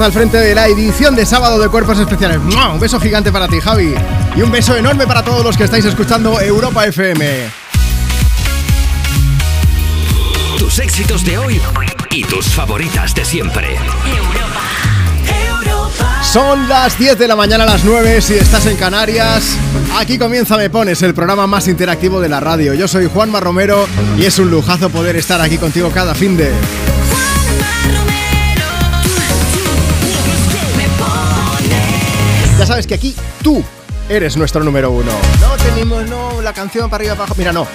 Al frente de la edición de sábado de Cuerpos Especiales. Un beso gigante para ti, Javi. Y un beso enorme para todos los que estáis escuchando Europa FM. Tus éxitos de hoy y tus favoritas de siempre. Son las 10 de la mañana a las 9 si estás en Canarias. Aquí comienza Me Pones, el programa más interactivo de la radio. Yo soy Juanma Romero y es un lujazo poder estar aquí contigo cada fin de... sabes que aquí tú eres nuestro número uno. No tenemos, no, la canción para arriba, abajo. Mira, no.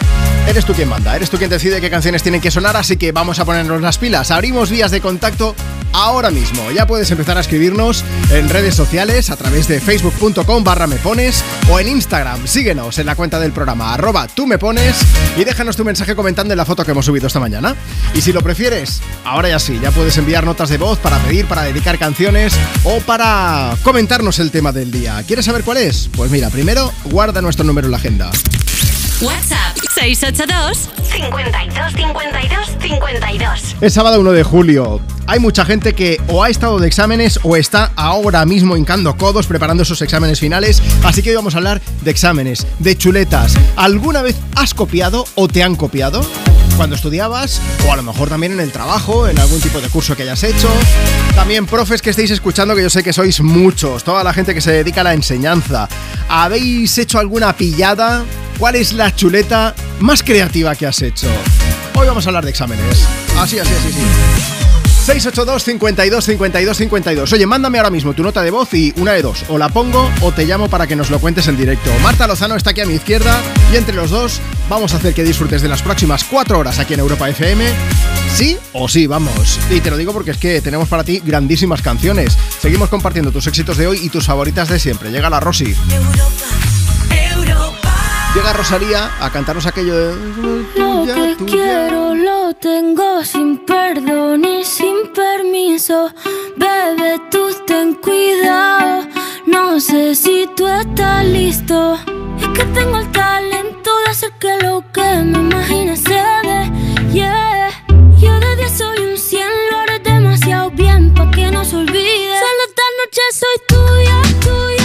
Eres tú quien manda, eres tú quien decide qué canciones tienen que sonar, así que vamos a ponernos las pilas. Abrimos vías de contacto ahora mismo. Ya puedes empezar a escribirnos en redes sociales a través de facebook.com barra me pones o en Instagram. Síguenos en la cuenta del programa arroba tú me pones y déjanos tu mensaje comentando en la foto que hemos subido esta mañana. Y si lo prefieres, ahora ya sí, ya puedes enviar notas de voz para pedir, para dedicar canciones o para comentarnos el tema del día. ¿Quieres saber cuál es? Pues mira, primero guarda nuestro número en la agenda. WhatsApp 682 52 52 52. Es sábado 1 de julio. Hay mucha gente que o ha estado de exámenes o está ahora mismo hincando codos preparando esos exámenes finales. Así que hoy vamos a hablar de exámenes, de chuletas. ¿Alguna vez has copiado o te han copiado? Cuando estudiabas, o a lo mejor también en el trabajo, en algún tipo de curso que hayas hecho. También profes que estéis escuchando, que yo sé que sois muchos, toda la gente que se dedica a la enseñanza. ¿Habéis hecho alguna pillada? ¿Cuál es la chuleta más creativa que has hecho? Hoy vamos a hablar de exámenes. Así, así, así, sí. 682 52 52 52. Oye, mándame ahora mismo tu nota de voz y una de dos. O la pongo o te llamo para que nos lo cuentes en directo. Marta Lozano está aquí a mi izquierda y entre los dos vamos a hacer que disfrutes de las próximas cuatro horas aquí en Europa FM. Sí o sí, vamos. Y te lo digo porque es que tenemos para ti grandísimas canciones. Seguimos compartiendo tus éxitos de hoy y tus favoritas de siempre. Llega la Rosy. Llega Rosalía a cantarnos aquello de... Lo que quiero lo tengo sin perdón y sin permiso. Bebe, tú ten cuidado. No sé si tú estás listo. Es que tengo el talento de hacer que lo que me imagine se dé. Yeah. Yo de 10 soy un 100, lo haré demasiado bien pa' que no se olvide. Solo esta noche soy tuya, tuya.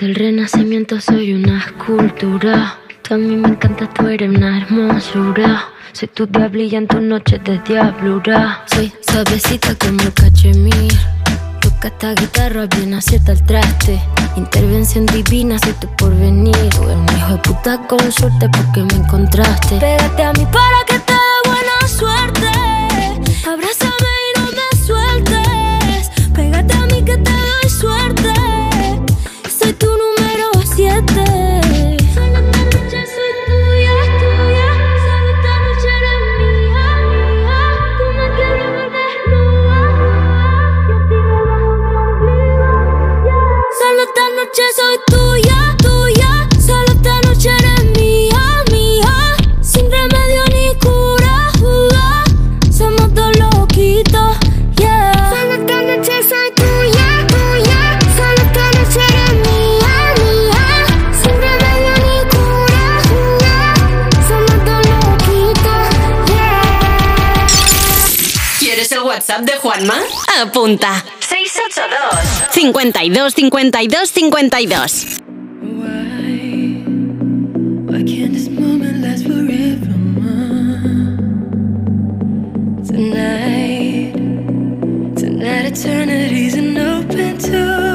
altura, del renacimiento soy una escultura. Tú a mí me encanta, tú eres una hermosura. Soy tu diablilla en tus noches de diablura. Soy suavecita como el cachemir. Toca esta guitarra bien acierta el traste. Intervención divina, soy tu porvenir. Tú eres un hijo de puta con suerte porque me encontraste. Pégate a mí para que te dé buena suerte. WhatsApp de Juanma? Apunta. 682 52 52 52. Why can't this moment last forever? Tonight, tonight it's eternity's an open door.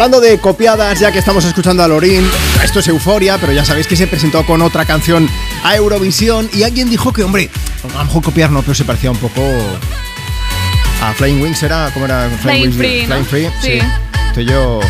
Hablando de copiadas, ya que estamos escuchando a Lorin, esto es Euforia, pero ya sabéis que se presentó con otra canción a Eurovisión y alguien dijo que, hombre, a lo mejor copiar no, pero se parecía un poco a Flying Wings, ¿era? ¿Cómo era? Flying Wings? Free, ¿no? Flying Free, sí. Sí. Estoy yo...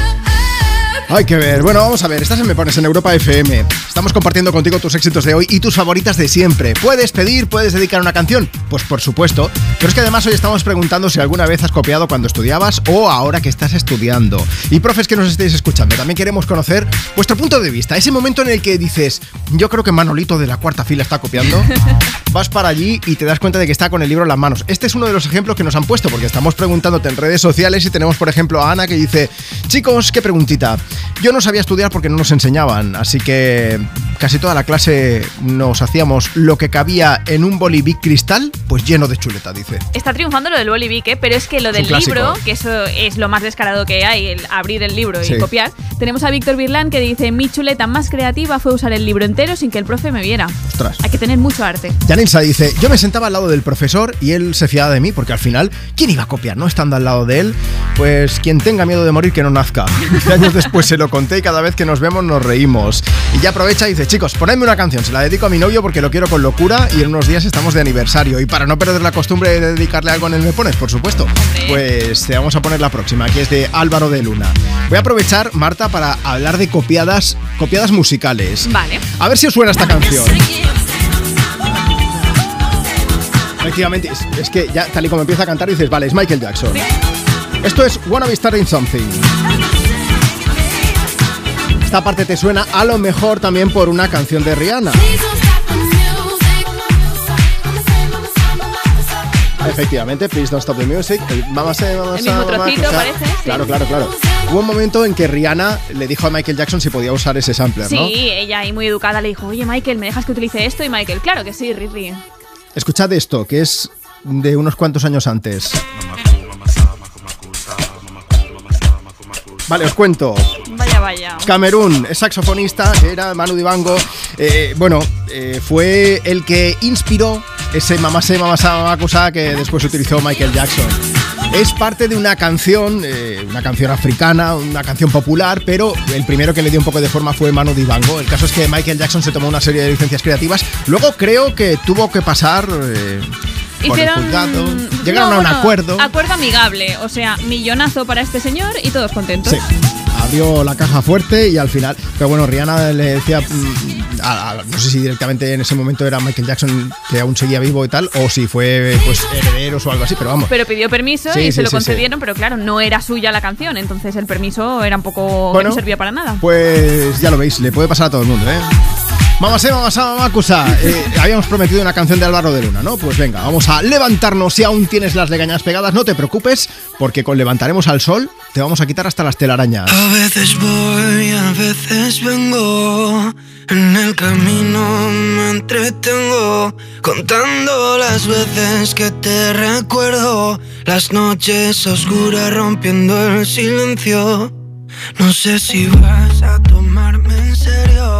Hay que ver. Bueno, vamos a ver. Estás en Me Pones en Europa FM. Estamos compartiendo contigo tus éxitos de hoy y tus favoritas de siempre. ¿Puedes pedir? ¿Puedes dedicar una canción? Pues por supuesto. Pero es que además hoy estamos preguntando si alguna vez has copiado cuando estudiabas o ahora que estás estudiando. Y profes que nos estéis escuchando, también queremos conocer vuestro punto de vista. Ese momento en el que dices, yo creo que Manolito de la cuarta fila está copiando. Vas para allí y te das cuenta de que está con el libro en las manos. Este es uno de los ejemplos que nos han puesto porque estamos preguntándote en redes sociales y tenemos por ejemplo a Ana que dice, chicos, qué preguntita. Yo no sabía estudiar porque no nos enseñaban, así que casi toda la clase nos hacíamos lo que cabía en un bolivic cristal, pues lleno de chuleta, dice. Está triunfando lo del Bolivic, ¿eh? pero es que lo del libro, que eso es lo más descarado que hay, el abrir el libro Sí. y copiar. Tenemos a Víctor Birlán que dice: Mi chuleta más creativa fue usar el libro entero sin que el profe me viera. Ostras. Hay que tener mucho arte. Janilsa dice, yo me sentaba al lado del profesor y él se fiaba de mí porque al final, ¿quién iba a copiar, no? Estando al lado de él, pues quien tenga miedo de morir que no nazca. Años después se lo conté y cada vez que nos vemos nos reímos. Y ya aprovecha y dice, chicos, ponedme una canción, se la dedico a mi novio porque lo quiero con locura y en unos días estamos de aniversario. Y para no perder la costumbre de dedicarle algo en el Me Pones, por supuesto, pues te vamos a poner la próxima, que es de Álvaro de Luna. Voy a aprovechar, Marta, para hablar de copiadas, copiadas musicales. Vale. A ver si os suena esta canción. Efectivamente, es, es que ya tal y como empieza a cantar dices, vale, es Michael Jackson. Esto es Wanna Be Starting Something. Esta parte te suena a lo mejor también por una canción de Rihanna. Efectivamente, Please Don't Stop the Music. Mama Say, Mama El mismo Mama trocito, parece, sí. Claro, claro, claro. Hubo un momento en que Rihanna le dijo a Michael Jackson si podía usar ese sampler, Sí, ¿no? ella ahí muy educada le dijo: Oye, Michael, ¿me dejas que utilice esto? Y Michael, claro que sí, Riri. Escuchad esto, que es de unos cuantos años antes. Vale, os cuento. Vaya, vaya. Camerún es saxofonista, era Manu Dibango. Eh, bueno, eh, fue el que inspiró ese mamá se mamá sa, mamá cosa que después utilizó Michael Jackson. Es parte de una canción, eh, una canción africana, una canción popular, pero el primero que le dio un poco de forma fue Manu Dibango. El caso es que Michael Jackson se tomó una serie de licencias creativas. Luego creo que tuvo que pasar eh, por Hicieron. Llegaron No, a un bueno, acuerdo. Acuerdo amigable. O sea, millonazo para este señor y todos contentos. Sí. Abrió la caja fuerte y al final. Pero bueno, Rihanna le decía. mm, a- a- no sé si directamente en ese momento era Michael Jackson que aún seguía vivo y tal, o si fue pues herederos o algo así, pero vamos. Pero pidió permiso Sí, y sí, se lo sí, concedieron, pero claro, no era suya la canción, entonces el permiso era un poco. Bueno, no servía para nada. Pues ya lo veis, le puede pasar a todo el mundo, ¿eh? Vamos a vamos a Mamacusa. Eh, habíamos prometido una canción de Álvaro de Luna, ¿no? Pues venga, vamos a levantarnos. Si aún tienes las legañas pegadas, no te preocupes, porque con Levantaremos al Sol te vamos a quitar hasta las telarañas. A veces voy, a veces vengo. En el camino me entretengo. Contando las veces que te recuerdo. Las noches oscuras rompiendo el silencio. No sé si vas a tomarme en serio.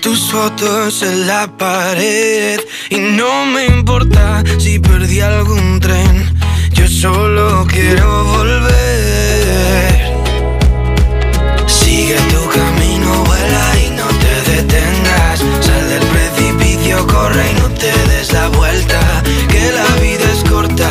tus fotos en la pared Y no me importa si perdí algún tren Yo solo quiero volver Sigue tu camino, vuela y no te detengas. Sal del precipicio, corre y no te des la vuelta. Que la vida es corta,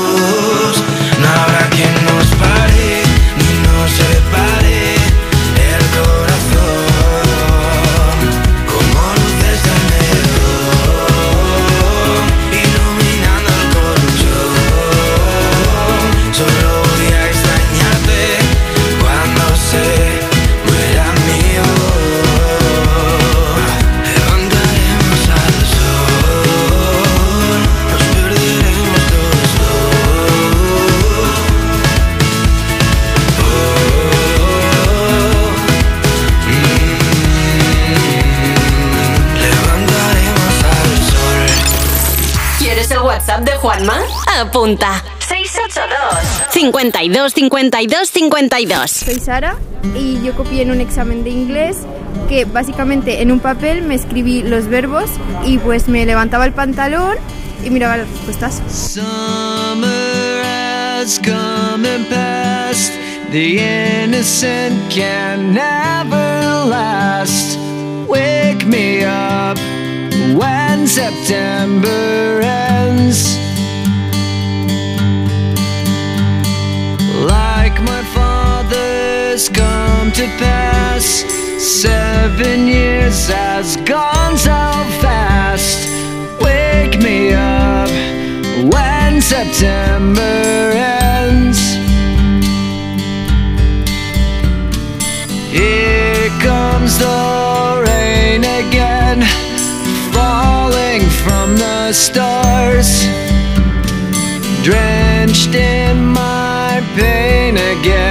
Apunta. 682 52 52 52 Soy Sara y yo copié en un examen de inglés que básicamente en un papel me escribí los verbos y pues me levantaba el pantalón y miraba las respuestas. Summer has come and passed. The innocent can never last. Wake me up when September ends. Father's come to pass. Seven years has gone so fast. Wake me up when September ends. Here comes the rain again, falling from the stars, drenched in my pain again,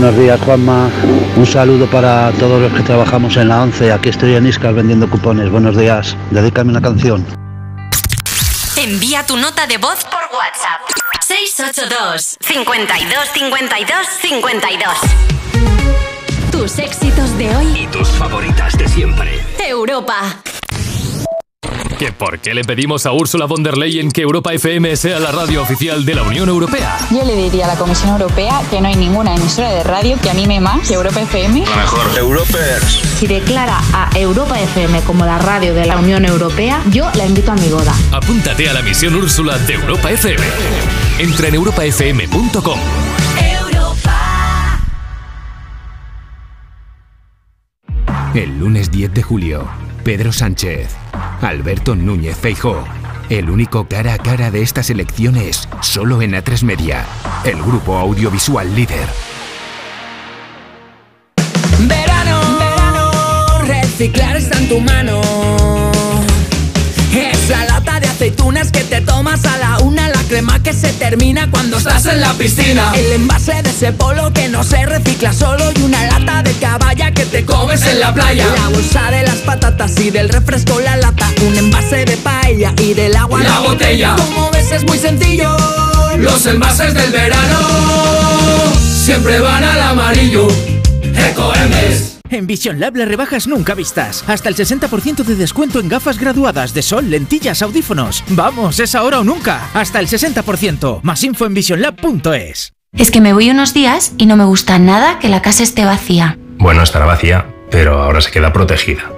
Buenos días, Juanma. Un saludo para todos los que trabajamos en la 11. Aquí estoy en Iscar vendiendo cupones. Buenos días. Dedícame una canción. Envía tu nota de voz por WhatsApp. 682 52 52 52 Tus éxitos de hoy. Y tus favoritas de siempre. Europa. ¿Que por qué le pedimos a Ursula von der Leyen que Europa FM sea la radio oficial de la Unión Europea? Yo le diría a la Comisión Europea que no hay ninguna emisora de radio que anime más que Europa FM. mejor. Europers. Si declara a Europa FM como la radio de la Unión Europea, yo la invito a mi boda. Apúntate a la misión Úrsula de Europa FM. Entra en europafm.com. El lunes 10 de julio, Pedro Sánchez, Alberto Núñez Feijó. El único cara a cara de estas elecciones, solo en A3 Media, el grupo audiovisual líder. Verano, verano, reciclar está en tu mano. Aceitunas que te tomas a la una, la crema que se termina cuando estás en la piscina. El envase de ese polo que no se recicla solo y una lata de caballa que te comes en la playa. La bolsa de las patatas y del refresco la lata, un envase de paella y del agua La botella. Como ves es muy sencillo. Los envases del verano siempre van al amarillo. Ecoembes. En Vision Lab las rebajas nunca vistas. Hasta el 60% de descuento en gafas graduadas de sol, lentillas, audífonos. Vamos, es ahora o nunca. Hasta el 60%. Más info en visionlab.es. Es que me voy unos días y no me gusta nada que la casa esté vacía. Bueno, estará vacía, pero ahora se queda protegida.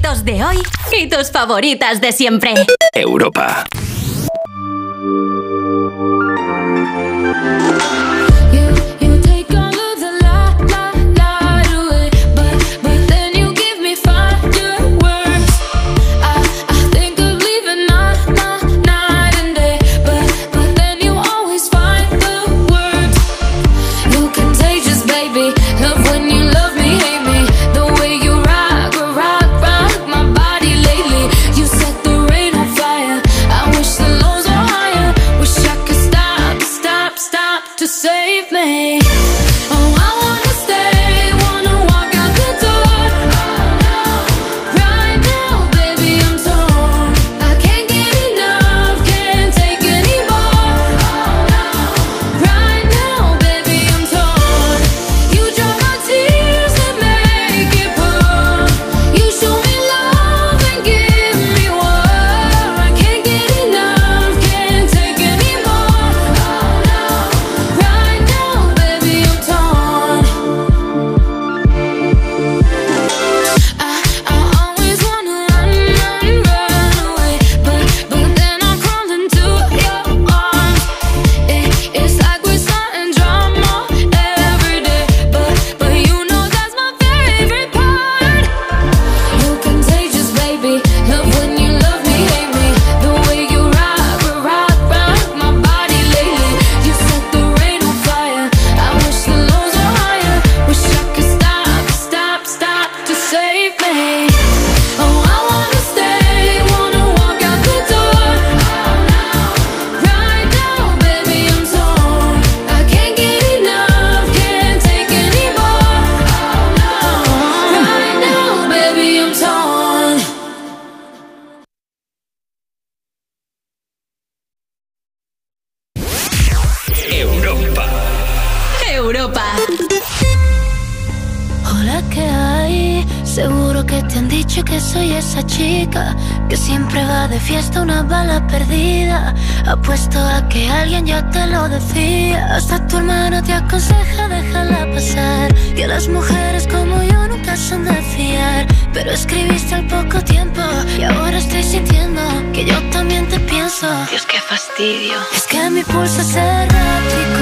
de hoy y tus favoritas de siempre. Europa. alguien ya te lo decía. Hasta tu hermana te aconseja déjala pasar. Que las mujeres como yo nunca son de fiar. Pero escribiste al poco tiempo y ahora estoy sintiendo que yo también te pienso. Dios, qué fastidio. Es que mi pulso es errático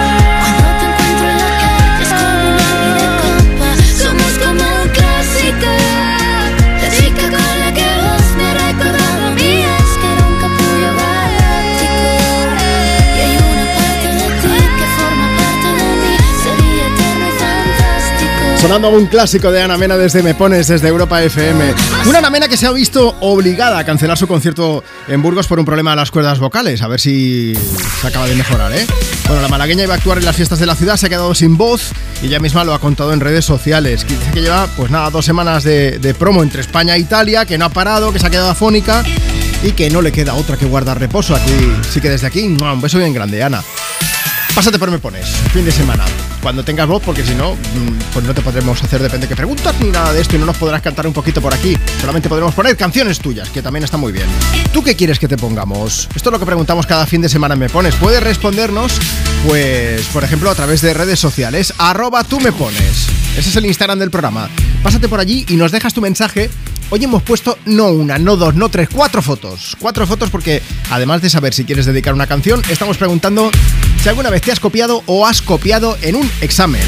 Sonando un clásico de Ana Mena desde Me Pones, desde Europa FM. Una Ana Mena que se ha visto obligada a cancelar su concierto en Burgos por un problema de las cuerdas vocales. A ver si se acaba de mejorar, ¿eh? Bueno, la malagueña iba a actuar en las fiestas de la ciudad, se ha quedado sin voz y ella misma lo ha contado en redes sociales. Que dice que lleva, pues nada, dos semanas de, de promo entre España e Italia, que no ha parado, que se ha quedado afónica y que no le queda otra que guardar reposo. Aquí sí que desde aquí, un beso bien grande, Ana. Pásate por Me Pones, fin de semana. Cuando tengas voz, porque si no, mm, pues no te podremos hacer depende que preguntas ni nada de esto y no nos podrás cantar un poquito por aquí. Solamente podremos poner canciones tuyas, que también está muy bien. ¿Tú qué quieres que te pongamos? Esto es lo que preguntamos cada fin de semana Me Pones. Puedes respondernos, pues, por ejemplo, a través de redes sociales, arroba tú me pones. Ese es el Instagram del programa. Pásate por allí y nos dejas tu mensaje Hoy hemos puesto no una, no dos, no tres, cuatro fotos. Cuatro fotos porque además de saber si quieres dedicar una canción, estamos preguntando si alguna vez te has copiado o has copiado en un examen.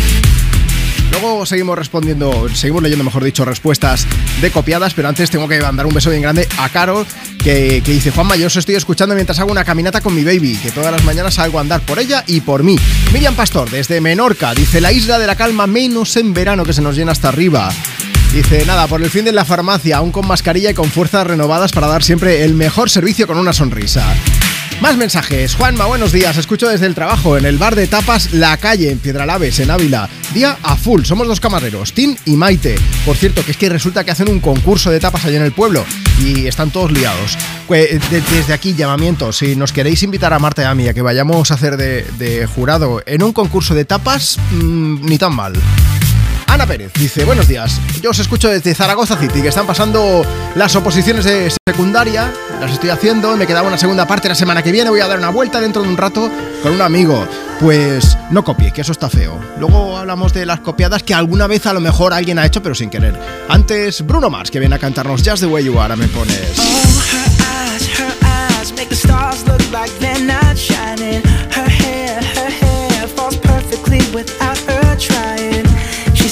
Luego seguimos respondiendo, seguimos leyendo, mejor dicho, respuestas de copiadas, pero antes tengo que mandar un beso bien grande a Carol, que, que dice, Juanma, yo os estoy escuchando mientras hago una caminata con mi baby, que todas las mañanas salgo a andar por ella y por mí. Miriam Pastor, desde Menorca, dice, la isla de la calma menos en verano que se nos llena hasta arriba. Dice, nada, por el fin de la farmacia, aún con mascarilla y con fuerzas renovadas para dar siempre el mejor servicio con una sonrisa. Más mensajes. Juanma, buenos días. Escucho desde el trabajo en el bar de tapas La Calle, en Piedralaves, en Ávila. Día a full. Somos dos camareros, Tim y Maite. Por cierto, que es que resulta que hacen un concurso de tapas allá en el pueblo y están todos liados. Pues, desde aquí, llamamiento. Si nos queréis invitar a Marta y a mí a que vayamos a hacer de, jurado en un concurso de tapas, mm, ni tan mal. Ana Pérez dice, buenos días, yo os escucho desde Zaragoza City, que están pasando las oposiciones de secundaria, las estoy haciendo, me quedaba una segunda parte la semana que viene, voy a dar una vuelta dentro de un rato con un amigo. Pues no copie, que eso está feo. Luego hablamos de las copiadas que alguna vez a lo mejor alguien ha hecho, pero sin querer. Antes, Bruno Mars, que viene a cantarnos Just the Way You Are, me pones.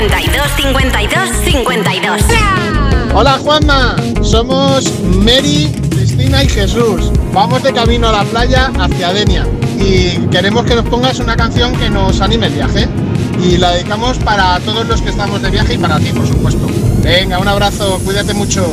52 52 52 Hola Juanma, somos Mary, Cristina y Jesús. Vamos de camino a la playa hacia Denia y queremos que nos pongas una canción que nos anime el viaje. Y la dedicamos para todos los que estamos de viaje y para ti, por supuesto. Venga, un abrazo, cuídate mucho.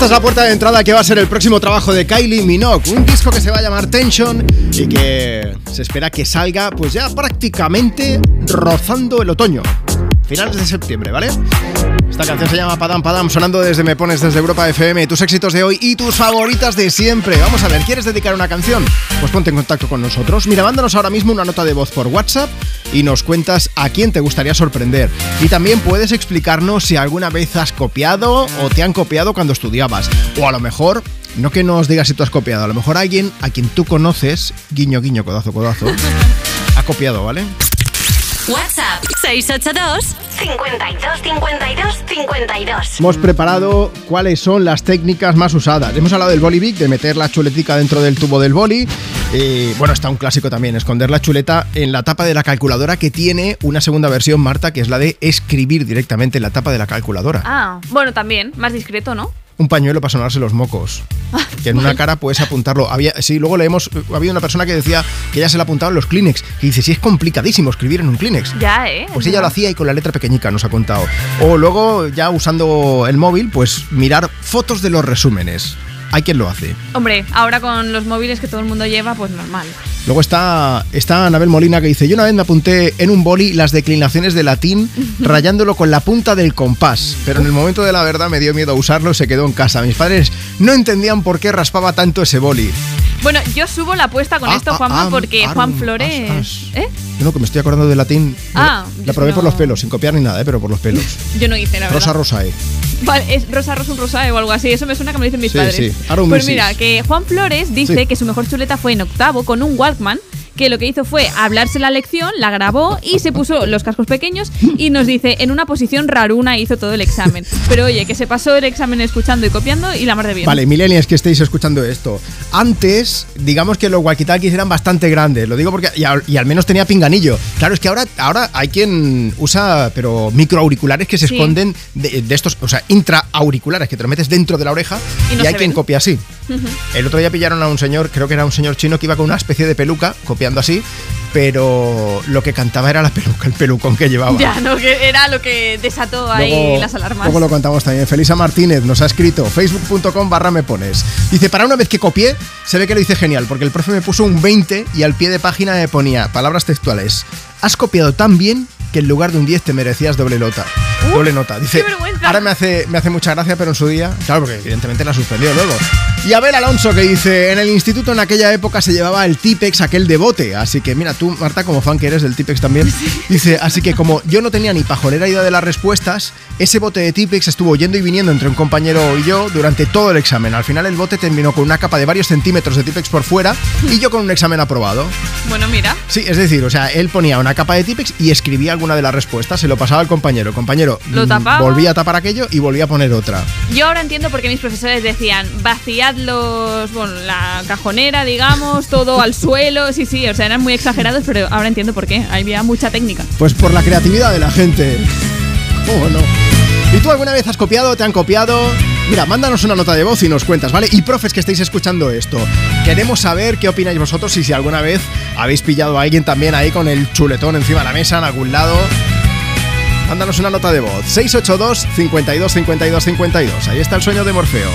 Esta es la puerta de entrada que va a ser el próximo trabajo de Kylie Minogue, un disco que se va a llamar Tension y que se espera que salga pues ya prácticamente rozando el otoño. Finales de septiembre, ¿vale? Esta canción se llama Padam Padam, sonando desde Me Pones desde Europa FM, tus éxitos de hoy y tus favoritas de siempre. Vamos a ver, ¿quieres dedicar una canción? Pues ponte en contacto con nosotros. Mira, mándanos ahora mismo una nota de voz por WhatsApp y nos cuentas a quién te gustaría sorprender. Y también puedes explicarnos si alguna vez has copiado o te han copiado cuando estudiabas. O a lo mejor, no que nos digas si tú has copiado, a lo mejor alguien a quien tú conoces, guiño, guiño, codazo, codazo, ha copiado, ¿vale? WhatsApp 682 52 52 52 Hemos preparado cuáles son las técnicas más usadas. Hemos hablado del bolivic, de meter la chuletica dentro del tubo del boli. Eh, bueno, está un clásico también, esconder la chuleta en la tapa de la calculadora que tiene una segunda versión, Marta, que es la de escribir directamente en la tapa de la calculadora. Ah, bueno, también, más discreto, ¿no? Un pañuelo para sonarse los mocos. Que en una cara puedes apuntarlo. Había, sí, luego leemos, había una persona que decía que ella se la apuntaba en los Kleenex. Y dice, sí, es complicadísimo escribir en un Kleenex. Ya, ¿eh? Pues ella lo hacía y con la letra pequeñica nos ha contado. O luego, ya usando el móvil, pues mirar fotos de los resúmenes. Hay quien lo hace. Hombre, ahora con los móviles que todo el mundo lleva, pues normal. Luego está, está Anabel Molina que dice, yo una vez me apunté en un boli las declinaciones de latín rayándolo con la punta del compás, pero en el momento de la verdad me dio miedo usarlo, se quedó en casa. Mis padres no entendían por qué raspaba tanto ese boli. Bueno, yo subo la apuesta con Ah, esto, ah, Juanma, ah, porque Juan Flores... ¿Eh? Yo no, que me estoy acordando de latín. Ah, la probé no. por los pelos, sin copiar ni nada, ¿eh? pero por los pelos. Yo no hice, la verdad. Rosa Rosae. Vale, es Rosa Rosa un Rosae o algo así. Eso me suena que me lo dicen mis Sí, padres. sí. Arum Pues mira, que Juan Flores dice Sí. que su mejor chuleta fue en octavo con un Walkman. Que lo que hizo fue hablarse la lección, la grabó y se puso los cascos pequeños y nos dice en una posición raruna hizo todo el examen. Pero oye, que se pasó el examen escuchando y copiando y la mar de bien. Vale, millennials que estéis escuchando esto. Antes, digamos que los walkie-talkies eran bastante grandes. Lo digo porque. Y al, y al menos tenía pinganillo. Claro, es que ahora, ahora hay quien usa, pero microauriculares que se Sí. esconden de, de estos, o sea, intraauriculares que te lo metes dentro de la oreja Y hay quien copia así. El otro día pillaron a un señor, creo que era un señor chino que iba con una especie de peluca, copiando así. pero lo que cantaba era la peluca, el pelucón que llevaba. Ya, no, que era lo que desató ahí las alarmas. Luego lo contamos también. Felisa Martínez nos ha escrito facebook.com barra me pones. Dice, para una vez que copié, se ve que lo hice genial, porque el profe me puso un 20 y al pie de página me ponía palabras textuales. Has copiado tan bien que en lugar de un 10 te merecías doble nota. doble nota. Dice, ahora me hace, me hace mucha gracia, pero en su día, claro, porque evidentemente la suspendió luego. Y Abel Alonso que dice, en el instituto en aquella época se llevaba el Tipex aquel de bote, así que mira, tú Marta como fan que eres del Tipex también, dice, así que como yo no tenía ni pajolera idea de las respuestas, ese bote de Tipex estuvo yendo y viniendo entre un compañero y yo durante todo el examen. Al final el bote terminó con una capa de varios centímetros de Tipex por fuera y yo con un examen aprobado. Bueno, mira. Sí, es decir, o sea, él ponía una capa de Tipex y escribía alguna de las respuestas, se lo pasaba al compañero. El compañero Lo mm, tapaba. volvía a tapar aquello y volvía a poner otra. Yo ahora entiendo por qué mis profesores decían, vaciad los, bueno, la cajonera, digamos, todo al suelo. Sí, sí, o sea, eran muy exagerados, pero ahora entiendo por qué. Había mucha técnica. Pues por la creatividad de la gente. ¿Cómo no? ¿Y tú alguna vez has copiado? ¿Te han copiado? Mira, mándanos una nota de voz y nos cuentas, ¿vale? Y profes que estáis escuchando esto, queremos saber qué opináis vosotros y si alguna vez habéis pillado a alguien también ahí con el chuletón encima de la mesa en algún lado. Mándanos una nota de voz. 682 52 52 52. Ahí está el sueño de Morfeo.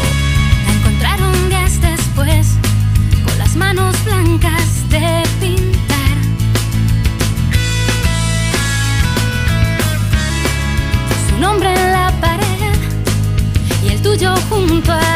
Y el tuyo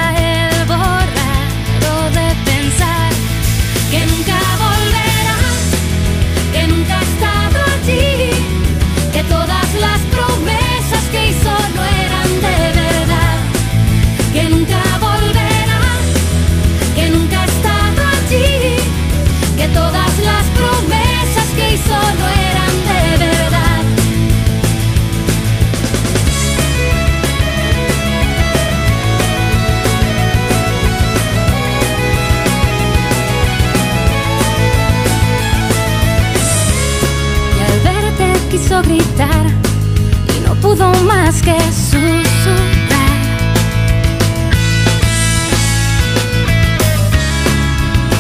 y no pudo más que susurrar.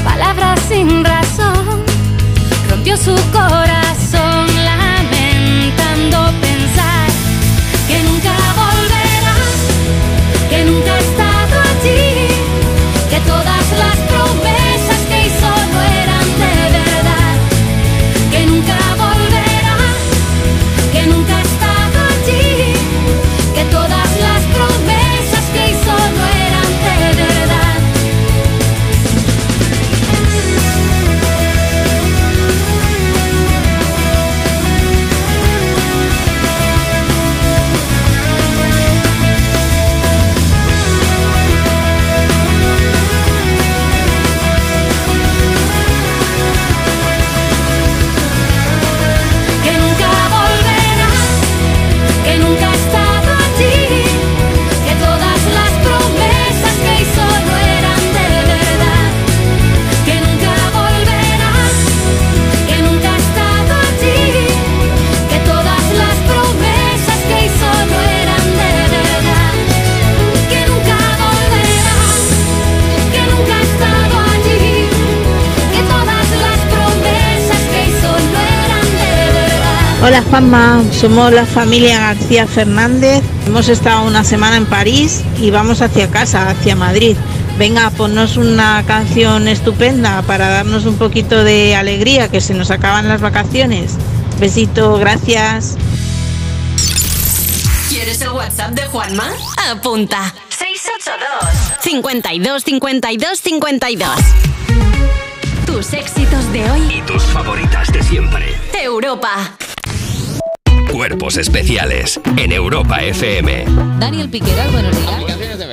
palabras sin razón, rompió su corazón Juanma, somos la familia García Fernández. Hemos estado una semana en París y vamos hacia casa, hacia Madrid. Venga, ponnos una canción estupenda para darnos un poquito de alegría, que se nos acaban las vacaciones. Besito, gracias. ¿Quieres el WhatsApp de Juanma? Apunta. 682 52 52 52. Tus éxitos de hoy. Y tus favoritas de siempre. Europa. Cuerpos especiales en Europa FM. Daniel Piqueras, buenos días.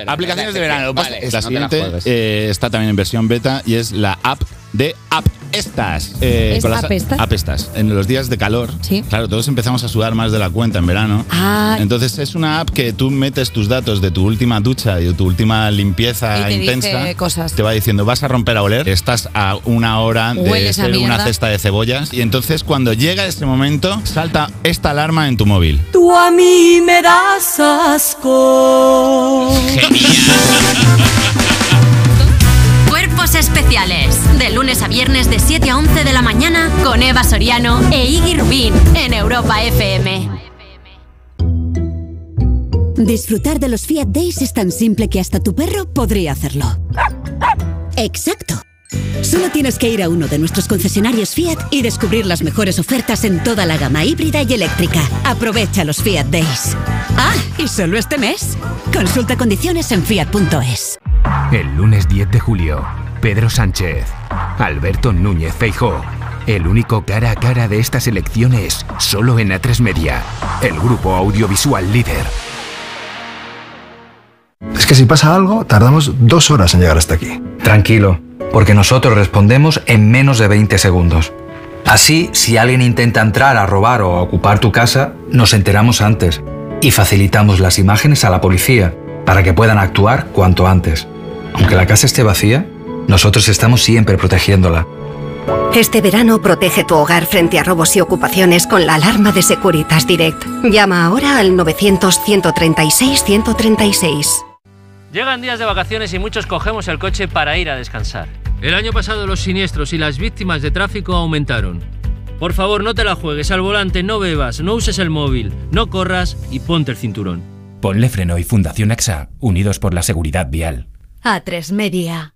Aplicaciones de verano. Vale, Esta no te la siguiente eh, está también en versión beta y es la app de App Estas. Eh, ¿Es con las App Estas? App Estas. En los días de calor, claro, todos empezamos a sudar más de la cuenta en verano. Ah. Entonces es una app que tú metes tus datos de tu última ducha y de tu última limpieza Y te intensa. dice cosas. Te va diciendo, vas a romper a oler, estás a una hora de ser una cesta de cebollas. Y entonces cuando llega ese momento, salta esta alarma en tu móvil. Tú a mí me das asco. Cuerpos lunes a viernes de 7 7 a 11 de la mañana con Eva Soriano e Iggy Rubín en Europa FM. Disfrutar de los Fiat Days es tan simple que hasta tu perro podría hacerlo. Exacto. Solo tienes que ir a uno de nuestros concesionarios Fiat y descubrir las mejores ofertas en toda la gama híbrida y eléctrica. Aprovecha los Fiat Days. Ah, y solo este mes. Consulta condiciones en fiat.es. El lunes 10 de julio, Pedro Sánchez, Alberto Núñez Feijó. El único cara a cara de estas elecciones, solo en A3 Media, el grupo audiovisual líder. Es que si pasa algo, tardamos dos horas en llegar hasta aquí. Tranquilo, porque nosotros respondemos en menos de 20 segundos. Así, si alguien intenta entrar a robar o a ocupar tu casa, nos enteramos antes y facilitamos las imágenes a la policía para que puedan actuar cuanto antes. Aunque la casa esté vacía, nosotros estamos siempre protegiéndola. Este verano protege tu hogar frente a robos y ocupaciones con la alarma de Securitas Direct. Llama ahora al 900-136-136. Llegan días de vacaciones y muchos cogemos el coche para ir a descansar. El año pasado los siniestros y las víctimas de tráfico aumentaron. Por favor, no te la juegues al volante, no bebas, no uses el móvil, no corras y ponte el cinturón. Ponle Freno y Fundación AXA, unidos por la seguridad vial. A3 Media.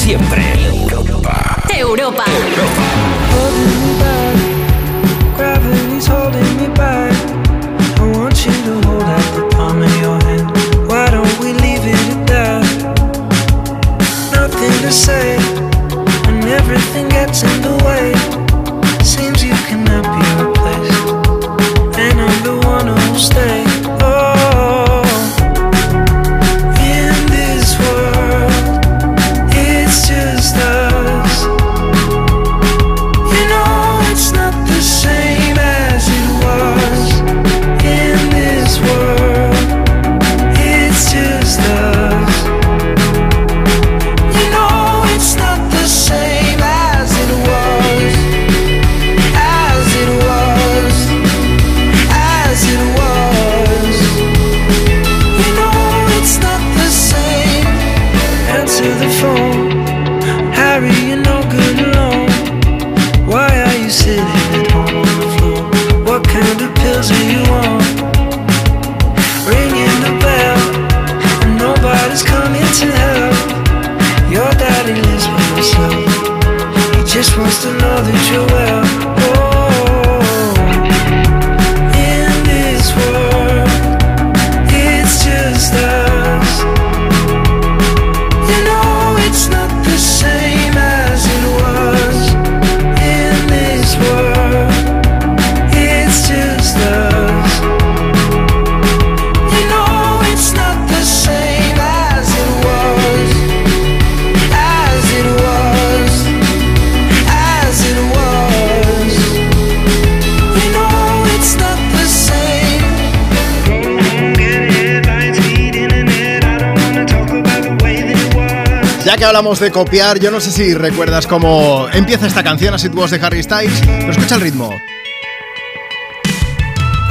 siempre. Hablamos de copiar, yo no sé si recuerdas cómo empieza esta canción, así voz de Harry Styles, pero escucha el ritmo.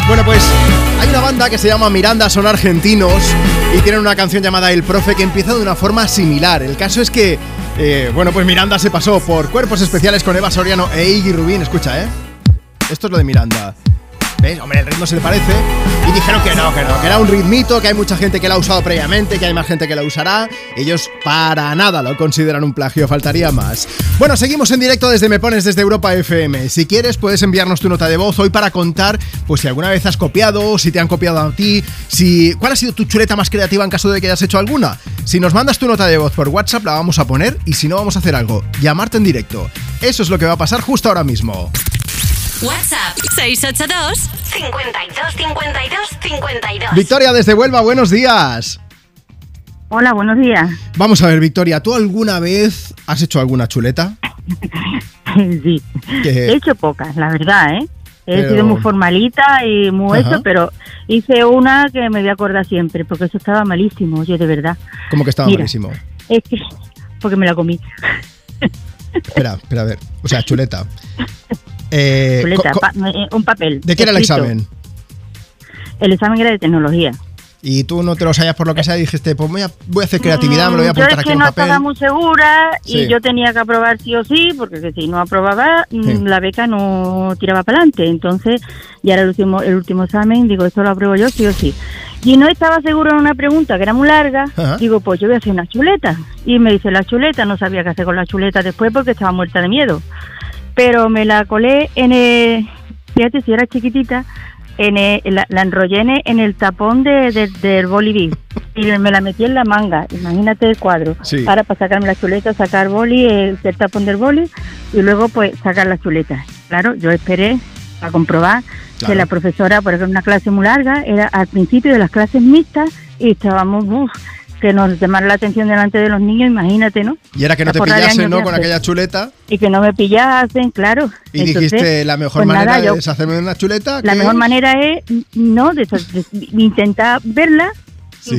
Bueno, pues hay una banda que se llama Miranda, son argentinos y tienen una canción llamada El Profe que empieza de una forma similar. El caso es que, eh, bueno, pues Miranda se pasó por cuerpos especiales con Eva Soriano e Iggy Rubín. Escucha, ¿eh? Esto es lo de Miranda. ¿Ves? Hombre, el ritmo se le parece. Y dijeron que no, que no, que era un ritmito, que hay mucha gente que lo ha usado previamente, que hay más gente que lo usará. Ellos para nada lo consideran un plagio, faltaría más. Bueno, seguimos en directo desde Me Pones desde Europa FM. Si quieres, puedes enviarnos tu nota de voz hoy para contar, pues si alguna vez has copiado, si te han copiado a ti, si. ¿Cuál ha sido tu chuleta más creativa en caso de que hayas hecho alguna? Si nos mandas tu nota de voz por WhatsApp, la vamos a poner y si no, vamos a hacer algo. Llamarte en directo. Eso es lo que va a pasar justo ahora mismo. WhatsApp 682 52 52 52. Victoria desde Huelva, buenos días. Hola, buenos días. Vamos a ver, Victoria, ¿tú alguna vez has hecho alguna chuleta? sí. Que- He hecho pocas, la verdad, ¿eh? He Pero- sido muy formalita y muy Ajá. eso, pero hice una que me voy a acordar siempre, porque eso estaba malísimo, oye, de verdad. Como que estaba Mira. malísimo. Es que, porque me la comí. Espera, espera, a ver. O sea, chuleta. Eh, Chuleta, pa- eh, un papel. ¿De qué era el examen? El examen era de tecnología. Y tú no te lo sabías por lo que sea y dijiste, pues voy a, voy a hacer creatividad, me lo voy a Mm, yo apuntar es aquí que en no papel. estaba muy segura y yo tenía que aprobar sí o sí, porque que si no aprobaba, mm, Sí. la beca no tiraba para adelante. Entonces, ya era el último, el último examen, digo, esto lo apruebo yo sí o sí. Y no estaba segura en una pregunta que era muy larga, Ajá. digo, pues yo voy a hacer una chuleta. Y me dice la chuleta, no sabía qué hacer con la chuleta después porque estaba muerta de miedo. Pero me la colé en el, fíjate si era chiquitita, en el- la, la enrollé en el, tapón de, de- del boliví y me la metí en la manga, imagínate el cuadro. Sí. Ahora para sacarme la chuleta, sacar boli, el, el tapón del boli y luego pues sacar las chuletas. Claro, yo esperé a comprobar Claro. que la profesora, por ejemplo, una clase muy larga, era al principio de las clases mixtas y estábamos, uf, que nos llamara la atención delante de los niños, imagínate, ¿no? Y era que no La te pillasen, ¿no? Con aquella chuleta. Y que no me pillasen, claro. Y Entonces, dijiste, la mejor pues manera nada, yo- de deshacerme de una chuleta. la mejor es- manera es no de, de- intentar verla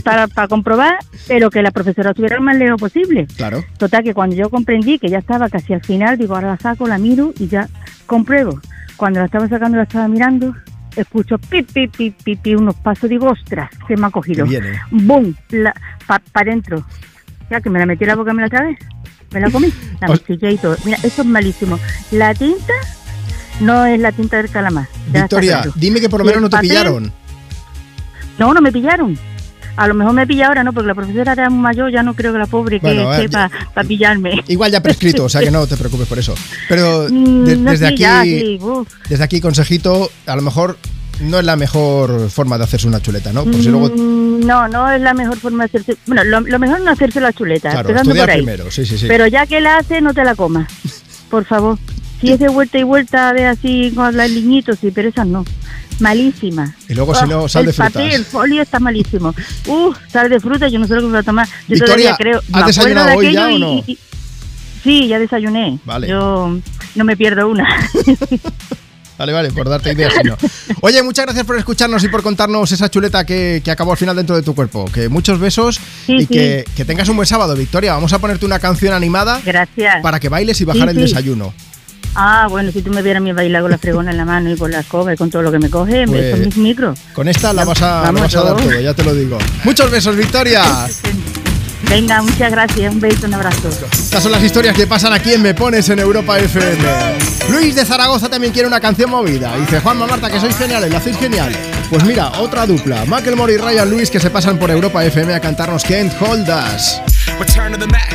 para, para comprobar, pero que la profesora estuviera lo más lejos posible. Claro. Total, que cuando yo comprendí que ya estaba casi al final, digo, ahora la saco, la miro y ya compruebo. Cuando la estaba sacando, la estaba mirando, escucho pi, pi, pi, pi, pi, unos pasos, digo, ostras, se me ha cogido. Viene. ¡Bum! Para adentro. Ya que me la metí en la boca, me la tragué, me la comí, la mastiqué y todo. Mira, eso es malísimo. La tinta no es la tinta del calamar. Victoria, dime que por lo menos no te papel, pillaron. No, no me pillaron. A lo mejor me pilla ahora, ¿no? Porque la profesora era muy mayor, ya no creo que la pobre que Bueno, eh, esté para pillarme. Igual ya prescrito, o sea que no te preocupes por eso. Pero Mm, de- no, desde sí, aquí, ya, sí, uf. desde aquí, consejito, a lo mejor no es la mejor forma de hacerse una chuleta, ¿no? Por si luego, Mm, No, no es la mejor forma de hacerse. Bueno, lo, lo mejor no hacerse la chuleta, claro, empezando por ahí. primero, sí, sí, sí. Pero ya que la hace, no te la comas. Por favor. Si es de vuelta y vuelta de así con los liñitos, sí, pero esas no. Malísima. Y luego, si no, sal el de frutas. papel, el folio está malísimo. Uh, sal de fruta, yo no sé lo que me voy a tomar. Yo Victoria, todavía creo. ¿has desayunado de hoy ya o no? y- y- sí, ya desayuné. Vale. Yo no me pierdo una. Vale, vale, por darte ideas, si no. Oye, muchas gracias por escucharnos y por contarnos esa chuleta que, que acabó al final dentro de tu cuerpo. Que muchos besos Sí, y sí. Que, que tengas un buen sábado, Victoria. Vamos a ponerte una canción animada Gracias. para que bailes y bajar Sí, el desayuno. Ah, bueno, si tú me vieras a mí bailar con la fregona en la mano y con la escoba y con todo lo que me coge, Pues- es mis micros. Con esta la vas a, la Vamos, vas a dar yo. todo, ya te lo digo. Muchos besos, Victoria. Venga, muchas gracias. Un beso, un abrazo. Estas son las historias que pasan aquí en Me Pones en Europa FM. Luis de Zaragoza también quiere una canción movida. Dice Juanma Marta que sois geniales, lo hacéis genial. Pues mira, otra dupla. Macklemore y Ryan Lewis que se pasan por Europa FM a cantarnos Can't Hold Us. Return to the Mac.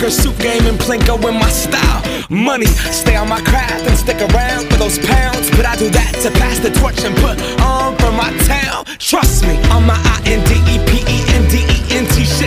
That suit game and Plinko in my style. Money, stay on my craft and stick around for those pounds. But I do that to pass the torch and put on for my town. Trust me, on my I N D E P E N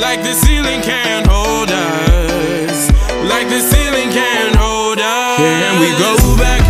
like the ceiling can't hold us. Like the ceiling can't hold us. Here we go back.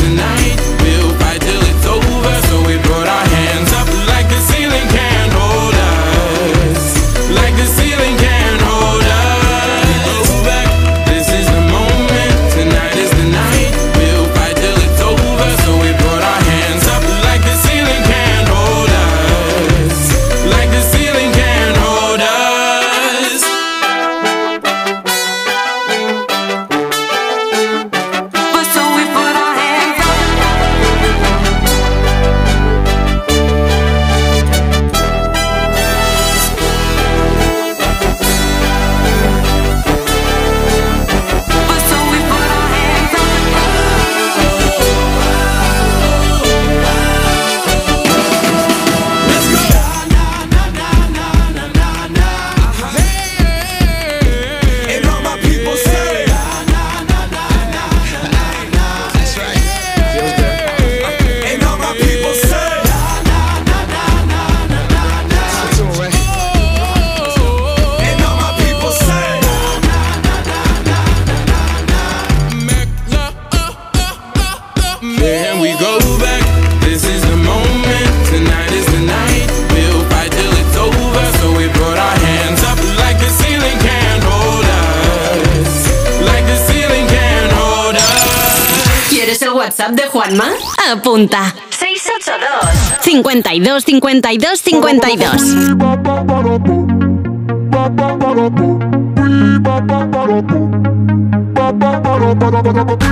52 52 52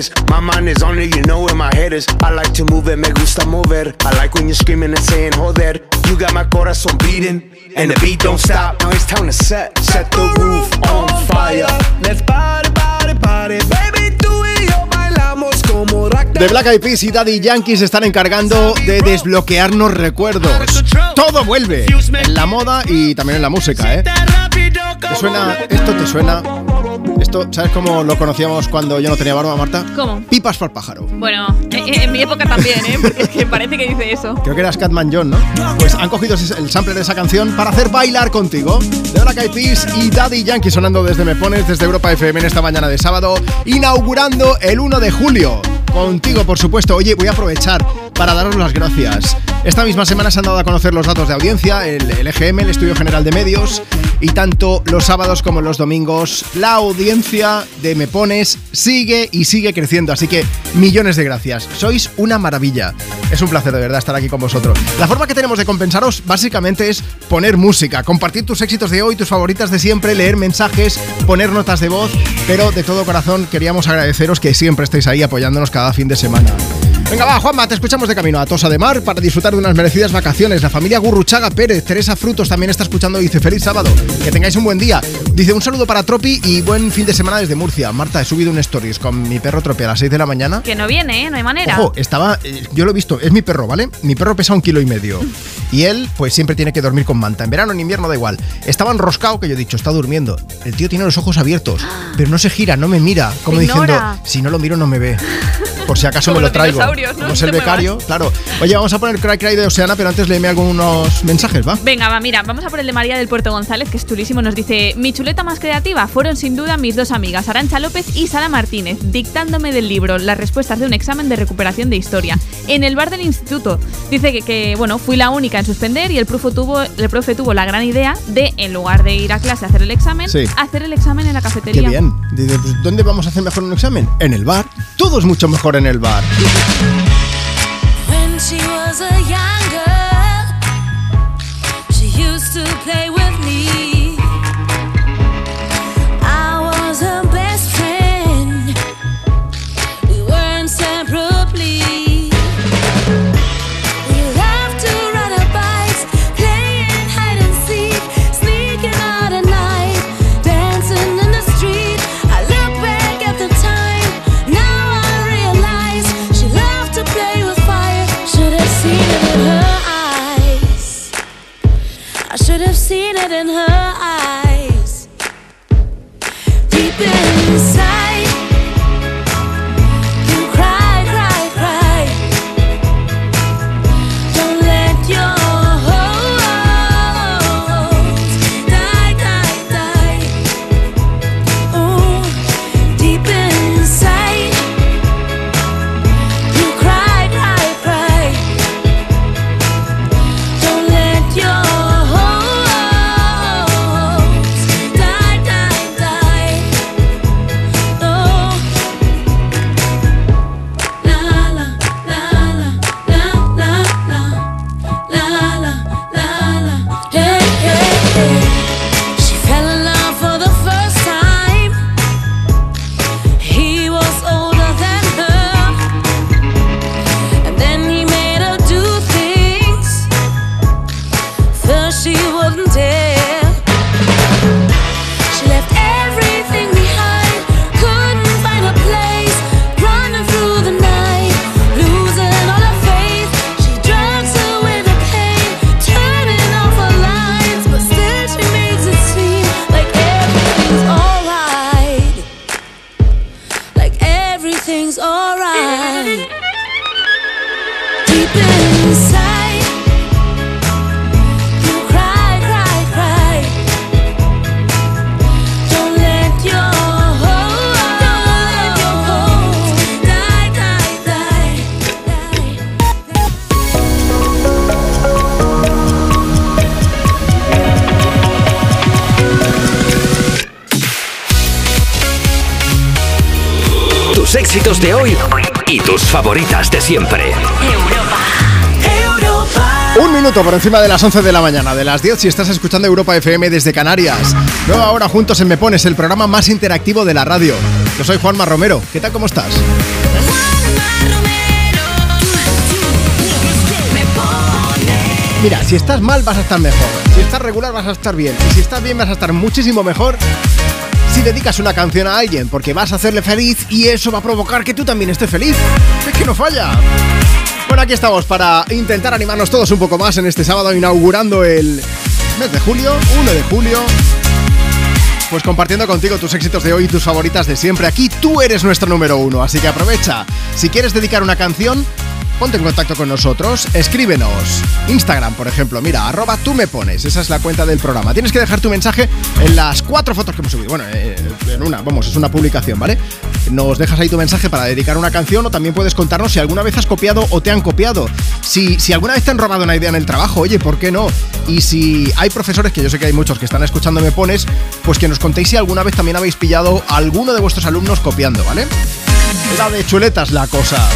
mujeres. My mind is on it, you know where my head is. I like to move it, me gusta mover. I like when you're screaming and saying joder. You got my corazón beating, and the beat don't stop. Now it's time to set, set the roof on fire. Let's party, party, party, baby, rock The Black Eyed Peas y Daddy Yankee se están encargando de desbloquearnos recuerdos. Todo vuelve en la moda y también en la música, ¿eh? ¿Te suena? ¿Esto te suena? Esto, ¿sabes cómo lo conocíamos cuando yo no tenía barba, Marta? ¿Cómo? Pipas por pájaro. Bueno, en, en mi época también, ¿eh? Porque es que parece que dice eso. Creo que era Scatman John, ¿no? Pues han cogido el sample de esa canción para hacer bailar contigo. De Black Eyed Peas y Daddy Yankee sonando desde Me Pones, desde Europa FM en esta mañana de sábado, inaugurando el 1 de julio. Contigo, por supuesto. Oye, voy a aprovechar para daros las gracias. Esta misma semana se han dado a conocer los datos de audiencia, el, el EGM, el Estudio General de Medios, y tanto los sábados como los domingos, la audiencia de Me Pones sigue y sigue creciendo. Así que millones de gracias. Sois una maravilla. Es un placer de verdad estar aquí con vosotros. La forma que tenemos de compensaros básicamente es poner música, compartir tus éxitos de hoy, tus favoritas de siempre, leer mensajes, poner notas de voz, pero de todo corazón queríamos agradeceros que siempre estéis ahí apoyándonos cada fin de semana. Venga, va, Juanma, te escuchamos de camino a Tosa de Mar para disfrutar de unas merecidas vacaciones. La familia Gurruchaga Pérez, Teresa Frutos también está escuchando y dice feliz sábado. Que tengáis un buen día. Dice un saludo para Tropi y buen fin de semana desde Murcia. Marta, he subido un stories con mi perro Tropi a las 6 de la mañana. Que no viene, ¿eh? No hay manera. Ojo, estaba. eh, Yo lo he visto, es mi perro, ¿vale? Mi perro pesa un kilo y medio. Y él, pues siempre tiene que dormir con manta. En verano, en invierno, da igual. Estaba enroscado, que yo he dicho, está durmiendo. El tío tiene los ojos abiertos, pero no se gira, no me mira. Como diciendo, si no lo miro, no me ve. Por si acaso Como me lo traigo. ¿no? Como es el becario, claro. Oye, vamos a poner Cry Cry de Oceana, pero antes léeme algunos mensajes, ¿va? Venga, va, mira, vamos a por el de María del Puerto González, que es chulísimo. Nos dice: Mi chuleta más creativa fueron sin duda mis dos amigas, Arancha López y Sara Martínez, dictándome del libro las respuestas de un examen de recuperación de historia en el bar del instituto. Dice que, que, bueno, fui la única en suspender y el profe, tuvo, el profe tuvo la gran idea de, en lugar de ir a clase a hacer el examen, Sí. hacer el examen en la cafetería. Qué bien. Dice, pues, ¿dónde vamos a hacer mejor un examen? En el bar. Todo es mucho mejor en el bar. When she was a young girl, she used to play with por encima de las 11 de la mañana, de las 10 si estás escuchando Europa FM desde Canarias. Nueva hora juntos en Me Pones, el programa más interactivo de la radio. Yo soy Juanma Romero. ¿Qué tal? ¿Cómo estás? Mira, si estás mal vas a estar mejor. Si estás regular vas a estar bien. Y si estás bien vas a estar muchísimo mejor si dedicas una canción a alguien, porque vas a hacerle feliz y eso va a provocar que tú también estés feliz. Es que no falla. Bueno, aquí estamos para intentar animarnos todos un poco más en este sábado inaugurando el mes de julio, 1 de julio. Pues compartiendo contigo tus éxitos de hoy y tus favoritas de siempre. Aquí tú eres nuestro número uno, así que aprovecha. Si quieres dedicar una canción, ponte en contacto con nosotros, escríbenos. Instagram, por ejemplo, mira, arroba tú me pones, esa es la cuenta del programa. Tienes que dejar tu mensaje en las cuatro fotos que hemos subido. Bueno, eh, en una, vamos, es una publicación, ¿vale? Nos dejas ahí tu mensaje para dedicar una canción o también puedes contarnos si alguna vez has copiado o te han copiado. Si, si alguna vez te han robado una idea en el trabajo, oye, ¿por qué no? Y si hay profesores, que yo sé que hay muchos que están escuchando Me Pones, pues que nos contéis si alguna vez también habéis pillado a alguno de vuestros alumnos copiando, ¿vale? La de chuletas la cosa.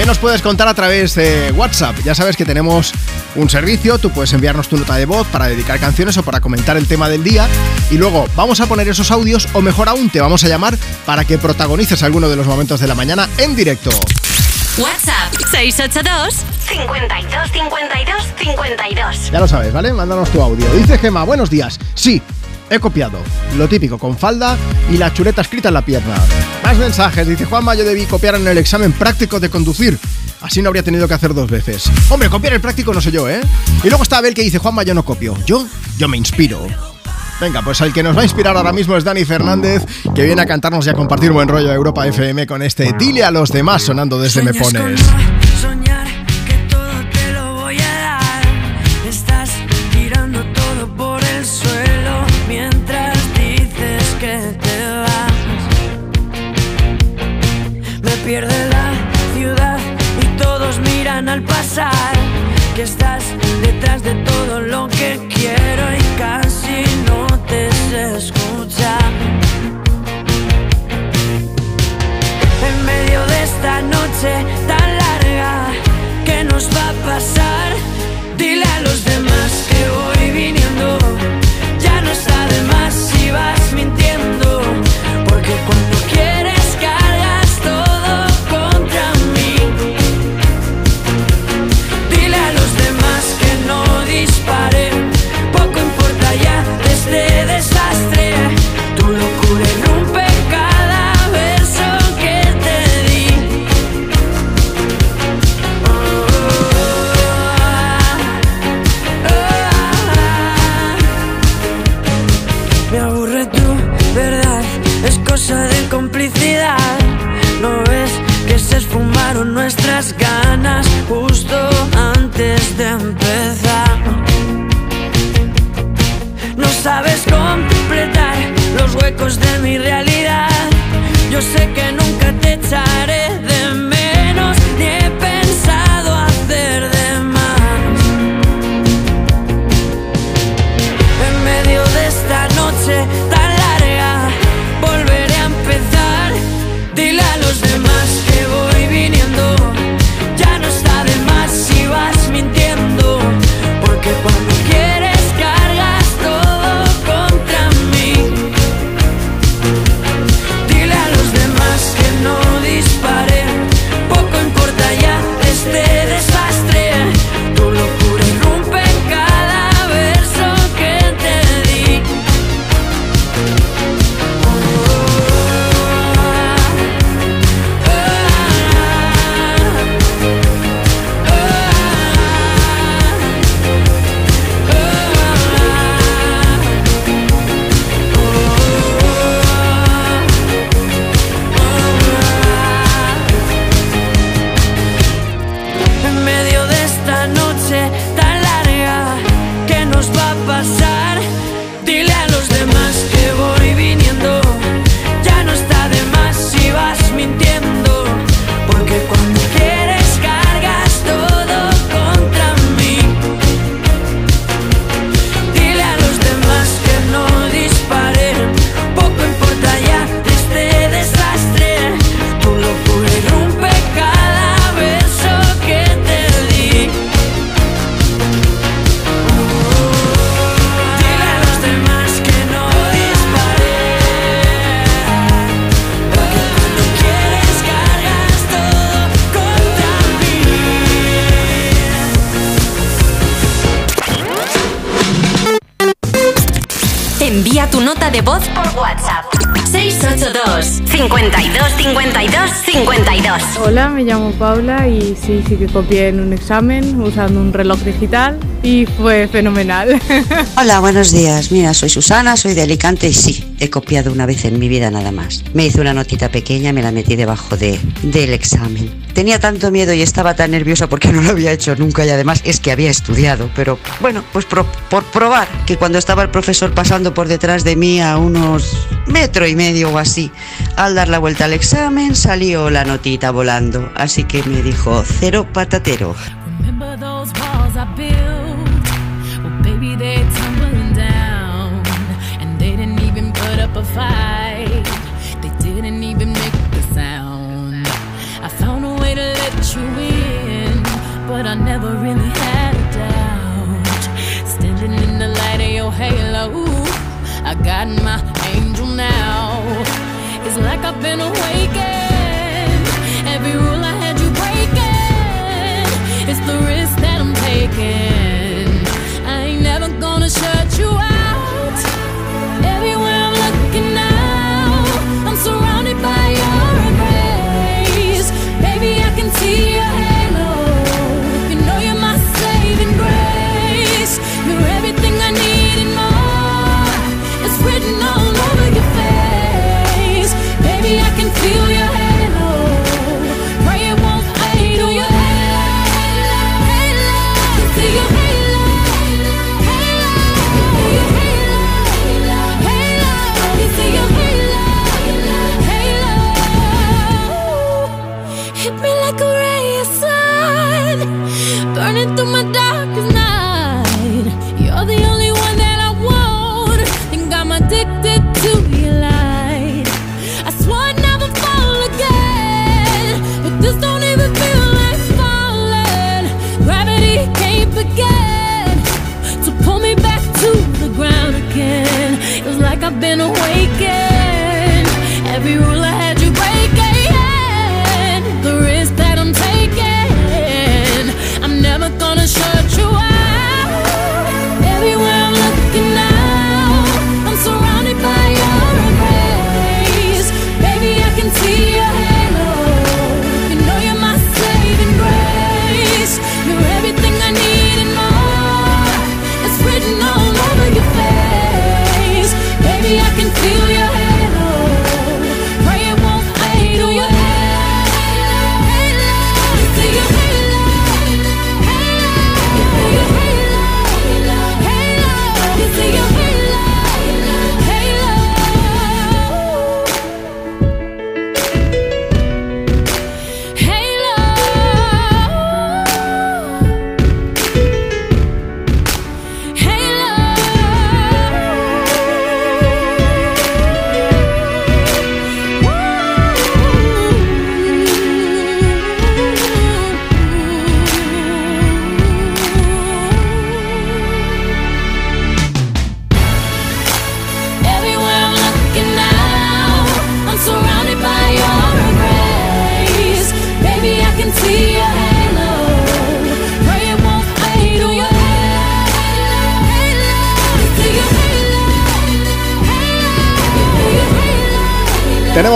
También nos puedes contar a través de WhatsApp. Ya sabes que tenemos un servicio, tú puedes enviarnos tu nota de voz para dedicar canciones o para comentar el tema del día. Y luego vamos a poner esos audios o mejor aún te vamos a llamar para que protagonices alguno de los momentos de la mañana en directo. WhatsApp 682 52 52 52. Ya lo sabes, ¿vale? Mándanos tu audio. Dice Gema, buenos días. Sí, he copiado. Lo típico, con falda y la chuleta escrita en la pierna. Más mensajes. Dice Juanma, yo debí copiar en el examen práctico de conducir. Así no habría tenido que hacer dos veces. Hombre, copiar el práctico no sé yo, ¿eh? Y luego está Abel que dice, Juanma, yo no copio. Yo, yo me inspiro. Venga, pues el que nos va a inspirar ahora mismo es Dani Fernández, que viene a cantarnos y a compartir buen rollo de Europa FM con este Dile a los demás sonando desde Me Pones. Al pasar. Que estás detrás de todo lo que quiero y casi no te sé escuchar. En medio de esta noche tan larga, ¿qué nos va a pasar? Dile a los demás de mi realidad. Yo sé que nunca te echaré de 52 52 52 Hola, me llamo Paula y sí, sí que copié en un examen usando un reloj digital y fue fenomenal. Hola, buenos días. Mira, soy Susana, soy de Alicante y sí, he copiado una vez en mi vida nada más. Me hice una notita pequeña, me la metí debajo de, del examen. Tenía tanto miedo y estaba tan nerviosa porque no lo había hecho nunca y además es que había estudiado, pero bueno, pues pro- por probar que cuando estaba el profesor pasando por detrás de mí a unos metro y medio o así, al dar la vuelta al examen salió la notita volando, así que me dijo cero patatero. Halo, I got my angel now. It's like I've been awakened.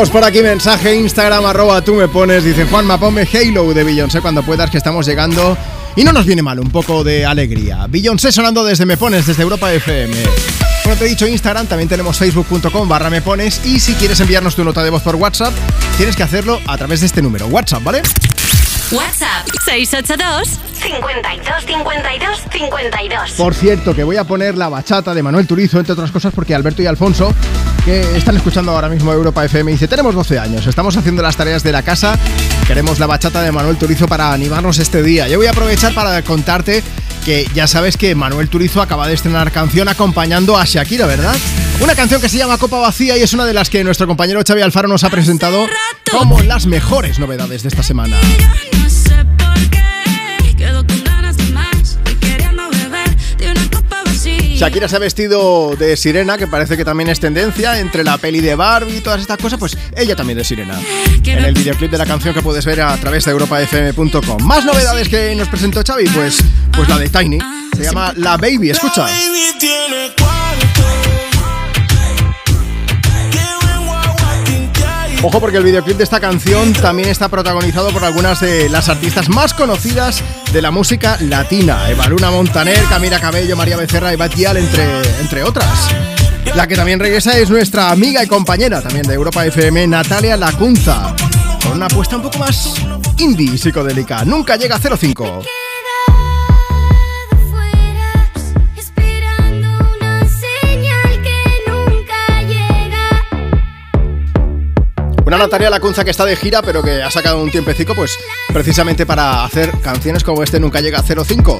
Tenemos por aquí mensaje Instagram arroba tú me pones, dice Juanma, ponme Halo de Beyoncé cuando puedas que estamos llegando y no nos viene mal un poco de alegría. Beyoncé sonando desde Me Pones, desde Europa FM. Como te he dicho Instagram, también tenemos facebook.com barra me pones y si quieres enviarnos tu nota de voz por WhatsApp, tienes que hacerlo a través de este número, WhatsApp, ¿vale? WhatsApp 682 52 52 52 Por cierto, que voy a poner la bachata de Manuel Turizo, entre otras cosas, porque Alberto y Alfonso, que están escuchando ahora mismo Europa FM, dice, tenemos 12 años, estamos haciendo las tareas de la casa, queremos la bachata de Manuel Turizo para animarnos este día. Yo voy a aprovechar para contarte que ya sabes que Manuel Turizo acaba de estrenar canción acompañando a Shakira, ¿verdad? Una canción que se llama Copa Vacía y es una de las que nuestro compañero Xavi Alfaro nos ha presentado como las mejores novedades de esta semana. Shakira se ha vestido de sirena, que parece que también es tendencia entre la peli de Barbie y todas estas cosas, pues ella también es sirena. En el videoclip de la canción que puedes ver a través de europafm.com. Más novedades que nos presentó Xavi, pues, pues la de Tiny. Se llama La Baby, escucha. Ojo porque el videoclip de esta canción también está protagonizado por algunas de las artistas más conocidas de la música latina. Eva Luna Montaner, Camila Cabello, María Becerra y Batial, entre, entre otras. La que también regresa es nuestra amiga y compañera también de Europa FM, Natalia Lacunza, con una apuesta un poco más indie psicodélica. Nunca llega a 05. Una Natalia Lacunza que está de gira, pero que ha sacado un tiempecico, pues precisamente para hacer canciones como este Nunca llega a 05.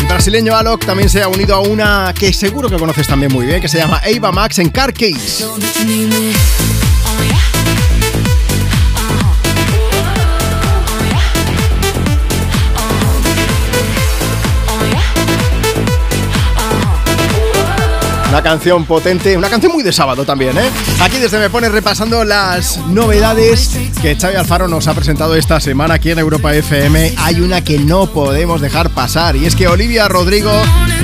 El brasileño Alok también se ha unido a una que seguro que conoces también muy bien, que se llama Ava Max en Car Case. Una canción potente, una canción muy de sábado también, ¿eh? Aquí desde Me Pones repasando las novedades que Xavi Alfaro nos ha presentado esta semana aquí en Europa FM. Hay una que no podemos dejar pasar y es que Olivia Rodrigo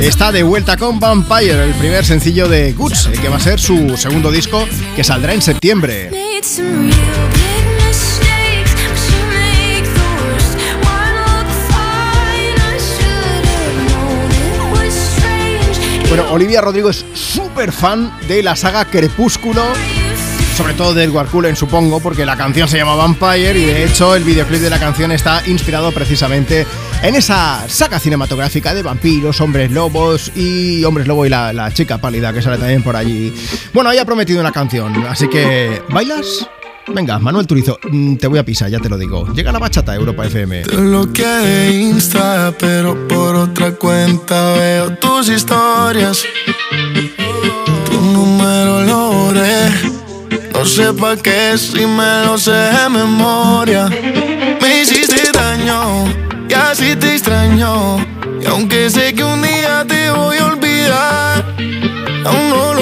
está de vuelta con Vampire, el primer sencillo de Goods, que va a ser su segundo disco que saldrá en septiembre. Olivia Rodrigo es súper fan de la saga Crepúsculo. Sobre todo de Edward Cullen, supongo, porque la canción se llama Vampire y de hecho el videoclip de la canción está inspirado precisamente en esa saga cinematográfica de vampiros, hombres lobos y hombres lobo y la, la chica pálida que sale también por allí. Bueno, ahí ha prometido una canción, así que ¿bailas? Venga, Manuel Turizo, mm, te voy a pisar, ya te lo digo. Llega la bachata Europa FM. Te bloqueé Insta, pero por otra cuenta veo tus historias. Tu número lo. No sé pa' qué si me lo sé de memoria. Me hiciste daño y así te extraño. Y aunque sé que un día te voy a olvidar, aún no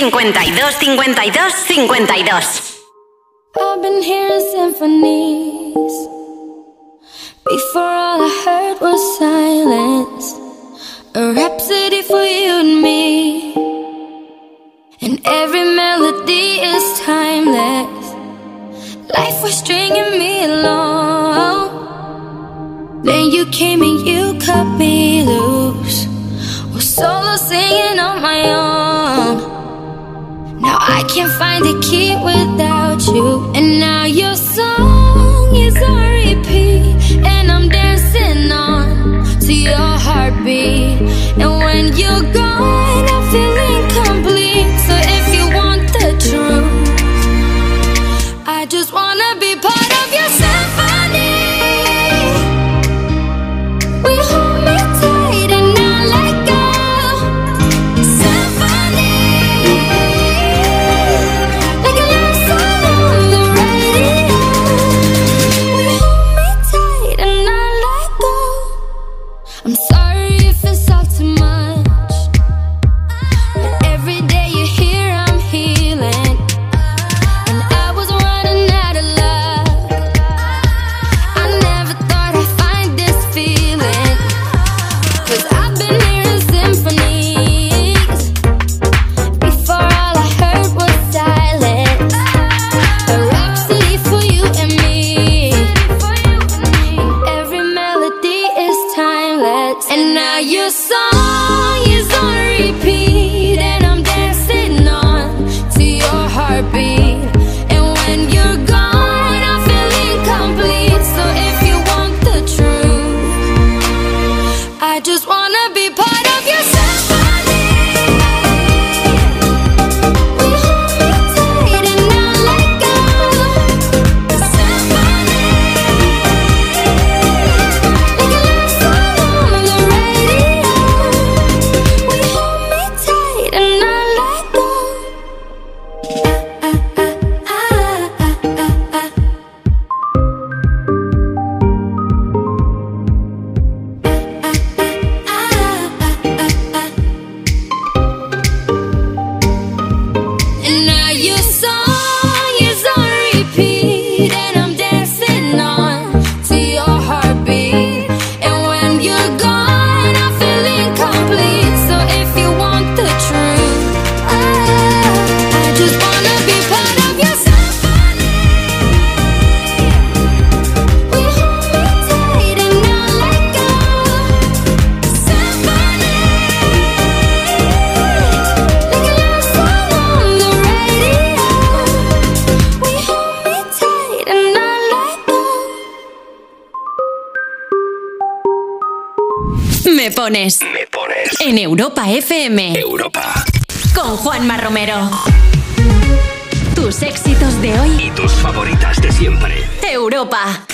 52 52 52 I've been hearing symphonies. Before all I heard was silence. A rhapsody for you and me. And every melody is timeless. Life was stringing me along. Then you came and you cut me loose. Was solo singing on my own. Now I can't find the key without you. And now your song is on repeat. And I'm dancing on to your heartbeat. And when you're gone, FM. Europa. Con Juanma Romero. Tus éxitos de hoy. Y tus favoritas de siempre. Europa.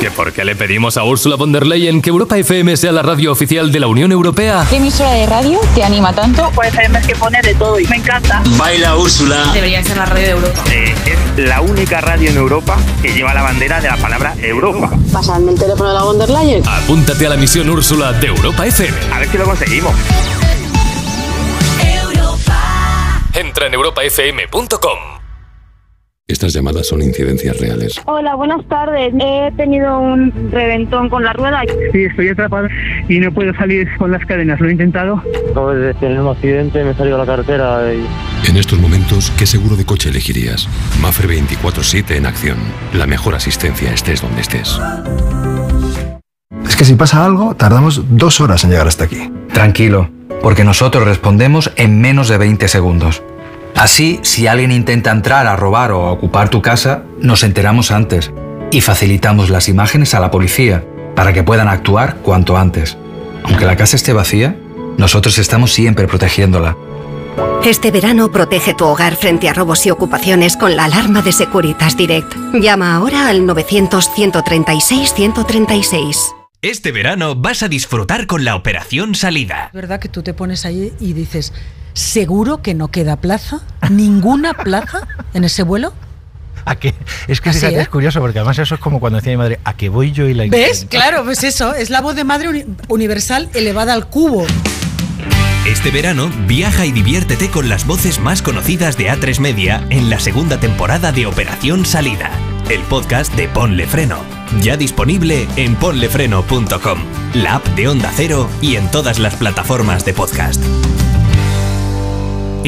¿Que por qué le pedimos a Ursula von der Leyen que Europa FM sea la radio oficial de la Unión Europea? ¿Qué emisora de radio te anima tanto? Pues FM es que pone de todo y me encanta. Baila Úrsula. Debería ser la radio de Europa. es la única radio en Europa que lleva la bandera de la palabra Europa. Pasadme el teléfono de la von der Leyen. Apúntate a la misión Úrsula de Europa FM. A ver si lo conseguimos. Entra en europafm.com. Estas llamadas son incidencias reales. Hola, buenas tardes. He tenido un reventón con la rueda. Sí, estoy atrapado y no puedo salir con las cadenas. Lo he intentado. Acabo de tener un accidente, me he salido a la carretera y... En estos momentos, ¿qué seguro de coche elegirías? Mafre 24-7 en acción. La mejor asistencia estés donde estés. Es que si pasa algo, tardamos dos horas en llegar hasta aquí. Tranquilo, porque nosotros respondemos en menos de 20 segundos. Así, si alguien intenta entrar a robar o a ocupar tu casa, nos enteramos antes y facilitamos las imágenes a la policía para que puedan actuar cuanto antes. Aunque la casa esté vacía, nosotros estamos siempre protegiéndola. Este verano protege tu hogar frente a robos y ocupaciones con la alarma de Securitas Direct. Llama ahora al 900-136-136. Este verano vas a disfrutar con la Operación Salida. ¿Verdad que tú te pones ahí y dices, ¿seguro que no queda plaza? ¿Ninguna plaza en ese vuelo? ¿A qué? Es que fíjate, ¿eh? es curioso, porque además eso es como cuando decía mi madre, ¿a qué voy yo y la ¿Ves? intento? Claro, pues eso, es la voz de madre uni- universal elevada al cubo. Este verano viaja y diviértete con las voces más conocidas de A3 Media en la segunda temporada de Operación Salida, el podcast de Ponle Freno. Ya disponible en ponlefreno.com, la app de Onda Cero y en todas las plataformas de podcast.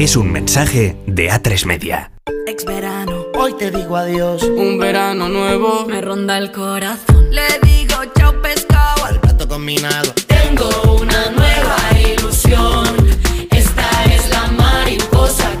Es un mensaje de A3 Media. Ex verano, hoy te digo adiós. Un verano nuevo me ronda el corazón. Le digo chao pescado al plato combinado. Tengo una nueva ilusión. Esta es la mariposa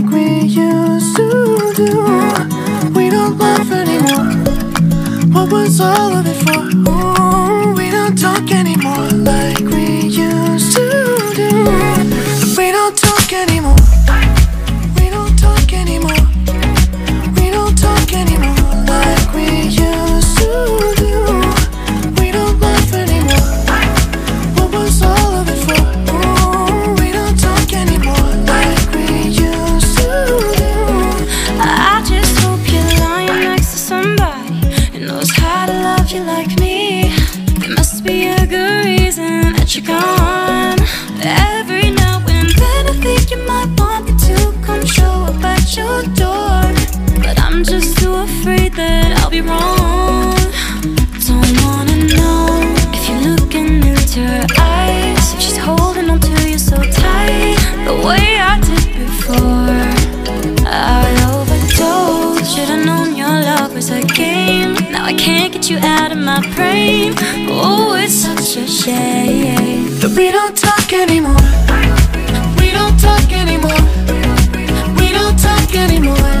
we used to do. We don't laugh anymore. What was all of it for? Ooh, we don't talk anymore like we her eyes. She's holding on to you so tight, the way I did before. I overdosed. Should've known your love was a game. Now I can't get you out of my brain. Oh, it's such a shame. That we don't talk anymore. We don't talk anymore. We don't talk anymore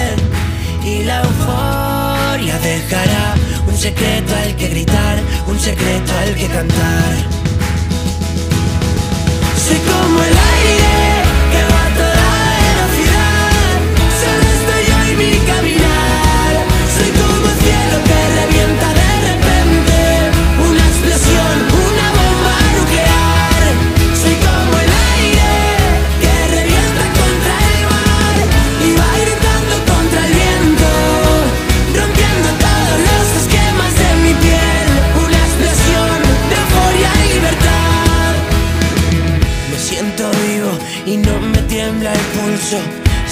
y la euforia dejará un secreto al que gritar, un secreto al que cantar. Soy como el aire que va a toda velocidad, solo estoy yo y mi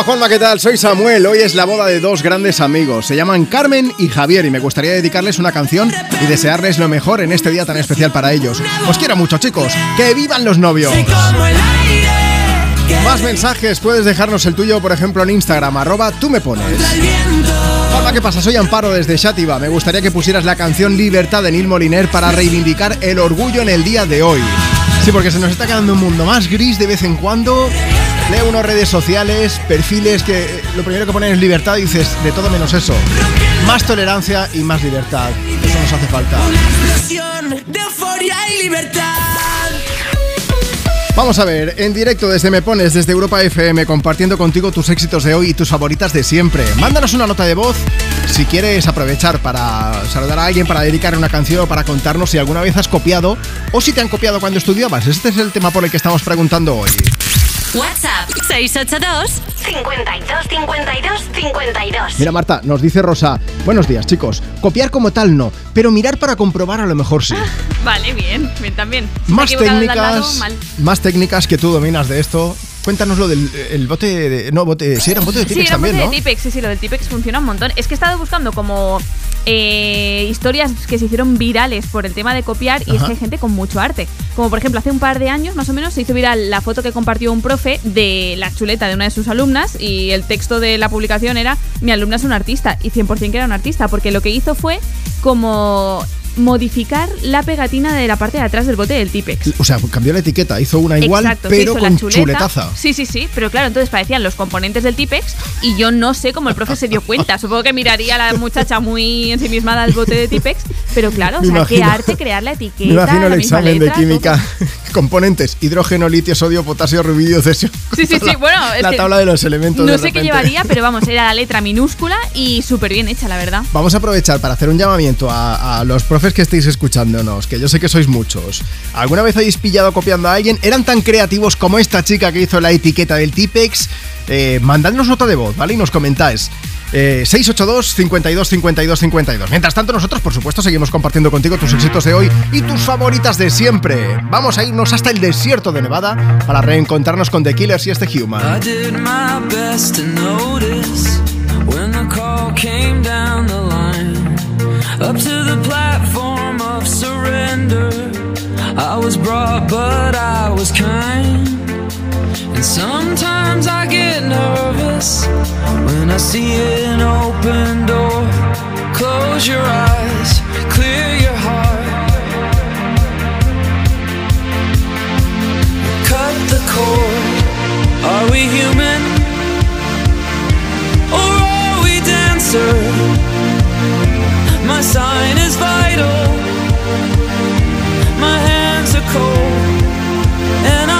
Hola Juanma, ¿qué tal? Soy Samuel. Hoy es la boda de dos grandes amigos. Se llaman Carmen y Javier y me gustaría dedicarles una canción y desearles lo mejor en este día tan especial para ellos. Os quiero mucho, chicos. ¡Que vivan los novios! Más mensajes, puedes dejarnos el tuyo, por ejemplo, en Instagram, arroba tú me pones. Hola, ¿qué pasa? Soy Amparo desde Shativa. Me gustaría que pusieras la canción Libertad de Neil Moliner para reivindicar el orgullo en el día de hoy. Sí, porque se nos está quedando un mundo más gris de vez en cuando. Leo unas redes sociales, perfiles que lo primero que ponen es libertad y dices de todo menos eso. Más tolerancia y más libertad. Eso nos hace falta. Explosión de euforia y libertad. Vamos a ver, en directo desde Me Pones, desde Europa FM, compartiendo contigo tus éxitos de hoy y tus favoritas de siempre. Mándanos una nota de voz si quieres aprovechar para saludar a alguien, para dedicar una canción, para contarnos si alguna vez has copiado o si te han copiado cuando estudiabas. Este es el tema por el que estamos preguntando hoy. WhatsApp 682 52 52 52. Mira, Marta, nos dice Rosa, buenos días chicos, copiar como tal no, pero mirar para comprobar a lo mejor sí. Vale, bien, bien también. Si Más lado, técnicas, mal. más técnicas que tú dominas de esto. Cuéntanos lo del el bote de... No, bote... Sí, era un bote de Sí, Tipex era un también, bote ¿no? de Tipex, sí, sí, lo del Tipex funciona un montón. Es que he estado buscando como eh, historias que se hicieron virales por el tema de copiar y es que hay gente con mucho arte. Como por ejemplo, hace un par de años más o menos se hizo viral la foto que compartió un profe de la chuleta de una de sus alumnas y el texto de la publicación era mi alumna es un artista y 100% que era un artista porque lo que hizo fue como modificar la pegatina de la parte de atrás del bote del Tipex. O sea, cambió la etiqueta, hizo una igual, Exacto, pero con chuleta. chuletaza. Sí, sí, sí, pero claro, entonces parecían los componentes del Tipex y yo no sé cómo el profe se dio cuenta. Supongo que miraría a la muchacha muy ensimismada al bote de Tipex, pero claro, o sea, qué arte crear la etiqueta. Me imagino el examen letra, de química. Componentes, hidrógeno, litio, sodio, potasio, rubidio, cesio. Sí, sí, sí, bueno, es La que tabla de los elementos. No de sé qué llevaría, pero vamos, era la letra minúscula y súper bien hecha, la verdad. Vamos a aprovechar para hacer un llamamiento a, a los profes que estéis escuchándonos, que yo sé que sois muchos. ¿Alguna vez habéis pillado copiando a alguien? ¿Eran tan creativos como esta chica que hizo la etiqueta del Tipex? Eh, mandadnos nota de voz, ¿vale? Y nos comentáis. Eh, 682 52 52 52. Mientras tanto, nosotros, por supuesto, seguimos compartiendo contigo tus éxitos de hoy y tus favoritas de siempre. Vamos a irnos hasta el desierto de Nevada para reencontrarnos con The Killers y este I Human. did my best to notice when the call came down the line. Up to the platform of surrender. I was brought, but I was kind. And sometimes I get nervous I see an open door. Close your eyes, clear your heart. Cut the cord. Are we human? Or are we dancer? My sign is vital. My hands are cold. And my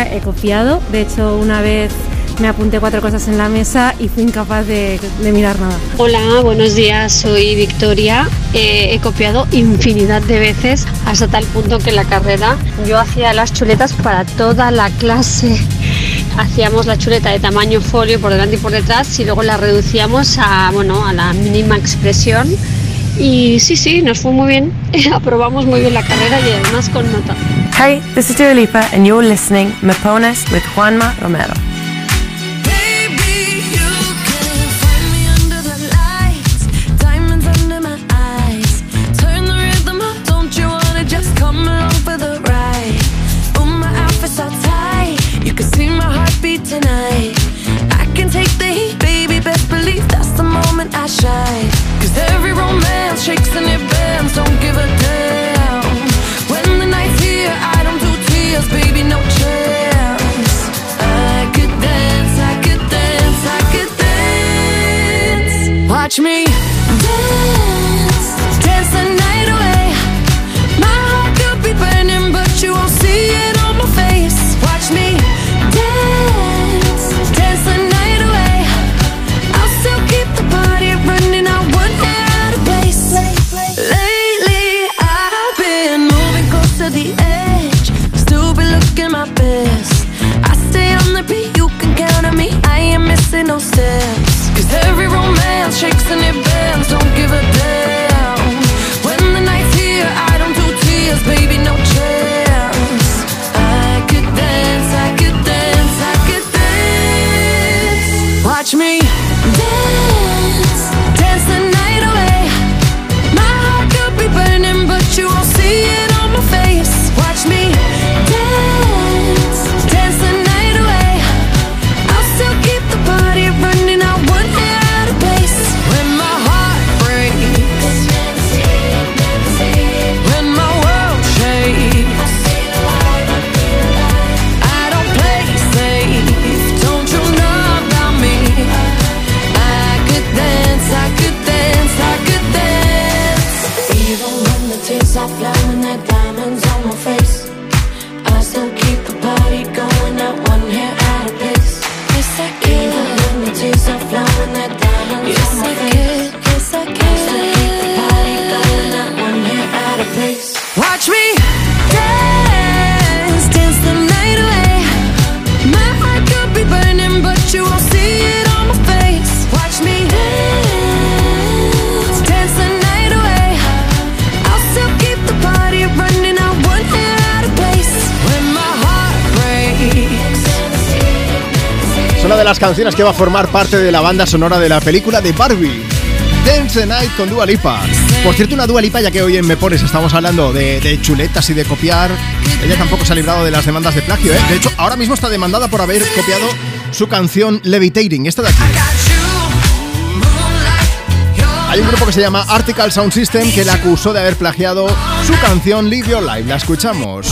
He copiado. De hecho, una vez me apunté cuatro cosas en la mesa y fui incapaz de, de mirar nada. Hola, buenos días, soy Victoria. Eh, he copiado infinidad de veces hasta tal punto que en la carrera yo hacía las chuletas para toda la clase. Hacíamos la chuleta de tamaño folio por delante y por detrás y luego la reducíamos a, bueno, a la mínima expresión. Y sí, sí, nos fue muy bien. Aprobamos muy bien la carrera y además con nota. Hey, this is Dua Lipa, and you're listening Me Pones with Juanma Romero. Que va a formar parte de la banda sonora de la película de Barbie. Dance the Night con Dua Lipa. Por cierto, una Dua Lipa, ya que hoy en Me Pones estamos hablando de, de chuletas y de copiar, ella tampoco se ha librado de las demandas de plagio, ¿eh? De hecho, ahora mismo está demandada por haber copiado su canción Levitating, esta de aquí. Hay un grupo que se llama Article Sound System que la acusó de haber plagiado su canción Live Your Life. La escuchamos.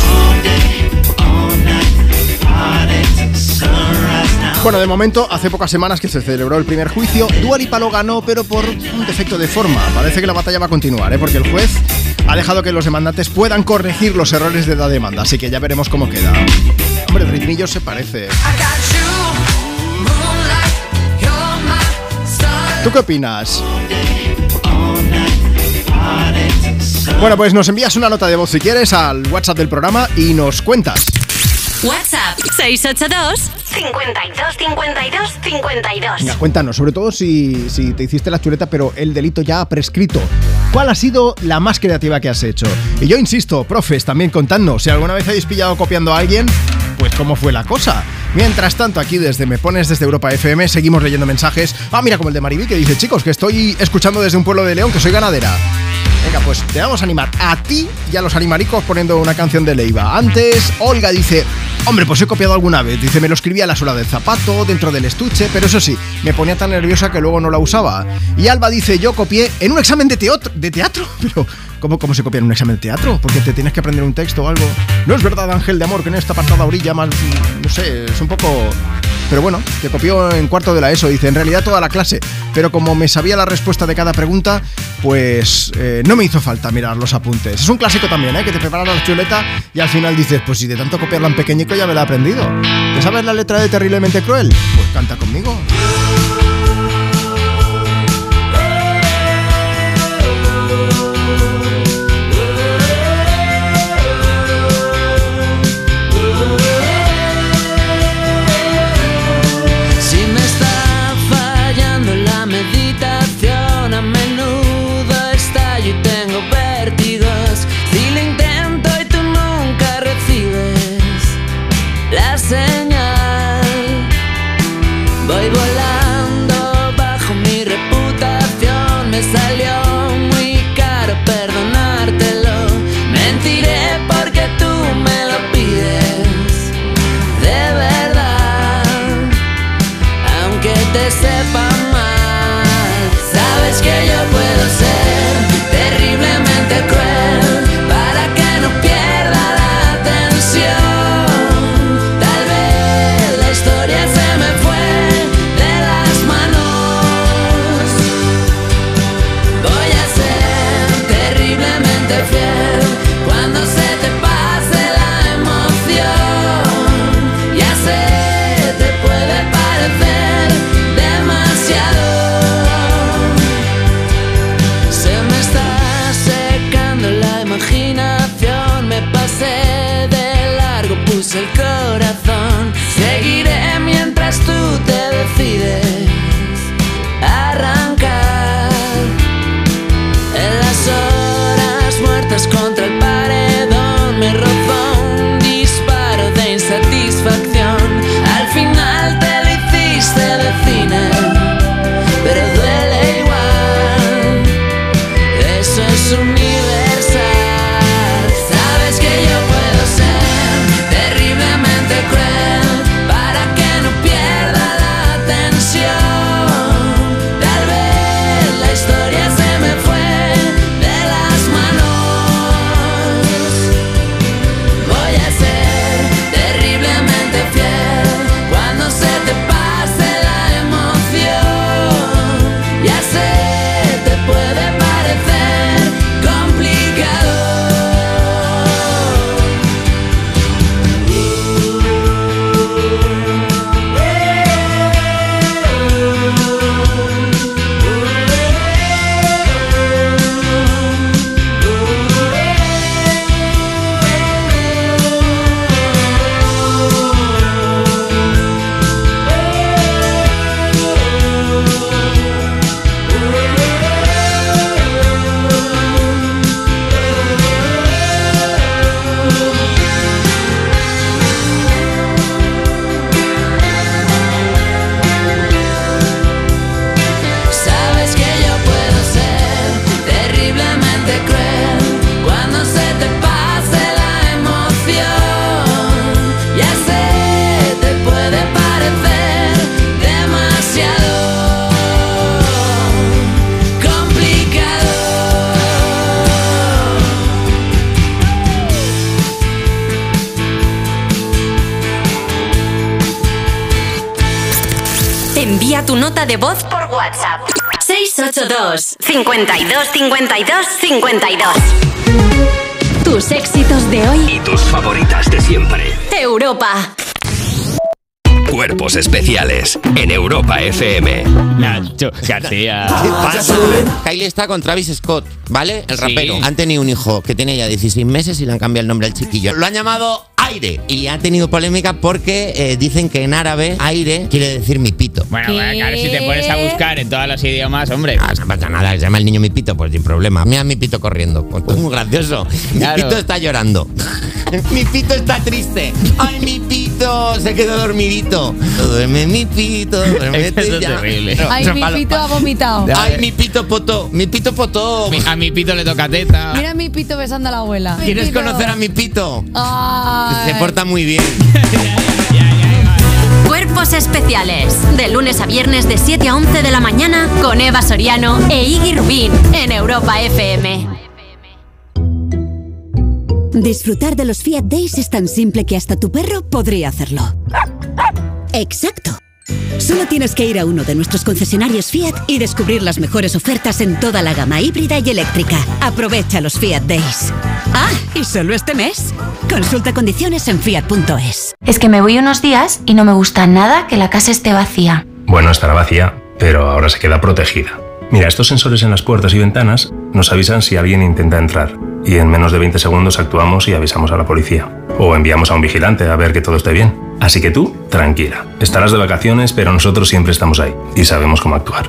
Bueno, de momento, hace pocas semanas que se celebró el primer juicio, Dua Lipa lo ganó, pero por un defecto de forma. Parece que la batalla va a continuar, ¿eh? porque el juez ha dejado que los demandantes puedan corregir los errores de la demanda, así que ya veremos cómo queda. Hombre, el ritmillo se parece. ¿Tú qué opinas? Bueno, pues nos envías una nota de voz si quieres al WhatsApp del programa y nos cuentas. WhatsApp 682 52 52 52. Venga, cuéntanos, sobre todo si, si te hiciste la chuleta, pero el delito ya ha prescrito. ¿Cuál ha sido la más creativa que has hecho? Y yo insisto, profes, también contadnos, si alguna vez habéis pillado copiando a alguien, pues cómo fue la cosa. Mientras tanto, aquí desde Me Pones, desde Europa FM, seguimos leyendo mensajes. Ah, mira, como el de Mariví, que dice, chicos, que estoy escuchando desde un pueblo de León, que soy ganadera. Venga, pues te vamos a animar a ti y a los animaricos poniendo una canción de Leiva. Antes, Olga dice, hombre, pues he copiado alguna vez. Dice, me lo escribía a la suela del zapato, dentro del estuche, pero eso sí, me ponía tan nerviosa que luego no la usaba. Y Alba dice, yo copié en un examen de teatro. ¿De teatro? Pero, ¿cómo, cómo se copia en un examen de teatro? Porque te tienes que aprender un texto o algo. No es verdad, Ángel de Amor, que en esta apartada orilla más, no sé, es un poco... Pero bueno, que copió en cuarto de la ESO, dice, en realidad toda la clase. Pero como me sabía la respuesta de cada pregunta, pues eh, no me hizo falta mirar los apuntes. Es un clásico también, ¿eh? Que te preparas la chuleta y al final dices, pues si de tanto copiarla en pequeñico ya me la he aprendido. ¿Te sabes la letra de Terriblemente Cruel? Pues canta conmigo. De voz por WhatsApp. 682 52 52 52. Tus éxitos de hoy. Y tus favoritas de siempre. Europa. Cuerpos especiales en Europa FM. Nacho García. ¿Qué pasa? Kylie está con Travis Scott, ¿vale? El Sí. rapero. Han tenido un hijo que tiene ya 16 meses y le han cambiado el nombre al chiquillo. Lo han llamado Aire. Y ha tenido polémica porque eh, dicen que en árabe aire quiere decir mi. Bueno, bueno, claro, si te pones a buscar en todos los idiomas, hombre. Ah, no pasa nada, se llama el niño mi pito, pues sin problema. Mira mi pito corriendo. Pues, es muy gracioso. Mi Claro. pito está llorando. mi pito está triste. Ay, mi pito se quedó dormidito. Duerme mi pito, duérmete Eso es ya. terrible. No, Ay, mi pito ha vomitado. Ay, mi pito potó, mi pito potó. A mi pito le toca teta. Mira mi pito besando a la abuela. Mi ¿Quieres pito. conocer a mi pito? Ay. Se porta muy bien. Especiales. De lunes a viernes de 7 a 11 de la mañana con Eva Soriano e Iggy Rubín en Europa FM. Disfrutar de los Fiat Days es tan simple que hasta tu perro podría hacerlo. Exacto. Solo tienes que ir a uno de nuestros concesionarios Fiat y descubrir las mejores ofertas en toda la gama híbrida y eléctrica. Aprovecha los Fiat Days. Ah, y solo este mes. Consulta condiciones en fiat.es. Es que me voy unos días y no me gusta nada que la casa esté vacía. Bueno, estará vacía, pero ahora se queda protegida. Mira, estos sensores en las puertas y ventanas nos avisan si alguien intenta entrar y en menos de 20 segundos actuamos y avisamos a la policía. O enviamos a un vigilante a ver que todo esté bien. Así que tú, tranquila. Estarás de vacaciones, pero nosotros siempre estamos ahí y sabemos cómo actuar.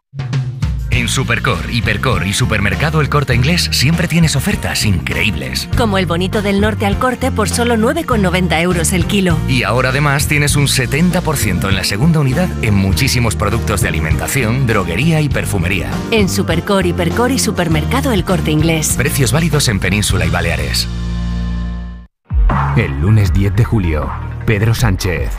En Supercor, Hipercor y Supermercado El Corte Inglés siempre tienes ofertas increíbles. Como el bonito del norte al corte por solo 9,90 euros el kilo. Y ahora además tienes un 70% en la segunda unidad en muchísimos productos de alimentación, droguería y perfumería. En Supercor, Hipercor y Supermercado El Corte Inglés. Precios válidos en Península y Baleares. El lunes 10 de julio, Pedro Sánchez,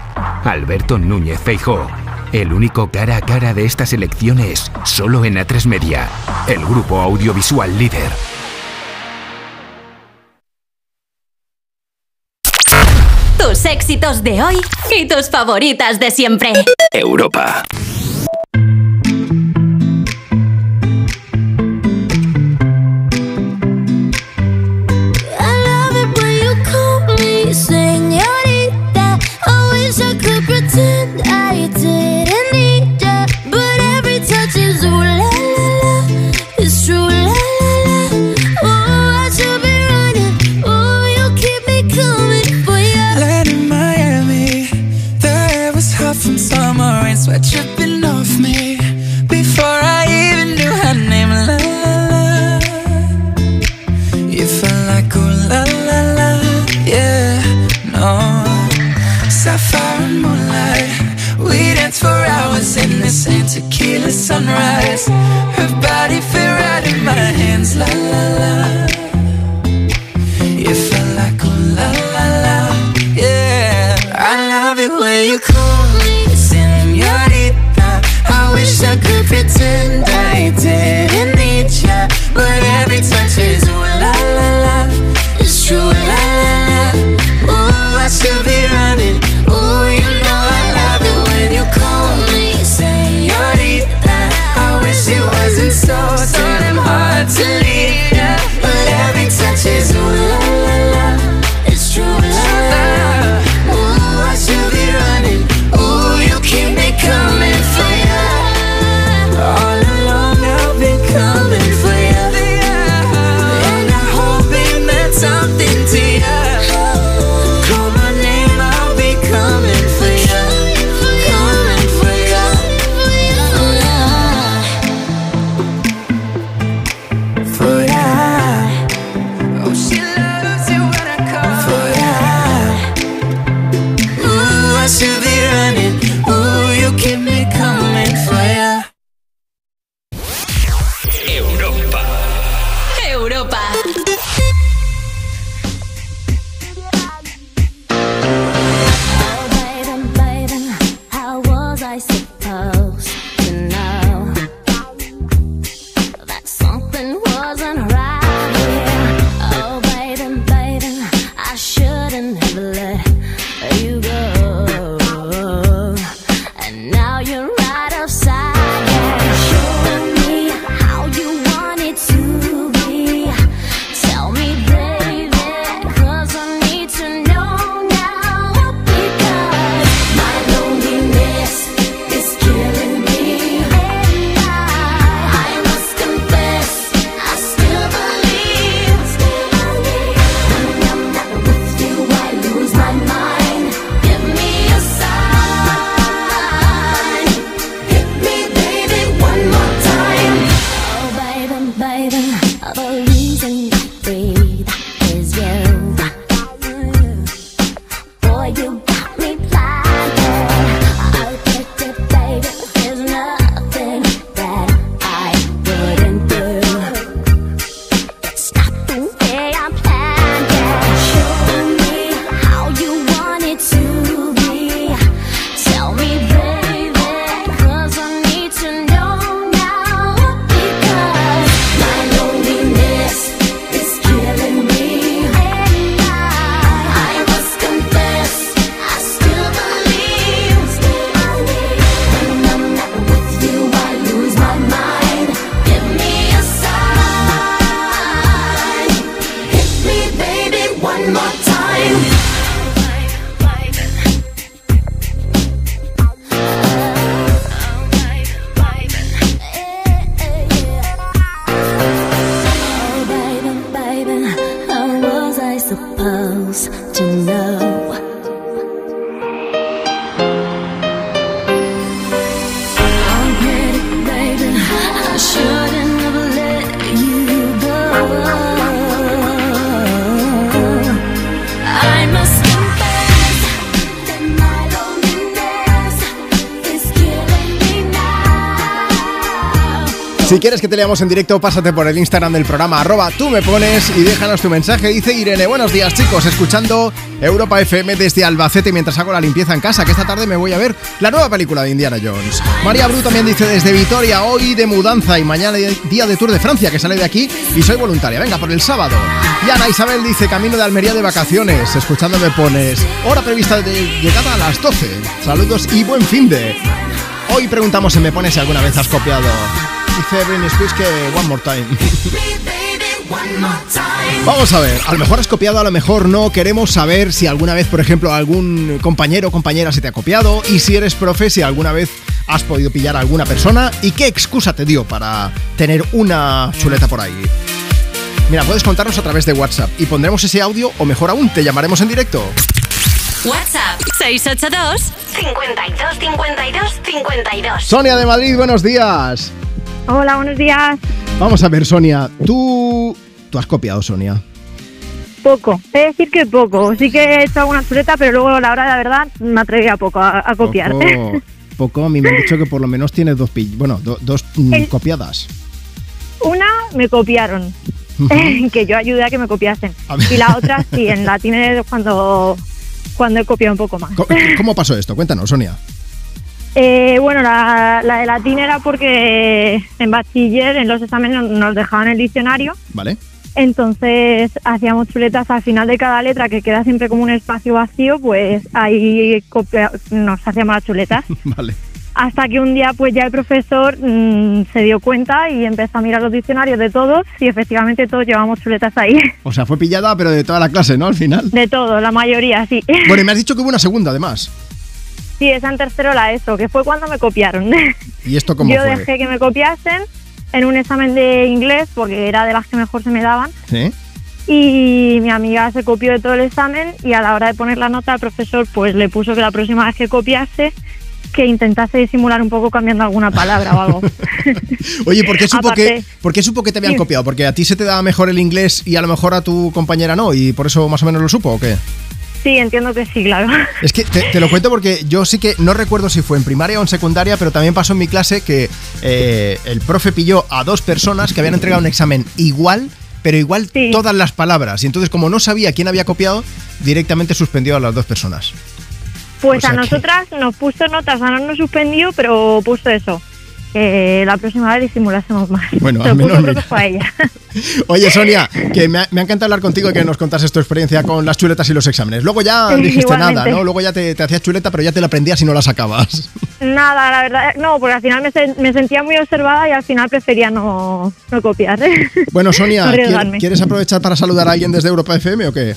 Alberto Núñez Feijó. El único cara a cara de estas elecciones solo en A3 Media, el grupo audiovisual líder. Tus éxitos de hoy y tus favoritas de siempre. Europa. Rain, off me. Before I even knew her name, la la la. You felt like ooh la la la, yeah, no. Sapphire moonlight, we danced for hours in the tequila sunrise. Her body fit right in my hands, la la la. You felt like ooh la la la, pretend I didn't Si leamos en directo, pásate por el Instagram del programa, arroba tú me pones y déjanos tu mensaje. Dice Irene, buenos días chicos, escuchando Europa FM desde Albacete mientras hago la limpieza en casa, que esta tarde me voy a ver la nueva película de Indiana Jones. María Bru también dice desde Vitoria, hoy de mudanza y mañana día de Tour de Francia, que sale de aquí y soy voluntaria. Venga, por el sábado. Y Ana Isabel dice, camino de Almería de vacaciones, escuchando me pones, hora prevista de llegada a las 12. Saludos y buen fin de... Hoy preguntamos en Me Pones si alguna vez has copiado. Dice Britney Spears que One More Time. Vamos a ver, a lo mejor has copiado, a lo mejor no. Queremos saber si alguna vez, por ejemplo, algún compañero o compañera se te ha copiado y si eres profe, si alguna vez has podido pillar a alguna persona y qué excusa te dio para tener una chuleta por ahí. Mira, puedes contarnos a través de WhatsApp y pondremos ese audio o mejor aún, te llamaremos en directo. WhatsApp WhatsApp. 682 52 52 52. Sonia de Madrid, buenos días. Hola, buenos días. Vamos a ver, Sonia, tú... Tú has copiado, Sonia. Poco. He de decir que poco. Sí que he hecho alguna chuleta, pero luego a la hora de la verdad me atreví a poco a, a copiar. Poco, poco, a mí me han dicho que por lo menos tienes dos, bueno, do- dos mm, El- copiadas. Una me copiaron, que yo ayudé a que me copiasen. Y la otra sí, en latín es cuando, cuando he copiado un poco más. ¿Cómo pasó esto? Cuéntanos, Sonia. Eh, bueno, la, la de latín era porque en bachiller, en los exámenes, nos dejaban el diccionario. ¿Vale? Entonces hacíamos chuletas al final de cada letra que queda siempre como un espacio vacío, pues ahí copia- nos hacíamos las chuletas. Vale. Hasta que un día pues ya el profesor mm, se dio cuenta y empezó a mirar los diccionarios de todos y efectivamente todos llevamos chuletas ahí. O sea, fue pillada, pero de toda la clase, ¿no? Al final. De todo, la mayoría, sí. Bueno, y me has dicho que hubo una segunda, además. Sí, esa en tercero la ESO, que fue cuando me copiaron. ¿Y esto cómo Yo fue? dejé que me copiasen en un examen de inglés porque era de las que mejor se me daban. ¿Sí? Y mi amiga se copió de todo el examen y a la hora de poner la nota el profesor pues le puso que la próxima vez que copiase que intentase disimular un poco cambiando alguna palabra o algo. Oye, ¿por qué, supo Aparte- que, ¿por qué supo que te habían Sí. copiado? ¿Porque a ti se te daba mejor el inglés y a lo mejor a tu compañera no? ¿Y por eso más o menos lo supo o qué? Sí, entiendo que sí, claro. Es que te, te lo cuento porque yo sí que no recuerdo si fue en primaria o en secundaria, pero también pasó en mi clase que eh, el profe pilló a dos personas que habían entregado un examen igual, pero igual todas las palabras. Y entonces, como no sabía quién había copiado, directamente suspendió a las dos personas. Pues O sea a que- nosotras nos puso notas, a no nos suspendió, pero puso eso. Que la próxima vez disimulásemos más. Bueno, al menos creo que fue a ella. Oye, Sonia, que me ha, me ha encantado hablar contigo y que nos contases tu experiencia con las chuletas y los exámenes. Luego ya Sí, dijiste igualmente. nada, ¿no? Luego ya te, te hacías chuleta, pero ya te la aprendías y no la sacabas. Nada, la verdad, no, porque al final me, me sentía muy observada y al final prefería no, no copiar. Bueno, Sonia, No ¿quier- arriesgarme. ¿quieres aprovechar para saludar a alguien desde Europa FM o qué?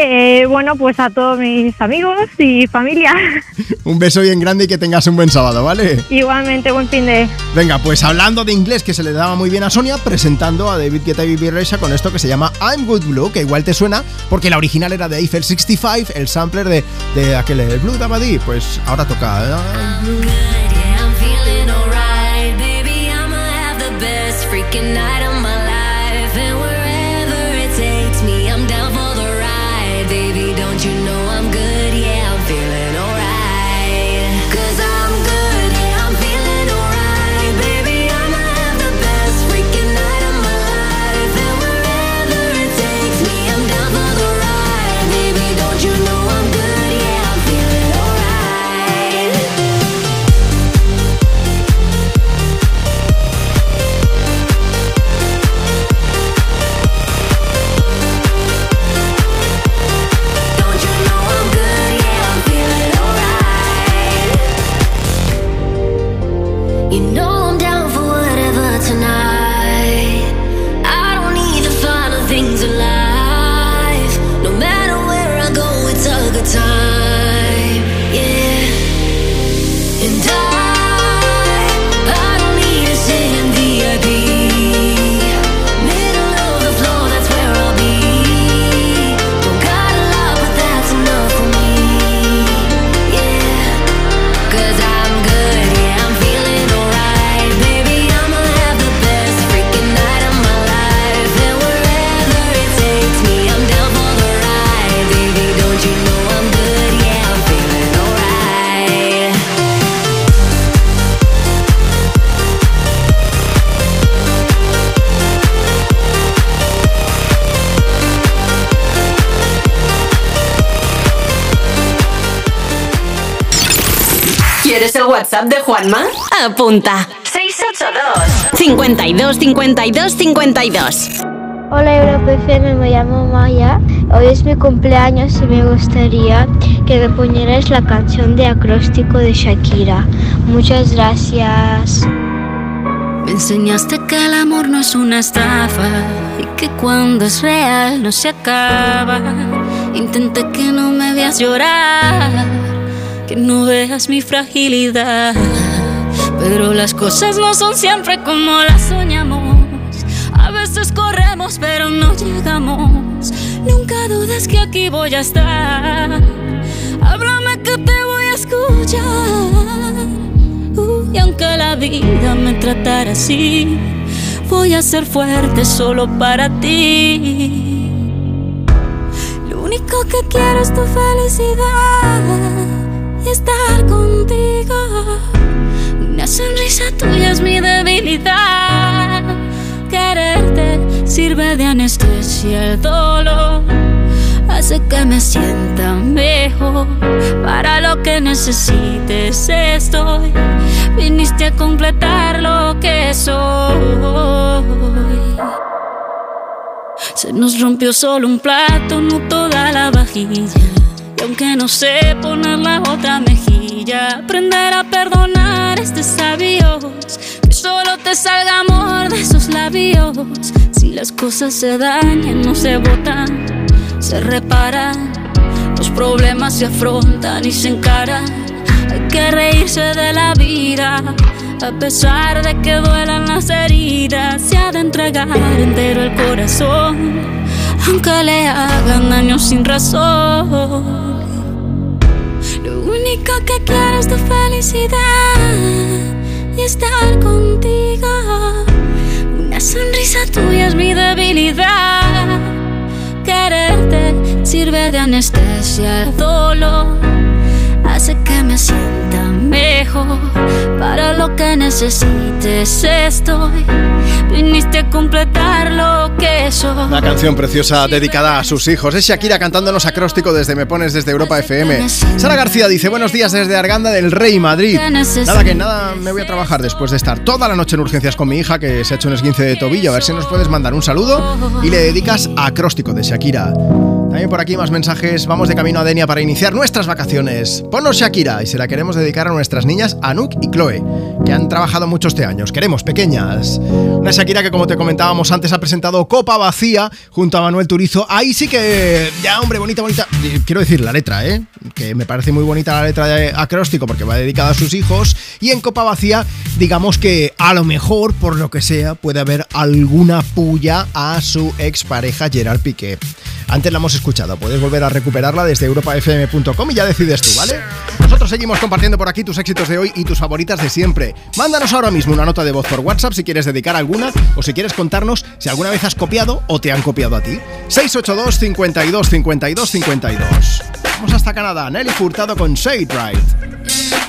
Eh, bueno, pues a todos mis amigos y familia. Un beso bien grande y que tengas un buen sábado, ¿vale? Igualmente, buen fin de. Venga, pues hablando de inglés que se le daba muy bien a Sonia, presentando a David Guetta y Bibi con esto que se llama I'm Good Blue, que igual te suena porque la original era de Eiffel 65, el sampler de, de aquel el Blue Dabadi. Pues ahora toca. ¿eh? I'm feeling alright, baby. I'ma have the best freaking night WhatsApp de Juanma? Apunta. 682 52 52 52. Hola Europa FM, me llamo Maya. Hoy es mi cumpleaños y me gustaría que me ponieras la canción de acróstico de Shakira. Muchas gracias. Me enseñaste que el amor no es una estafa y que cuando es real no se acaba. Intenté que no me veas llorar, no veas mi fragilidad. Pero las cosas no son siempre como las soñamos. A veces corremos pero no llegamos. Nunca dudes que aquí voy a estar. A que te voy a escuchar. Uh, y aunque la vida me tratara así, voy a ser fuerte solo para ti. Lo único que quiero es tu felicidad estar contigo. Una sonrisa tuya es mi debilidad. Quererte sirve de anestesia el dolor. Hace que me sienta mejor. Para lo que necesites estoy. Viniste a completar lo que soy. Se nos rompió solo un plato, no toda la vajilla. Y aunque no sé poner la otra mejilla, aprender a perdonar es de sabios. Que solo te salga amor de esos labios. Si las cosas se dañan, no se botan, se reparan. Los problemas se afrontan y se encaran. Hay que reírse de la vida. A pesar de que duelan las heridas, se ha de entregar entero el corazón, aunque le hagan daño sin razón. Único que quiero es tu felicidad y estar contigo. Una sonrisa tuya es mi debilidad. Quererte sirve de anestesia el dolor. Hace que me sienta mejor. Para lo que necesites estoy. Viniste a completar lo que soy. Una canción preciosa dedicada a sus hijos. Es Shakira cantándonos acróstico desde Me Pones desde Europa FM. Sara García dice: Buenos días desde Arganda del Rey, Madrid. Nada que nada, me voy a trabajar después de estar toda la noche en urgencias con mi hija que se ha hecho un esguince de tobillo. A ver si nos puedes mandar un saludo y le dedicas a acróstico de Shakira. También por aquí más mensajes. Vamos de camino a Denia para iniciar nuestras vacaciones. Ponnos Shakira y se la queremos dedicar a nuestras niñas Anouk y Chloe, que han trabajado mucho este año. Os queremos pequeñas. Una Shakira que, como te comentábamos antes, ha presentado Copa Vacía junto a Manuel Turizo. Ahí sí que, ya, hombre, bonita, bonita. Quiero decir la letra, ¿eh? Que me parece muy bonita la letra de acróstico porque va dedicada a sus hijos. Y en Copa Vacía, digamos que a lo mejor, por lo que sea, puede haber alguna puya a su expareja Gerard Piqué. Antes la hemos escuchado, puedes volver a recuperarla desde europafm.com y ya decides tú, ¿vale? Nosotros seguimos compartiendo por aquí tus éxitos de hoy y tus favoritas de siempre. Mándanos ahora mismo una nota de voz por WhatsApp si quieres dedicar alguna o si quieres contarnos si alguna vez has copiado o te han copiado a ti. 682 52 52 52. Vamos hasta Canadá. Nelly Furtado con It Right.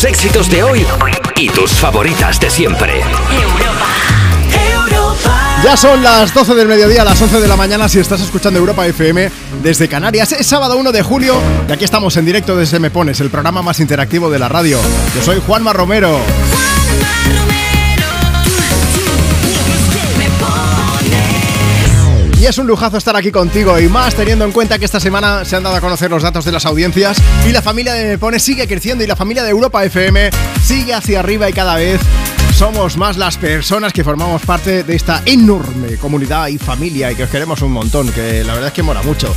Tus éxitos de hoy y tus favoritas de siempre. Ya son las 12 del mediodía, las 11 de la mañana si estás escuchando Europa FM desde Canarias. Es sábado 1 de julio y aquí estamos en directo desde Me Pones, el programa más interactivo de la radio. Yo soy Juanma Romero. Es un lujazo estar aquí contigo y más teniendo en cuenta que esta semana se han dado a conocer los datos de las audiencias y la familia de Me Pones sigue creciendo y la familia de Europa FM sigue hacia arriba y cada vez somos más las personas que formamos parte de esta enorme comunidad y familia y que os queremos un montón, que la verdad es que mola mucho.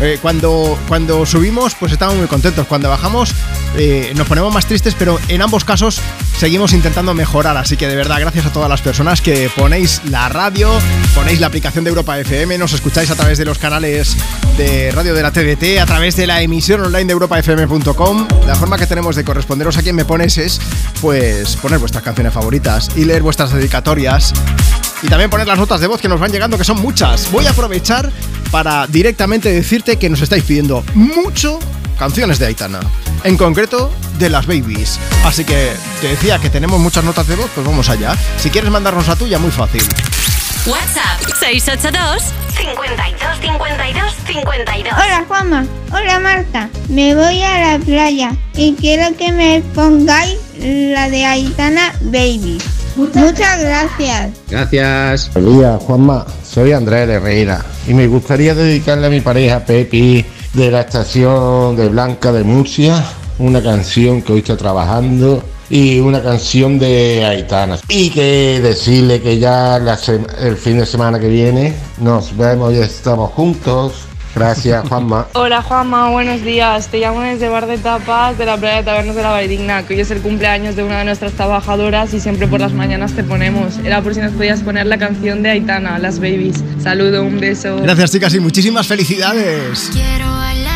Eh, cuando, cuando subimos, pues estamos muy contentos. Cuando bajamos, eh, nos ponemos más tristes, pero en ambos casos seguimos intentando mejorar. Así que de verdad, gracias a todas las personas que ponéis la radio, ponéis la aplicación de Europa FM, nos escucháis a través de los canales de radio de la TDT, a través de la emisión online de europafm.com. La forma que tenemos de corresponderos a quien me pones es, pues, poner vuestras canciones favoritas y leer vuestras dedicatorias. Y también poner las notas de voz que nos van llegando, que son muchas. Voy a aprovechar para directamente decirte que nos estáis pidiendo mucho canciones de Aitana. En concreto, de las babies. Así que te decía que tenemos muchas notas de voz, pues vamos allá. Si quieres mandarnos la tuya, muy fácil. WhatsApp 682 52 52 52. Hola Juanma, hola Marta, me voy a la playa y quiero que me pongáis la de Aitana Baby. Muchas gracias. Gracias. Buenos días, Juanma. Soy Andrés Herrera y me gustaría dedicarle a mi pareja Pepi de la estación de Blanca de Murcia una canción que hoy está trabajando y una canción de Aitana. Y que decirle que ya la el fin de semana que viene nos vemos y estamos juntos. Gracias, Juanma. Hola Juanma, buenos días. Te llamo desde Bar de Tapas de la playa de Tabernas de la Valldigna, que hoy es el cumpleaños de una de nuestras trabajadoras y siempre por las mañanas te ponemos. Era por si nos podías poner la canción de Aitana, Las Babies. Saludo, un beso. Gracias, chicas, y muchísimas felicidades. Quiero bailar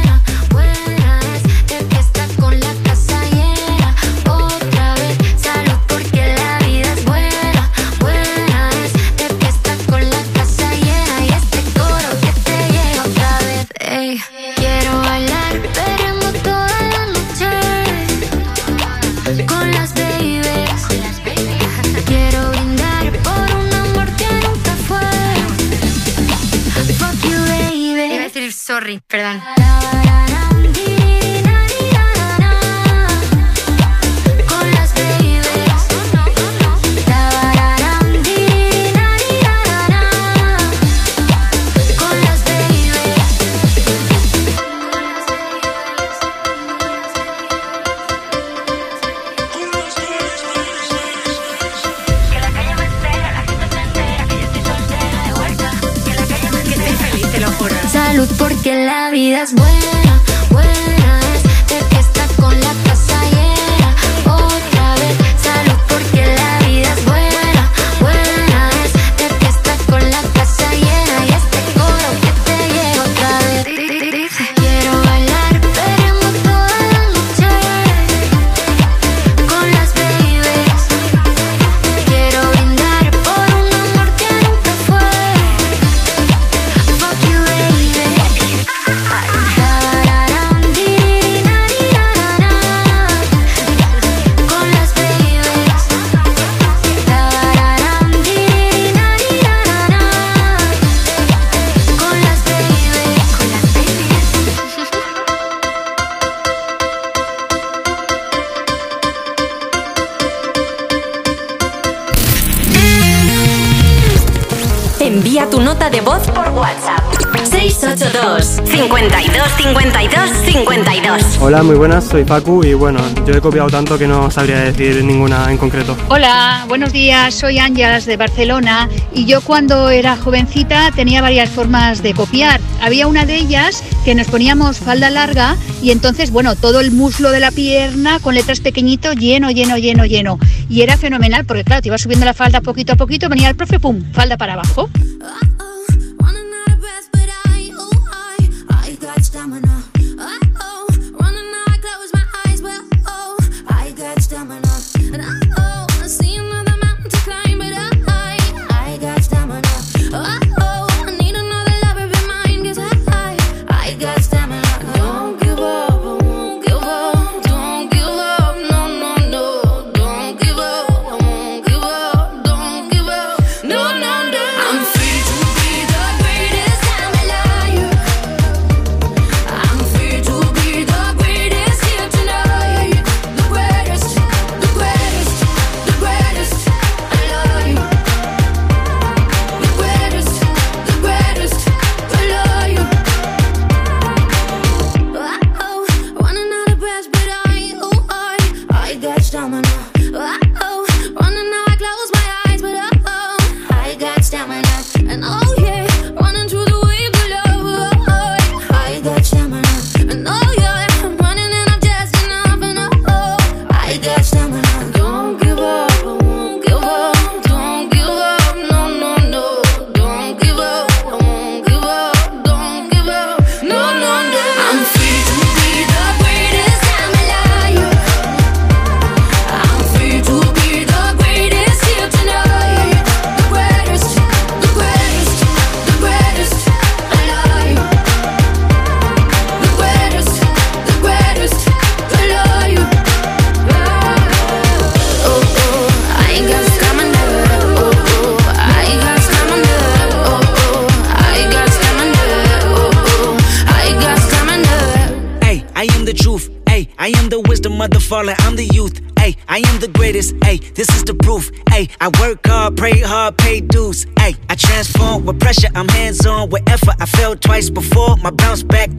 perdón. La vida Hola, muy buenas, soy Facu y bueno, yo he copiado tanto que no sabría decir ninguna en concreto. Hola, buenos días, soy Ángelas de Barcelona y yo cuando era jovencita tenía varias formas de copiar. Había una de ellas que nos poníamos falda larga y entonces, bueno, todo el muslo de la pierna con letras pequeñito, lleno, lleno, lleno, lleno. Y era fenomenal porque claro, te ibas subiendo la falda poquito a poquito, venía el profe, pum, falda para abajo.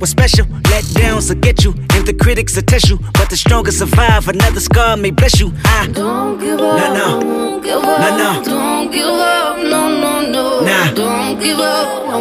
Was special. Let downs will get you, and the critics will test you. But the strongest survive. Another scar may bless you. I Don't give up. No, no. Won't give No, up. no. Don't give up. No, no, no. Nah. Don't give up.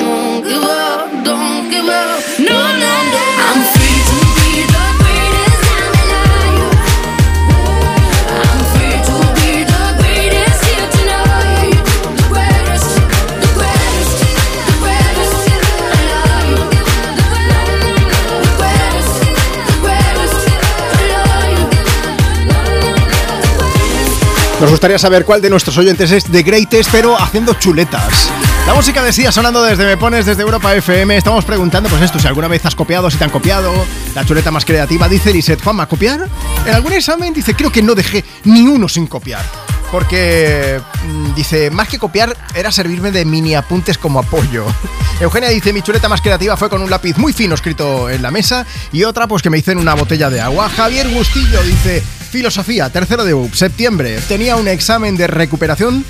Nos gustaría saber cuál de nuestros oyentes es The Greatest, pero haciendo chuletas. La música decía sonando desde Me Pones, desde Europa FM. Estamos preguntando, pues esto, si alguna vez has copiado, si te han copiado. La chuleta más creativa, dice Lisette Juanma, ¿copiar? En algún examen dice, creo que no dejé ni uno sin copiar. Porque mm, dice, más que copiar, era servirme de mini apuntes como apoyo. Eugenia dice, mi chuleta más creativa fue con un lápiz muy fino escrito en la mesa y otra pues que me hice en una botella de agua. Javier Bustillo dice, filosofía, tercero de UP, septiembre. Tenía un examen de recuperación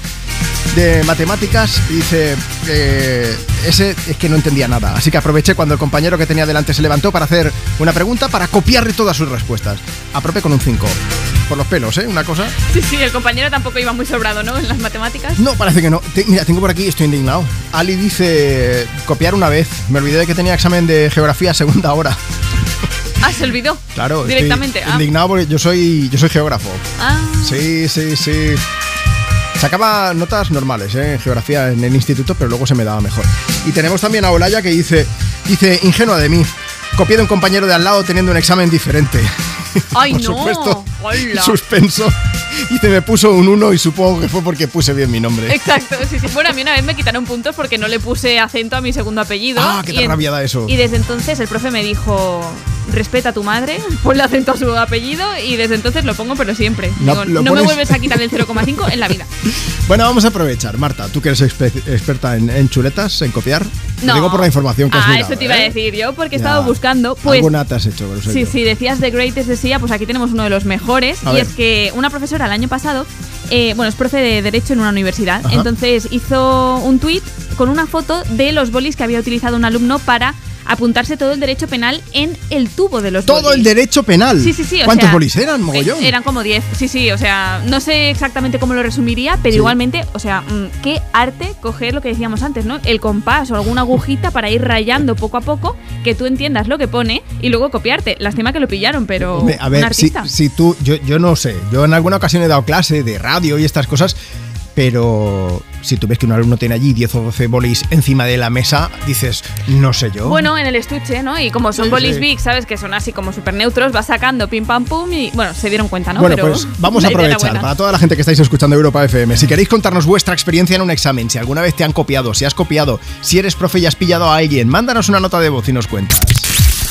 de matemáticas y dice eh, ese es que no entendía nada así que aproveché cuando el compañero que tenía delante se levantó para hacer una pregunta para copiarle todas sus respuestas aprobé con un 5 por los pelos ¿eh? una cosa Sí, sí, el compañero tampoco iba muy sobrado, ¿no? En las matemáticas. no parece que no Te- mira tengo por aquí estoy indignado Ali dice copiar una vez me olvidé de que tenía examen de geografía a segunda hora Ah, se olvidó. claro Directamente. Ah. indignado porque yo soy yo soy geógrafo Ah. Sí, sí, sí. Sacaba notas normales ¿eh? en geografía en el instituto, pero luego se me daba mejor. Y tenemos también a Olaya que dice, dice, ingenua de mí, copié de un compañero de al lado teniendo un examen diferente. Ay, Por no. supuesto. Hola. Suspenso. Y te me puso un 1 y supongo que fue porque puse bien mi nombre. Exacto, sí, sí. Bueno, a mí una vez me quitaron puntos porque no le puse acento a mi segundo apellido. Ah, qué en- rabia da eso. Y desde entonces el profe me dijo, respeta a tu madre, ponle acento a su apellido y desde entonces lo pongo pero siempre. No, Digo, no me vuelves a quitar el 0,5 en la vida. Bueno, vamos a aprovechar. Marta, tú que eres expe- experta en, en chuletas, en copiar. Te No. digo por la información que has Ah, mirado, eso te iba a ¿eh? decir yo porque he Ya. estado buscando. Pues, Alguna te has hecho, Sí, sí, decías The Greatest decía, pues aquí tenemos uno de los mejores. A y ver. es que una profesora el año pasado, eh, bueno, es profe de Derecho en una universidad, Ajá. entonces hizo un tuit con una foto de los bolis que había utilizado un alumno para apuntarse todo el derecho penal en el tubo de los Todo bolis. el derecho penal. Sí, sí, sí. o ¿Cuántos sea, bolis eran, mogollón? eh, Eran como 10. Sí, sí, o sea, no sé exactamente cómo lo resumiría, pero Sí. igualmente, o sea, mm, qué arte coger lo que decíamos antes, ¿no? El compás o alguna agujita para ir rayando poco a poco, que tú entiendas lo que pone y luego copiarte. Lástima que lo pillaron, pero Hombre, a un ver, si, artista. si tú, yo, yo no sé, yo en alguna ocasión he dado clase de radio y estas cosas, pero si tú ves que un alumno tiene allí 10 o 12 bolis encima de la mesa, dices, no sé yo. Bueno, en el estuche, ¿no? Y como son Sí, bolis sí. big, ¿sabes? Que son así como súper neutros, va sacando pim pam pum y bueno, se dieron cuenta, ¿no? Bueno, Pero pues vamos a aprovechar para toda la gente que estáis escuchando Europa FM. Si queréis contarnos vuestra experiencia en un examen, si alguna vez te han copiado, si has copiado, si eres profe y has pillado a alguien, mándanos una nota de voz y nos cuentas.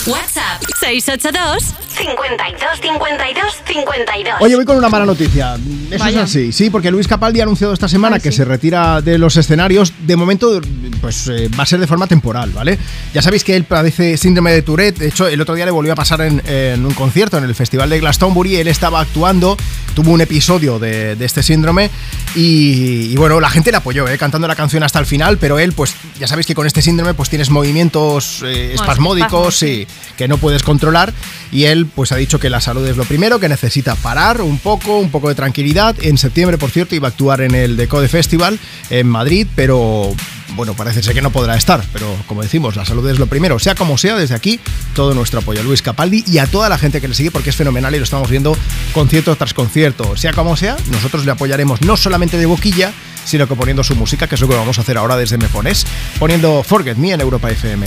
WhatsApp 682 52 52 52. Oye, voy con una mala noticia. Eso Vaya. es así, sí, porque Luis Capaldi ha anunciado esta semana que se retira de los escenarios. De momento, pues eh, va a ser de forma temporal, ¿vale? Ya sabéis que él padece síndrome de Tourette. De hecho, el otro día le volvió a pasar en, en un concierto en el Festival de Glastonbury. Él estaba actuando, tuvo un episodio de, de este síndrome y, y bueno, la gente le apoyó, ¿eh? cantando la canción hasta el final, pero él, pues ya sabéis que con este síndrome pues tienes movimientos eh, espasmódicos y que no puedes controlar y él pues ha dicho que la salud es lo primero, que necesita parar un poco, un poco de tranquilidad. En septiembre, por cierto, iba a actuar en el Decode Festival en Madrid, pero bueno, parece ser que no podrá estar, pero como decimos, la salud es lo primero. Sea como sea, desde aquí todo nuestro apoyo a Luis Capaldi y a toda la gente que le sigue porque es fenomenal y lo estamos viendo concierto tras concierto. Sea como sea, nosotros le apoyaremos no solamente de boquilla, sino que poniendo su música, que es lo que vamos a hacer ahora desde Me Pones, poniendo Forget Me en Europa FM.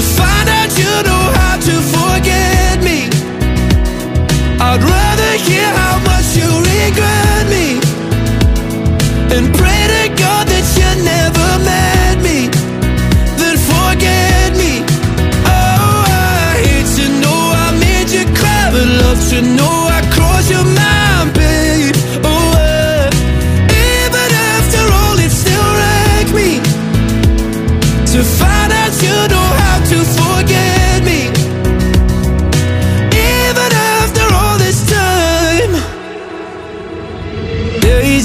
Find out you know how to forget me. I'd rather hear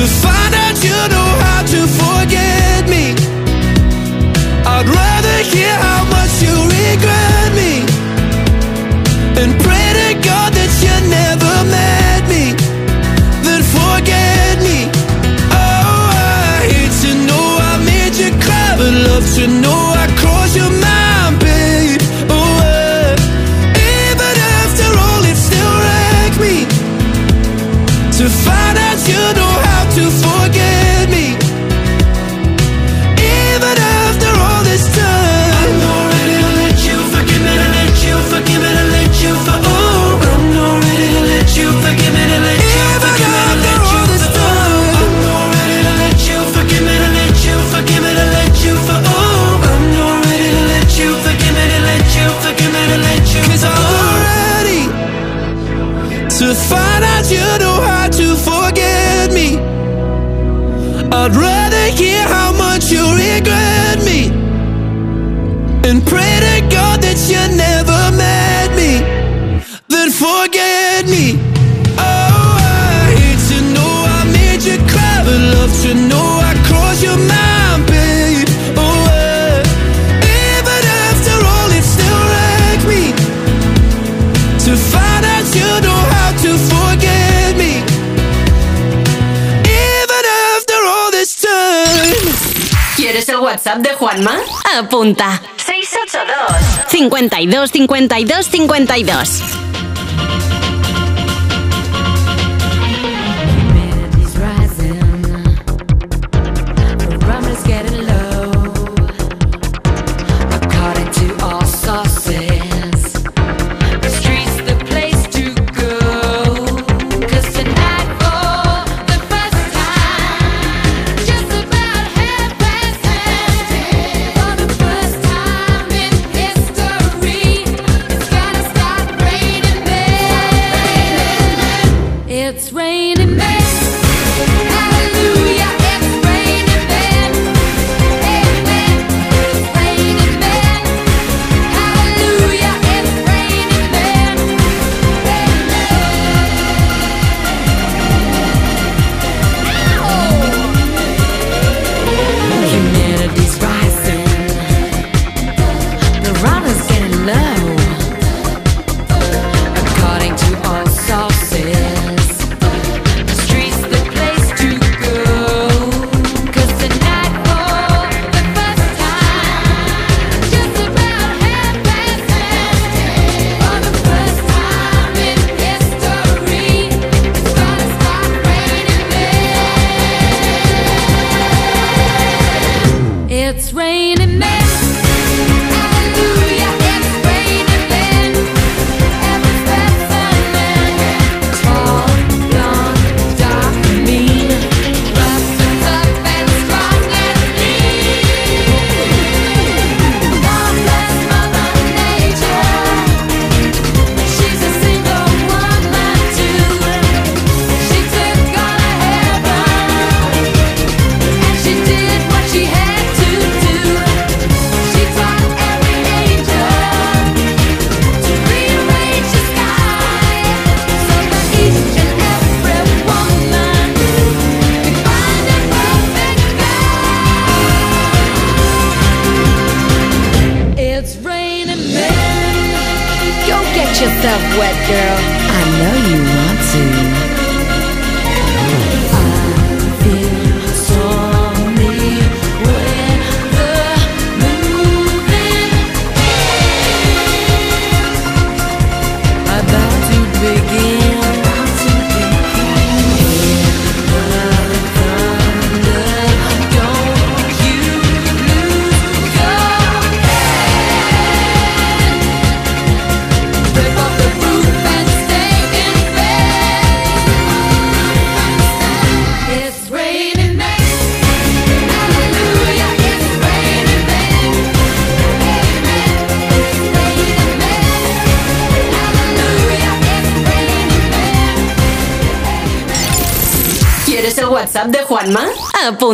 To find And pray to God that you never met me Then forget me. Oh, I hate to know I made you cry But love to know I crossed your mind, babe. Oh, even after all it still me. To find out you know how to forget me. Even after all this time. ¿Quieres el WhatsApp de Juanma? Apunta. 682 52 52 52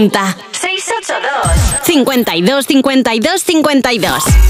Apunta. 682 52 52 52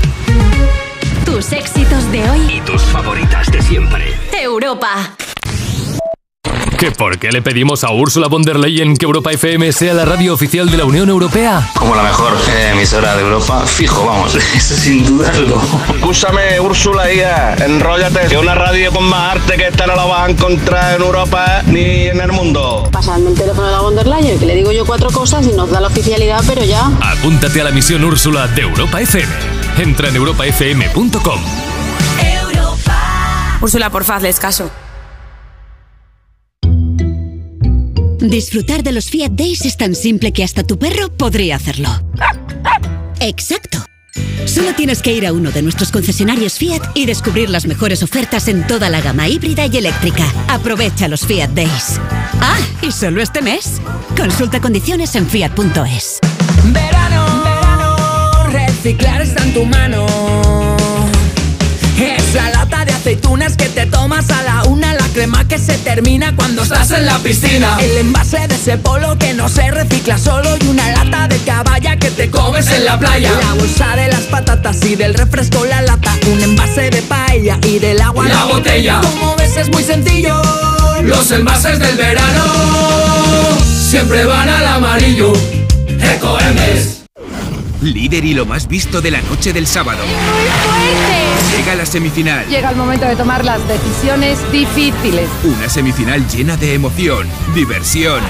¿Que por qué le pedimos a Úrsula von der Leyen que Europa FM sea la radio oficial de la Unión Europea? Como la mejor eh, emisora de Europa, fijo, vamos, eso sin dudarlo. Escúchame, Úrsula, hija, enróllate. Que una radio con más arte que esta no la vas a encontrar en Europa ni en el mundo. Pasarme el teléfono de la von der Leyen, que le digo yo cuatro cosas y nos da la oficialidad, pero ya. Apúntate a la misión Úrsula de Europa FM. Entra en europafm.com. Úrsula, porfa, hazles caso. Disfrutar de los Fiat Days es tan simple que hasta tu perro podría hacerlo. Exacto. Solo tienes que ir a uno de nuestros concesionarios Fiat y descubrir las mejores ofertas en toda la gama híbrida y eléctrica. Aprovecha los Fiat Days. Ah, y solo este mes. Consulta condiciones en fiat.es. Verano, verano, reciclar está en tu mano. Aceitunas que te tomas a la una, la crema que se termina cuando estás en la piscina. El envase de ese polo que no se recicla solo y una lata de caballa que te comes en la playa. La bolsa de las patatas y del refresco la lata, un envase de paella y del agua La botella. Como ves es muy sencillo. Los envases del verano siempre van al amarillo. Ecoembes. Líder y lo más visto de la noche del sábado. Llega la semifinal. Llega el momento de tomar las decisiones difíciles. Una semifinal llena de emoción, diversión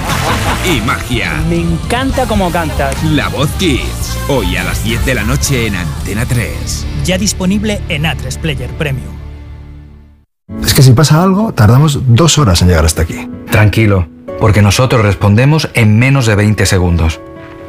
y magia. Me encanta cómo cantas. La Voz Kids. Hoy a las 10 de la noche en Antena 3. Ya disponible en A3 Player Premium. Es que si pasa algo, tardamos dos horas en llegar hasta aquí. Tranquilo, porque nosotros respondemos en menos de 20 segundos.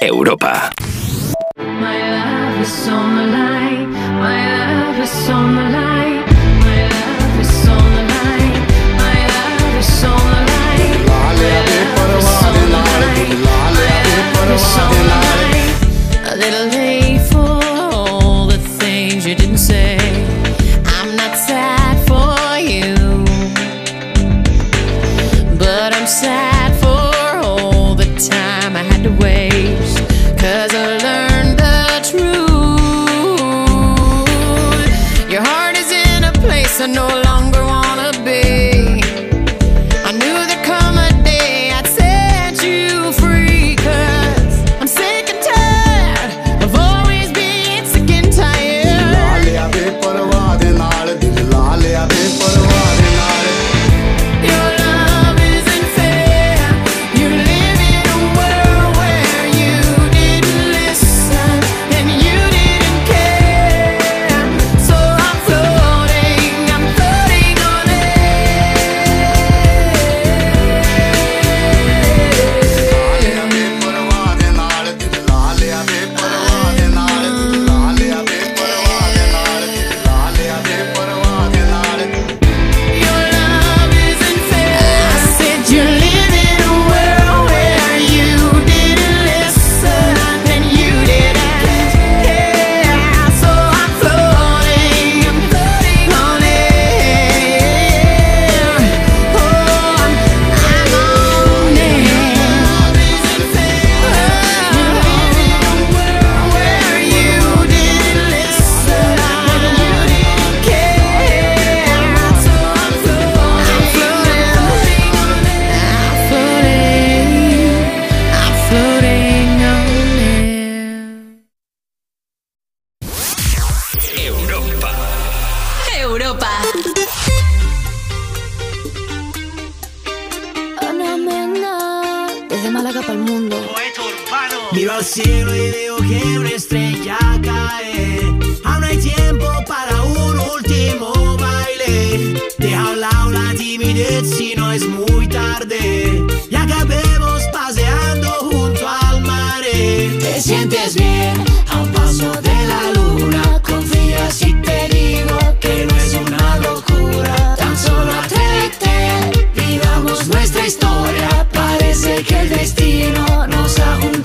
Europa. Is on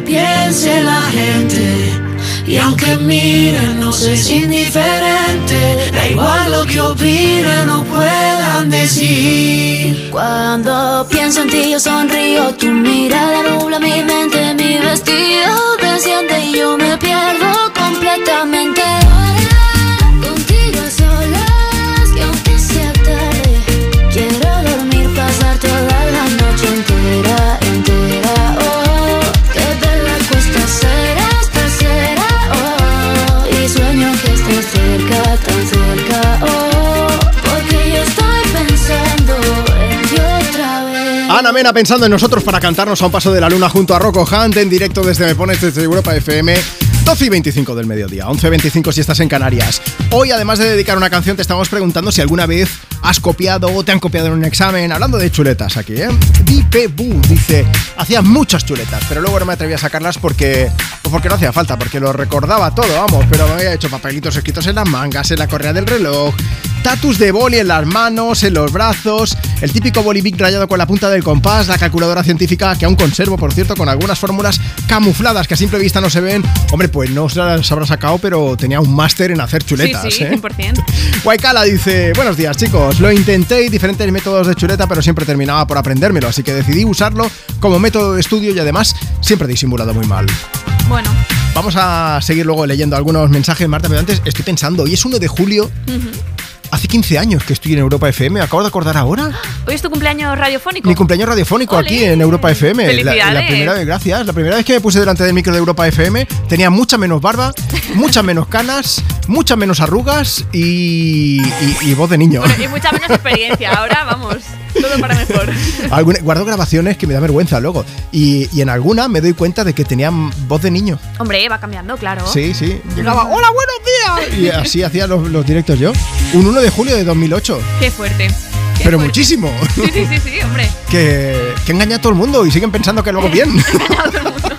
piense la gente. Y aunque miren, no es indiferente. Da igual lo que opinen o puedan decir. Cuando pienso en ti yo sonrío, tu mirada nubla mi mente, mi vestido desciende y yo me pierdo completamente. Mena pensando en nosotros para cantarnos a un paso de la luna junto a Rocco Hunt en directo desde Me Pones desde Europa FM. 12 y 25 del mediodía, 11 y 25 si estás en Canarias. Hoy, además de dedicar una canción, te estamos preguntando si alguna vez has copiado o te han copiado en un examen. Hablando de chuletas aquí, ¿eh? Dipe Bu dice: Hacía muchas chuletas, pero luego no me atreví a sacarlas porque, pues porque no hacía falta, porque lo recordaba todo, vamos. Pero me había hecho papelitos escritos en las mangas, en la correa del reloj, tatus de boli en las manos, en los brazos, el típico bolivic rayado con la punta del compás, la calculadora científica que aún conservo, por cierto, con algunas fórmulas camufladas que a simple vista no se ven. Hombre, pues no se las habrá sacado, pero tenía un máster en hacer chuletas. sí, sí, ¿eh? 100%. Waikala dice, buenos días chicos, lo intenté y diferentes métodos de chuleta, pero siempre terminaba por aprendérmelo, así que decidí usarlo como método de estudio y además siempre he disimulado muy mal. Bueno. Vamos a seguir luego leyendo algunos mensajes, Marta, pero antes estoy pensando, hoy es 1 de julio. Hace 15 años que estoy en Europa FM, me acabo de acordar ahora. Hoy es tu cumpleaños radiofónico. Mi cumpleaños radiofónico Ole. aquí en Europa FM. La- La, Felicidades. primera vez, gracias. La primera vez que me puse delante del micro de Europa FM tenía mucha menos barba, muchas menos canas, muchas menos arrugas y, y- y voz de niño. Bueno, y mucha menos experiencia. Ahora, vamos, todo para mejor. Alguna- guardo grabaciones que me da vergüenza luego. Y, y en alguna me doy cuenta de que tenía voz de niño. Hombre, va cambiando, claro. Sí, sí. Llegaba, hola, buenos días. Y así hacía los, los directos yo. Un 1 de julio de 2008. Qué fuerte. Qué Pero fuerte. muchísimo. Sí, sí, sí, sí, hombre. Que, que engaña a todo el mundo y siguen pensando que lo hago bien.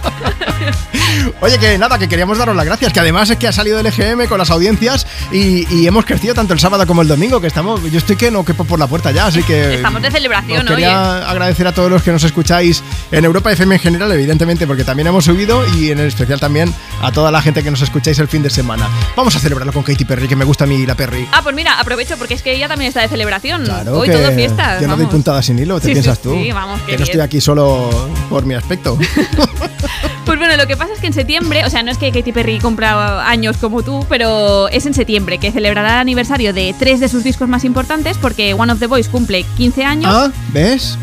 Oye, que nada, que queríamos daros las gracias, que además es que ha salido el EGM con las audiencias y, y hemos crecido tanto el sábado como el domingo, que estamos, yo estoy que no quepo por la puerta ya, así que... Estamos de celebración, os quería agradecer a todos los que nos escucháis en Europa FM en general, evidentemente, porque también hemos subido y en especial también a toda la gente que nos escucháis el fin de semana. Vamos a celebrarlo con Katy Perry, que me gusta a mí la Perry. Ah, pues mira, aprovecho porque es que ella también está de celebración. Claro Hoy que todo fiesta. Yo no doy puntada sin hilo, ¿te Sí, sí, piensas tú? sí, vamos, que no estoy aquí solo por mi aspecto. Pues bueno, lo que pasa es que en septiembre, o sea, no es que Katy Perry cumpla años como tú, pero es en septiembre que celebrará el aniversario de tres de sus discos más importantes porque One of the Boys cumple 15 años. ah, ¿ves?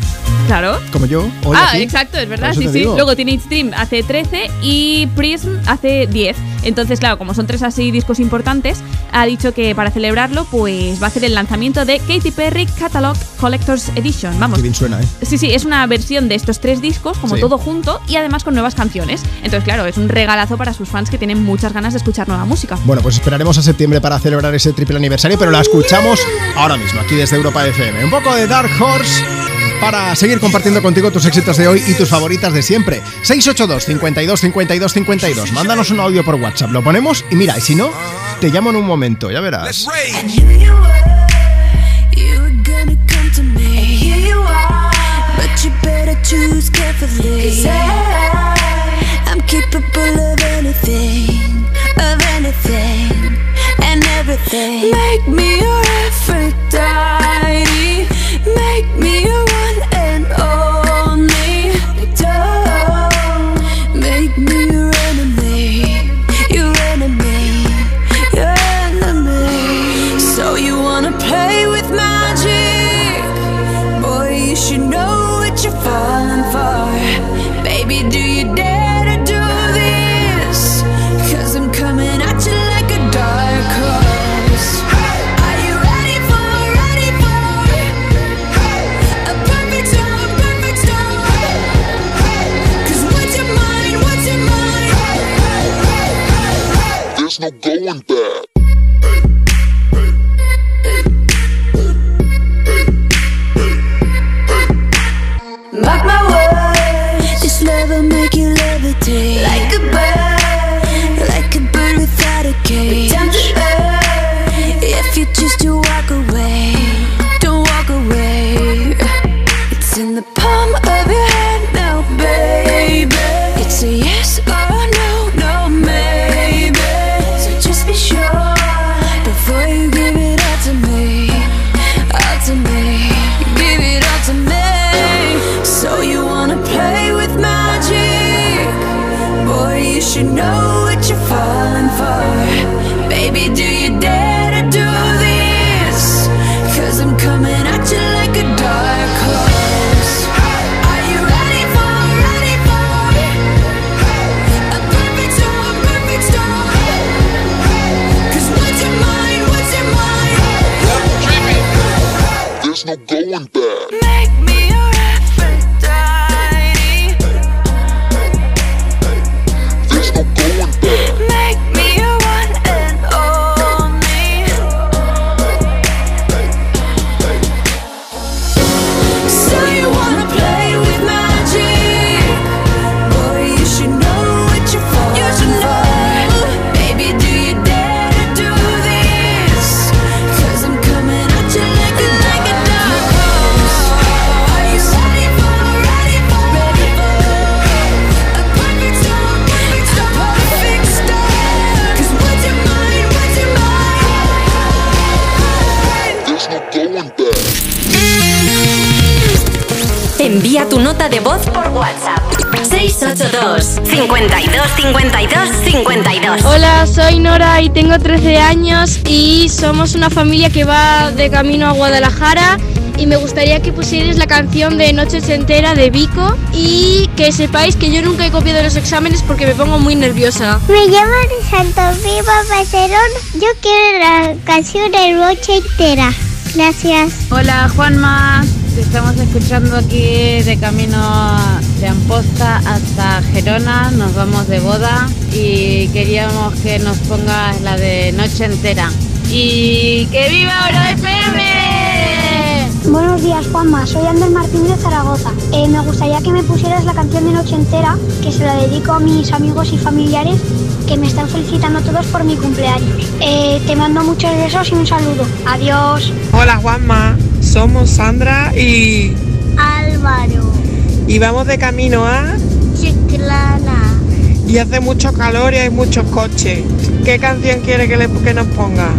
Claro. Como yo. hoy ah, aquí. exacto, es verdad, sí, sí. digo. Luego Teenage Dream hace 13 y Prism hace 10. Entonces, claro, como son tres así discos importantes, ha dicho que para celebrarlo, pues va a hacer el lanzamiento de Katy Perry Catalog Collector's Edition. Vamos. Qué bien suena, ¿eh? Sí, sí, es una versión de estos tres discos, como Sí. todo junto, y además con nuevas canciones. Entonces, claro, es un regalazo para sus fans que tienen muchas ganas de escuchar nueva música. Bueno, pues esperaremos a septiembre para celebrar ese triple aniversario, pero la escuchamos ahora mismo, aquí desde Europa FM. Un poco de Dark Horse para seguir compartiendo contigo tus éxitos de hoy y tus favoritas de siempre. 682 52 52 52. Mándanos un audio por WhatsApp, lo ponemos y mira, y si no, te llamo en un momento, ya verás. And here you were, you were gonna There's no going back. 13 años y somos una familia que va de camino a Guadalajara y me gustaría que pusierais la canción de Noche Entera de Vico y que sepáis que yo nunca he copiado los exámenes porque me pongo muy nerviosa. Me llamo Santo Viva Bacerón. Yo quiero la canción de Noche Entera. Gracias. Hola Juanma, te estamos escuchando aquí de camino de Amposta hasta Gerona, nos vamos de boda y queríamos que nos pongas la de Noche Entera. ¡Y que viva Oro FM! Buenos días, Juanma. Soy Ander Martín de Zaragoza. Eh, me gustaría que me pusieras la canción de Noche Entera, que se la dedico a mis amigos y familiares que me están felicitando todos por mi cumpleaños. Eh, te mando muchos besos y un saludo. Adiós. Hola Juanma, somos Sandra y, Álvaro. y vamos de camino a Chiclana. Y hace mucho calor y hay muchos coches. ¿Qué canción quiere que, le, que nos ponga?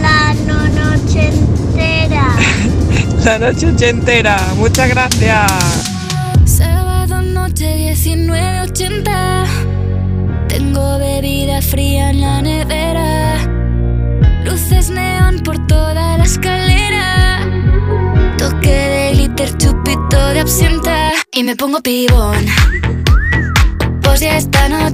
La no noche entera. La noche entera. Muchas gracias. Sábado noche 19.80 Tengo bebida fría en la nevera Luces neón por toda la escalera Toque de glitter, chupito de absenta Y me pongo pibón Pues ya esta noche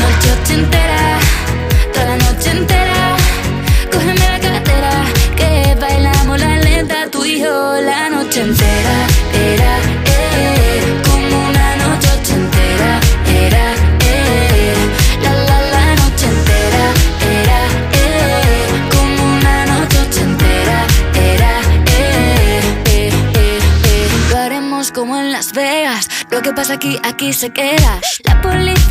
Noche ochentera, toda la noche entera. Cógeme la cartera, que bailamos la lenta Tú y yo la noche entera. Era, eh, como una noche ochentera. Era, eh, la la la noche entera. Era, eh, como una noche ochentera. Era, eh, eh, eh, eh. Lo haremos como en Las Vegas. Lo que pasa aquí, aquí se queda. La policía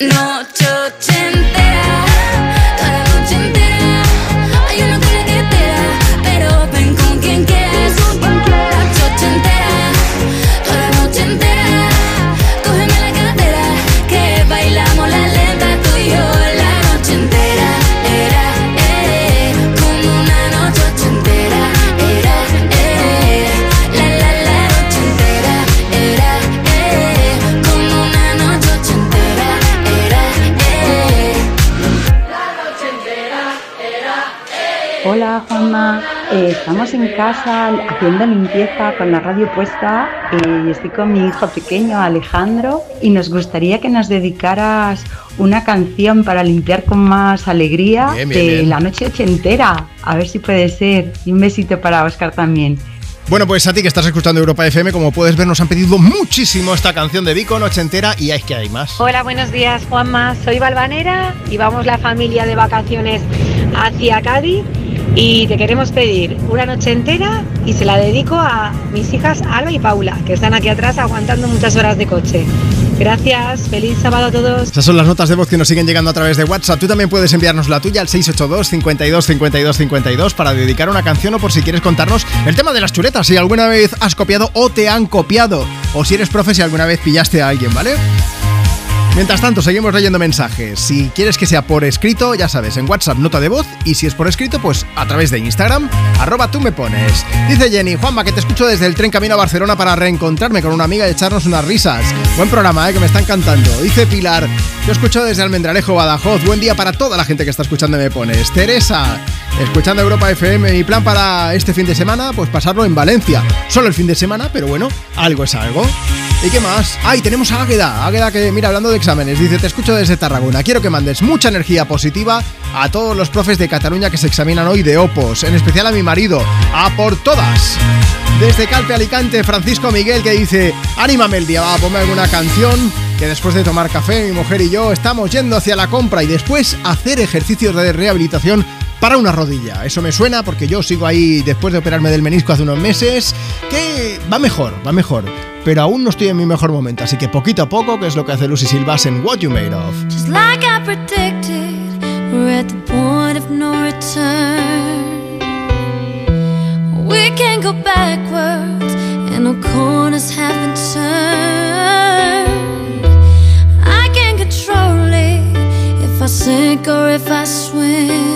Noche estamos en casa haciendo limpieza con la radio puesta eh, y estoy con mi hijo pequeño Alejandro y nos gustaría que nos dedicaras una canción para limpiar con más alegría Bien, bien, de bien. la noche ochentera. A ver si puede ser. Y un besito para Oscar también. Bueno, pues a ti que estás escuchando Europa FM, como puedes ver, nos han pedido muchísimo esta canción de Vico, Noche entera, y es que hay más. Hola, buenos días, Juanma. Soy Balvanera y vamos la familia de vacaciones hacia Cádiz y te queremos pedir una noche entera y se la dedico a mis hijas Alba y Paula, que están aquí atrás aguantando muchas horas de coche. Gracias, feliz sábado a todos. Esas son las notas de voz que nos siguen llegando a través de WhatsApp. Tú también puedes enviarnos la tuya al 682 52 52 52 para dedicar una canción o por si quieres contarnos el tema de las chuletas, si alguna vez has copiado o te han copiado, o si eres profe, si alguna vez pillaste a alguien, ¿vale? Mientras tanto, seguimos leyendo mensajes. Si quieres que sea por escrito, ya sabes, en WhatsApp nota de voz y si es por escrito, pues a través de Instagram, arroba tú me pones. Dice Jenny, Juanma, que te escucho desde el tren camino a Barcelona para reencontrarme con una amiga y echarnos unas risas. Buen programa, eh, que me está encantando. Dice Pilar, yo escucho desde Almendralejo, Badajoz. Buen día para toda la gente que está escuchando Me Pones. Teresa, escuchando Europa FM. Mi plan para este fin de semana, pues pasarlo en Valencia. Solo el fin de semana, pero bueno, algo es algo. ¿Y qué más? Ay, tenemos a Águeda. Águeda que, mira, hablando de exámenes, dice, te escucho desde Tarragona. Quiero que mandes mucha energía positiva a todos los profes de Cataluña que se examinan hoy de Opos, en especial a mi marido. ¡A por todas! Desde Calpe Alicante, Francisco Miguel que dice, anímame el día, va, ponme alguna canción que después de tomar café mi mujer y yo estamos yendo hacia la compra y después hacer ejercicios de rehabilitación para una rodilla. Eso me suena porque yo sigo ahí después de operarme del menisco hace unos meses, que va mejor, va mejor. Pero aún no estoy en mi mejor momento, así que poquito a poco, que es lo que hace Lucy Silvas en What You Made Of. Just like I predicted, we're at the point of no return. We can't go backwards, and no corners have been turned. I can't control it if I sink or if I swim.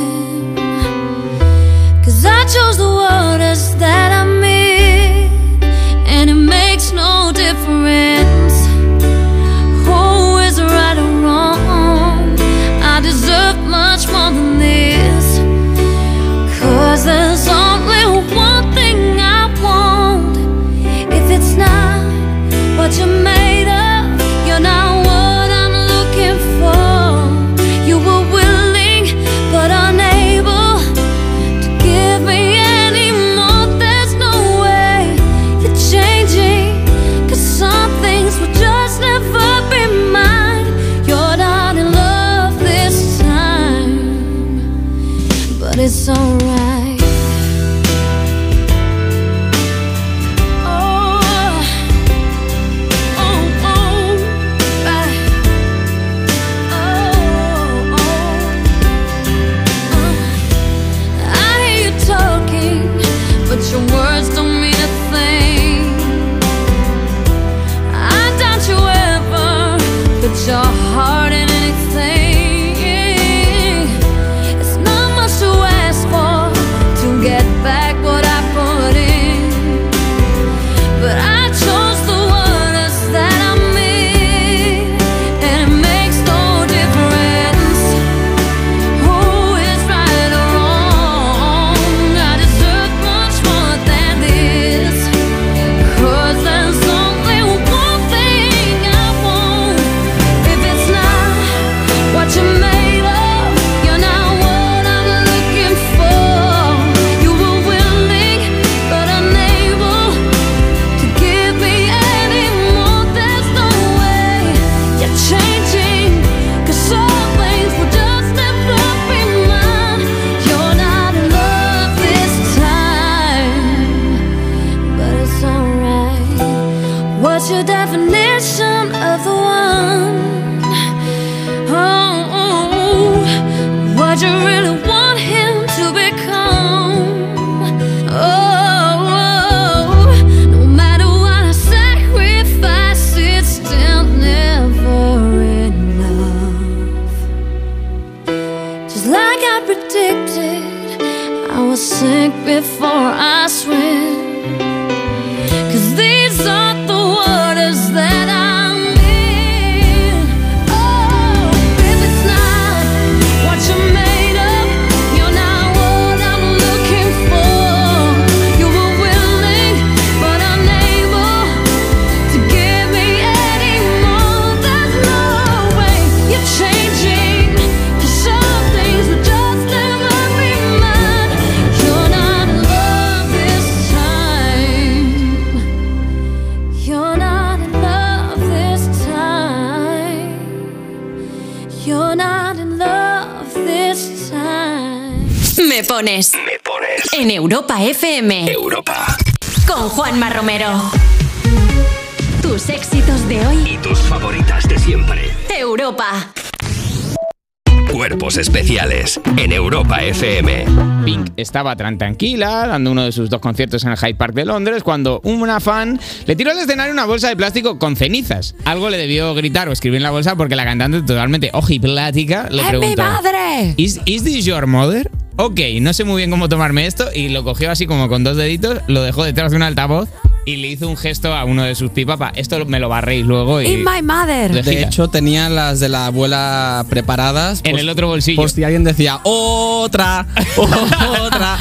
FM. Pink estaba tan tranquila dando uno de sus dos conciertos en el Hyde Park de Londres cuando una fan le tiró al escenario una bolsa de plástico con cenizas. Algo le debió gritar o escribir en la bolsa porque la cantante totalmente ojiplática le ¡Es preguntó mi madre! ¿Is, is this your mother? Ok, no sé muy bien cómo tomarme esto y lo cogió así como con dos deditos, lo dejó detrás de un altavoz y le hizo un gesto a uno de sus pipapas. Esto me lo barréis luego y... In my mother. De hecho, tenía las de la abuela preparadas. En por- el otro bolsillo. Por si alguien decía, otra, otra.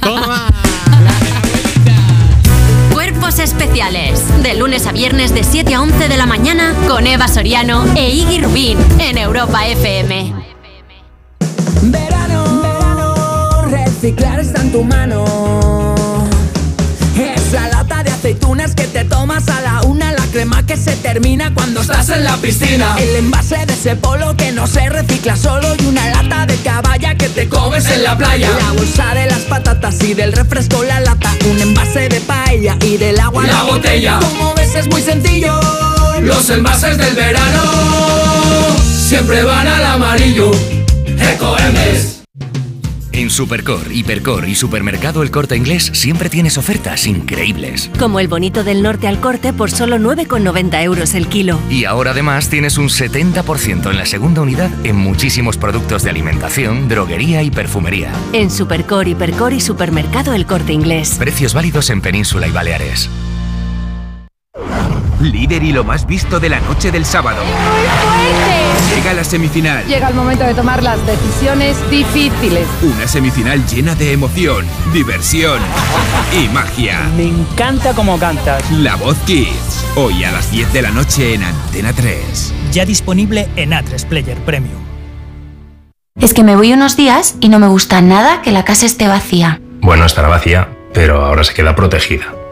Toma. Cuerpos especiales. De lunes a viernes de 7 a 11 de la mañana con Eva Soriano e Iggy Rubín en Europa FM. Verano, reciclar está en tu mano. Es la lata de aceitunas que te tomas a la una, la crema que se termina cuando estás en la piscina. El envase de ese polo que no se recicla solo y una lata de caballa que te comes en la playa. La bolsa de las patatas y del refresco la lata, un envase de paella y del agua La botella. Como ves es muy sencillo. Los envases del verano siempre van al amarillo. Ecoembes. En Supercor, Hipercor y Supermercado El Corte Inglés siempre tienes ofertas increíbles. Como el bonito del norte al corte por solo 9,90 euros el kilo. Y ahora además tienes un 70% en la segunda unidad en muchísimos productos de alimentación, droguería y perfumería. En Supercor, Hipercor y Supermercado El Corte Inglés. Precios válidos en Península y Baleares. Líder y lo más visto de la noche del sábado. Llega la semifinal. Llega el momento de tomar las decisiones difíciles. Una semifinal llena de emoción, diversión y magia. Me encanta cómo cantas. La Voz Kids. Hoy a las 10 de la noche en Antena 3. Ya disponible en A3 Player Premium. Es que me voy unos días y no me gusta nada que la casa esté vacía. Bueno, estará vacía, pero ahora se queda protegida.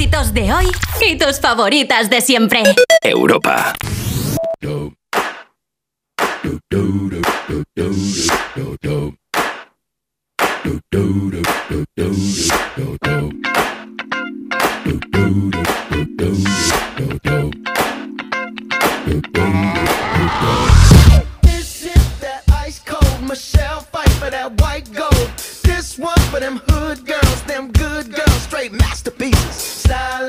Éxitos de hoy y tus favoritas de siempre. Europa. This is that ice cold Michelle fight for that white gold. This one for them hood girls, them good girls, straight masterpieces.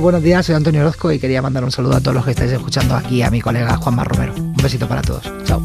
buenos días, soy Antonio Orozco y quería mandar un saludo a todos los que estáis escuchando aquí a mi colega Juanma Romero. Un besito para todos. Chao.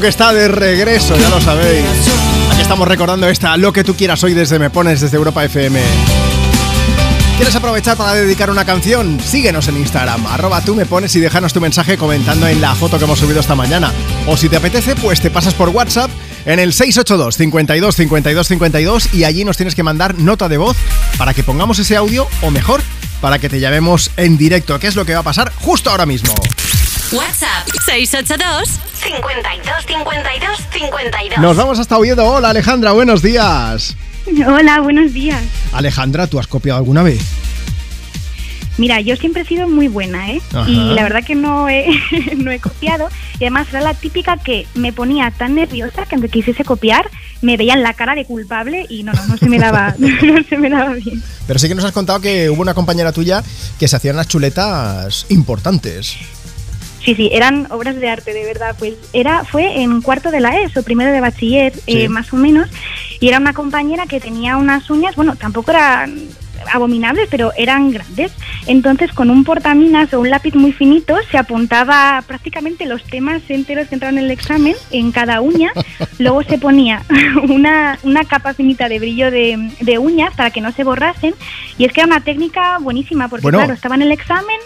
Que está de regreso, ya lo sabéis. Aquí estamos recordando esta Lo que tú quieras hoy desde Me Pones, desde Europa FM. ¿Quieres aprovechar para dedicar una canción? Síguenos en Instagram, arroba tú me pones y déjanos tu mensaje comentando en la foto que hemos subido esta mañana. O si te apetece, pues te pasas por WhatsApp en el 682 52 52 52 y allí nos tienes que mandar nota de voz para que pongamos ese audio o mejor, para que te llamemos en directo, que es lo que va a pasar justo ahora mismo. WhatsApp 682 52 52 52. Nos vamos hasta Oviedo. Hola Alejandra, buenos días. Hola, buenos días. Alejandra, ¿tú has copiado alguna vez? Mira, yo siempre he sido muy buena, ¿eh? Ajá. Y la verdad que no he, no he copiado. Y además era la típica que me ponía tan nerviosa que aunque quisiese copiar, me veía en la cara de culpable y no, no, no se me daba, no se me daba bien. Pero sí que nos has contado que hubo una compañera tuya que se hacían las chuletas importantes. Sí, sí, eran obras de arte, de verdad. Pues era, fue en cuarto de la ESO, primero de bachiller, eh, más o menos, y era una compañera que tenía unas uñas, bueno, tampoco eran abominables, pero eran grandes. Entonces, con un portaminas o un lápiz muy finito, se apuntaba prácticamente los temas enteros que entraban en el examen en cada uña. Luego se ponía una, una capa finita de brillo de, de uñas para que no se borrasen. Y es que era una técnica buenísima, porque Bueno. claro, estaba en el examen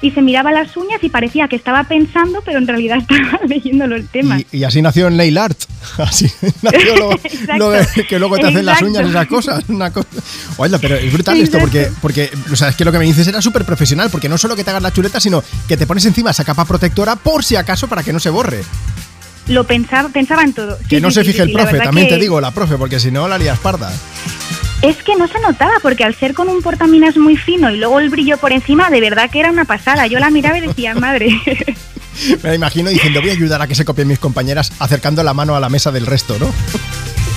y se miraba las uñas y parecía que estaba pensando, pero en realidad estaba leyendo los temas. Y, y así nació en Nail Art. Así nació lo, lo de que luego te hacen las Exacto. uñas esas cosas. Una cosa. Oye, pero es brutal esto porque, Exacto. porque o sea, es que lo que me dices era súper profesional, porque no solo que te hagas la chuleta, sino que te pones encima esa capa protectora por si acaso para que no se borre. Lo pensaba, pensaba en todo. Que Sí, no sí, se fije sí, el profe, también que- te digo, la profe, porque si no la lías parda. Es que no se notaba, porque al ser con un portaminas muy fino y luego el brillo por encima, de verdad que era una pasada. Yo la miraba y decía, madre. Me la imagino diciendo, voy a ayudar a que se copien mis compañeras acercando la mano a la mesa del resto, ¿no?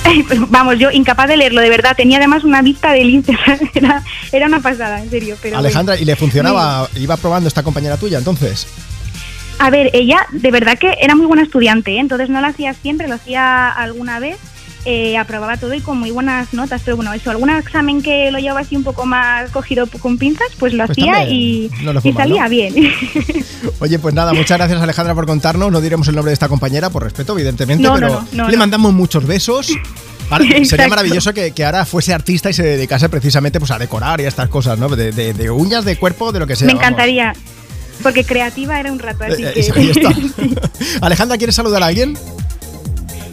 Vamos, yo incapaz de leerlo, de verdad. Tenía además una vista de lince. Era, era una pasada, en serio. Pero Alejandra, bueno. ¿y le funcionaba? ¿Iba probando esta compañera tuya entonces? A ver, ella de verdad que era muy buena estudiante, ¿eh? entonces no lo hacía siempre, lo hacía alguna vez. Eh, aprobaba todo y con muy buenas notas. Pero bueno, eso, algún examen que lo llevaba así un poco más cogido con pinzas, pues lo Pues hacía y, no y mal, salía ¿no? bien. Oye, pues nada, muchas gracias Alejandra por contarnos. No diremos el nombre de esta compañera, por respeto, evidentemente, No, pero le mandamos muchos besos. Ahora, sería maravilloso que, que ahora fuese artista y se dedicase precisamente pues, a decorar y a estas cosas, ¿no? De, de- de uñas, de cuerpo, de lo que sea. Me vamos. encantaría. Porque creativa era un rato, así Eh, que... eh, ahí está. Alejandra, ¿quieres saludar a alguien?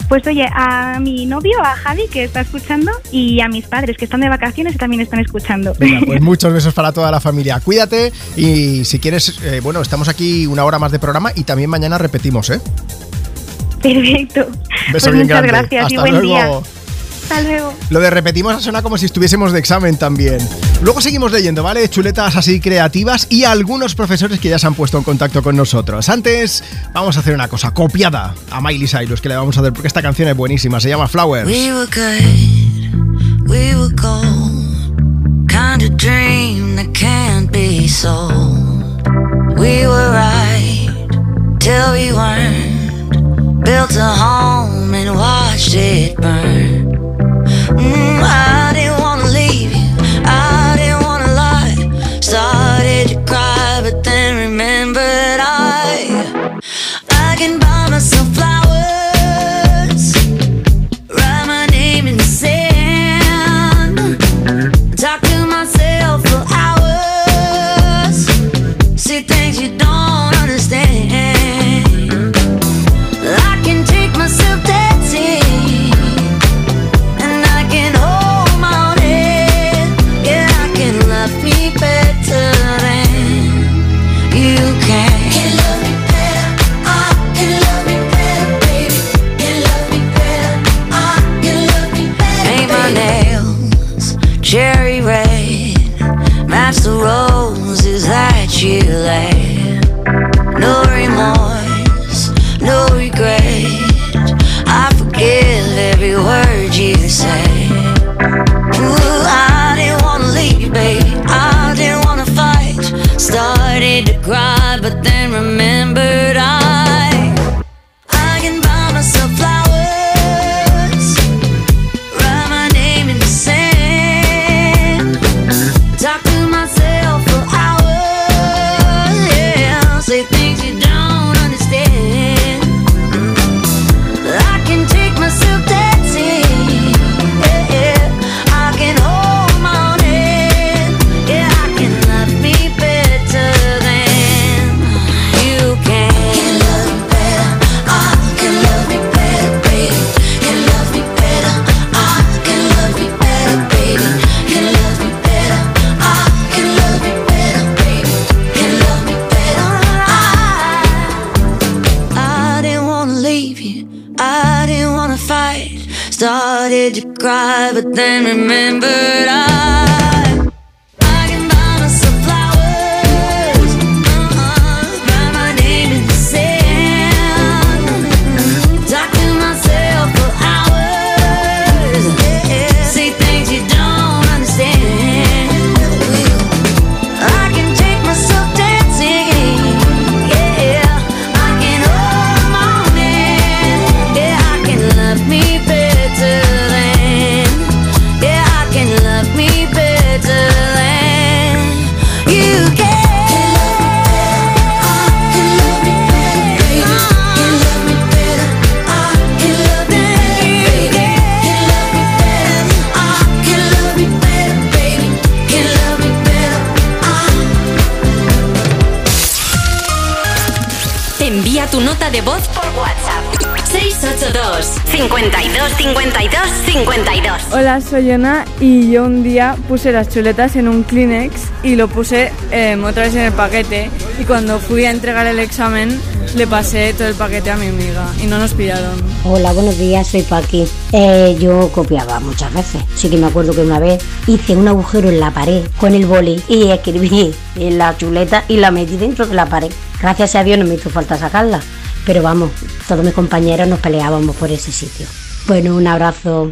Pues oye, a mi novio, a Javi, que está escuchando, y a mis padres, que están de vacaciones y también están escuchando. Venga, pues muchos besos para toda la familia. Cuídate y si quieres, eh, bueno, estamos aquí una hora más de programa y también mañana repetimos, ¿eh? Perfecto. Beso pues bien muchas grande. gracias y Hasta buen luego. día. Hasta luego. Lo de repetimos suena como si estuviésemos de examen también. Luego seguimos leyendo, ¿vale? Chuletas así creativas y algunos profesores que ya se han puesto en contacto con nosotros. Antes, vamos a hacer una cosa copiada a Miley Cyrus que le vamos a hacer porque esta canción es buenísima, se llama Flowers. We were good, we were gold. Kind of dream that can't be sold. We were right till we weren't. Built a home and watched it burn. Mm, I didn't Y yo un día puse las chuletas en un Kleenex y lo puse eh, otra vez en el paquete y cuando fui a entregar el examen le pasé todo el paquete a mi amiga y no nos pillaron. Hola, buenos días, soy Paqui. Eh, yo copiaba muchas veces. Sí que me acuerdo que una vez hice un agujero en la pared con el boli y escribí en la chuleta y la metí dentro de la pared. Gracias a Dios no me hizo falta sacarla. Pero vamos, todos mis compañeros nos peleábamos por ese sitio. Bueno, un abrazo.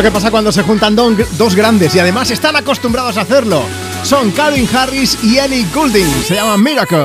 Lo que pasa cuando se juntan dos grandes y además están acostumbrados a hacerlo. Son Calvin Harris y Ellie Goulding. Se llama Miracle.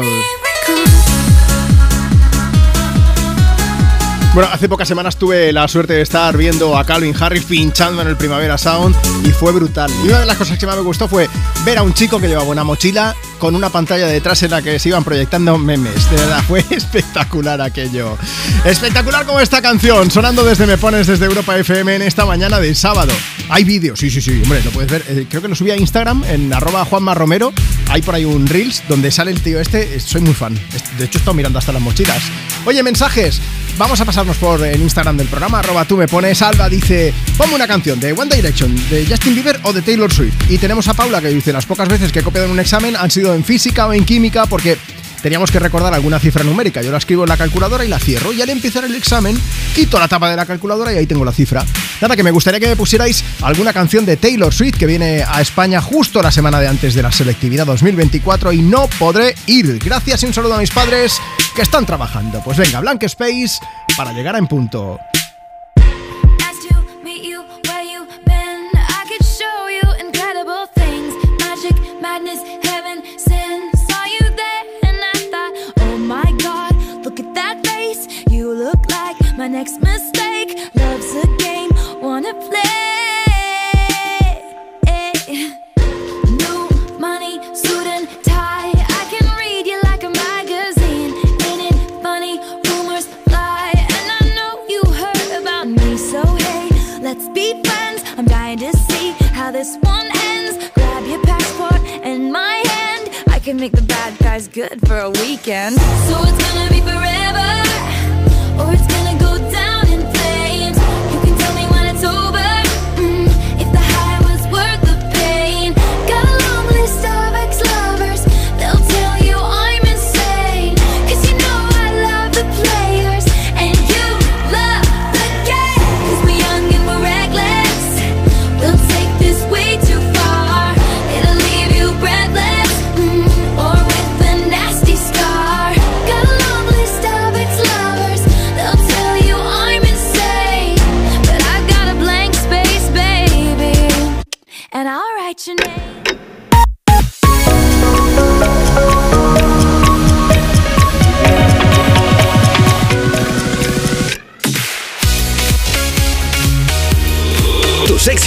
Bueno, hace pocas semanas tuve la suerte de estar viendo a Calvin Harris pinchando en el Primavera Sound y fue brutal. Y una de las cosas que más me gustó fue ver a un chico que llevaba una mochila con una pantalla detrás en la que se iban proyectando memes. De verdad, fue espectacular aquello. Espectacular como esta canción, sonando desde Me Pones desde Europa FM en esta mañana de sábado. Hay vídeos, sí, sí, sí, hombre, lo puedes ver. Eh, creo que lo subí a Instagram en arroba Juanma Romero. Hay por ahí un Reels donde sale el tío este. Eh, Soy muy fan. Es- De hecho, he estado mirando hasta las mochilas. Oye, mensajes. Vamos a pasarnos por el Instagram del programa, arroba tú me pones. Alba dice, ponme una canción de One Direction, de Justin Bieber o de Taylor Swift. Y tenemos a Paula que dice, las pocas veces que he copiado en un examen han sido en física o en química porque teníamos que recordar alguna cifra numérica. Yo la escribo en la calculadora y la cierro. Y al empezar el examen, quito la tapa de la calculadora y ahí tengo la cifra. Nada, que me gustaría que me pusierais alguna canción de Taylor Swift que viene a España justo la semana de antes de la selectividad 2024 y no podré ir. Gracias y un saludo a mis padres que están trabajando. Pues venga, Blank Space para llegar a en punto.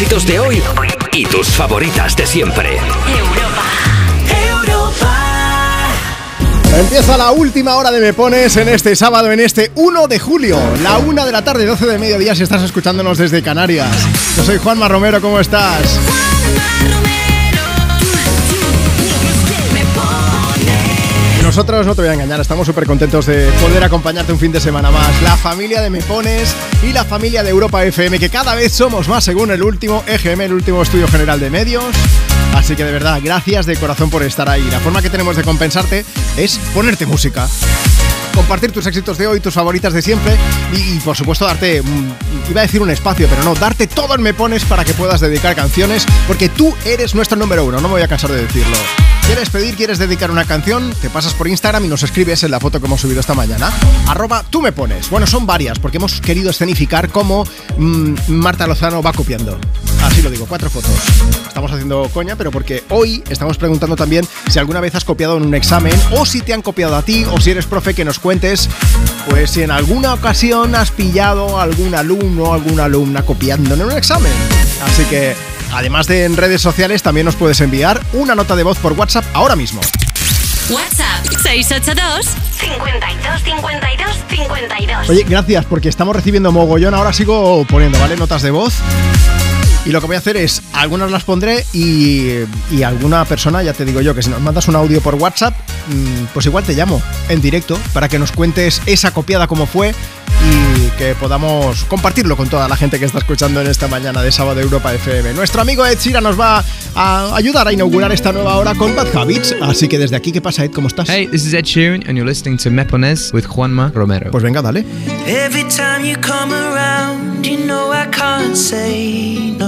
Éxitos de hoy y tus favoritas de siempre. Empieza la última hora de Me Pones en este sábado, en este 1 de julio, la 1 de la tarde, 12 de mediodía, si estás escuchándonos desde Canarias. Yo soy Juanma Romero, ¿cómo estás? Nosotros no te voy a engañar, estamos súper contentos de poder acompañarte un fin de semana más. La familia de Me Pones y la familia de Europa FM, que cada vez somos más según el último EGM, el último estudio general de medios. Así que de verdad, gracias de corazón por estar ahí. La forma que tenemos de compensarte es ponerte música. Compartir tus éxitos de hoy, tus favoritas de siempre y, y, por supuesto darte, iba a decir un espacio, pero no, darte todo en Me Pones para que puedas dedicar canciones porque tú eres nuestro número uno, no me voy a cansar de decirlo. ¿Quieres pedir, quieres dedicar una canción? Te pasas por Instagram y nos escribes en la foto que hemos subido esta mañana. Arroba tú me pones. Bueno, son varias porque hemos querido escenificar cómo mm, Marta Lozano va copiando. Así lo digo, cuatro fotos. Estamos haciendo coña, pero porque hoy estamos preguntando también si alguna vez has copiado en un examen o si te han copiado a ti o si eres profe que nos cuentes pues si en alguna ocasión has pillado a algún alumno o alguna alumna copiando en un examen. Así que Además de en redes sociales, también nos puedes enviar una nota de voz por WhatsApp ahora mismo. WhatsApp 682 52 52 52. Oye, gracias porque estamos recibiendo mogollón. Ahora sigo poniendo, ¿vale? Notas de voz. Y lo que voy a hacer es, algunas las pondré y, y alguna persona, ya te digo yo, que si nos mandas un audio por WhatsApp, mm, pues igual te llamo en directo para que nos cuentes esa copiada como fue y que podamos compartirlo con toda la gente que está escuchando en esta mañana de sábado de Europa FM. Nuestro amigo Ed Sheeran nos va a ayudar a inaugurar esta nueva hora con Bad Habits, así que desde aquí, ¿qué pasa Ed? ¿Cómo estás? Hey, this is Ed Sheeran and you're listening to Mepones with Juanma Romero. Pues venga, dale. Every time you come around, you know I can't say no.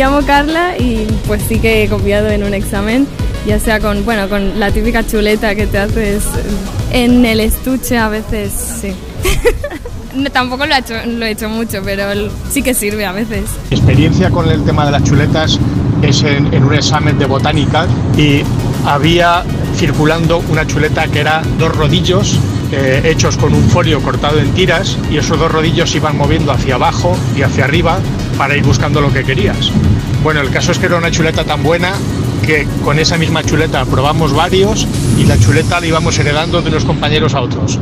Llamo Carla y pues sí que he copiado en un examen, ya sea con, bueno, con la típica chuleta que te haces en el estuche a veces, sí. Tampoco lo he, hecho, mucho, pero sí que sirve a veces. Experiencia con el tema de las chuletas es en, un examen de botánica y había circulando una chuleta que era dos rodillos eh, hechos con un folio cortado en tiras y esos dos rodillos iban moviendo hacia abajo y hacia arriba para ir buscando lo que querías. Bueno, el caso es que era una chuleta tan buena que con esa misma chuleta probamos varios y la chuleta la íbamos heredando de unos compañeros a otros.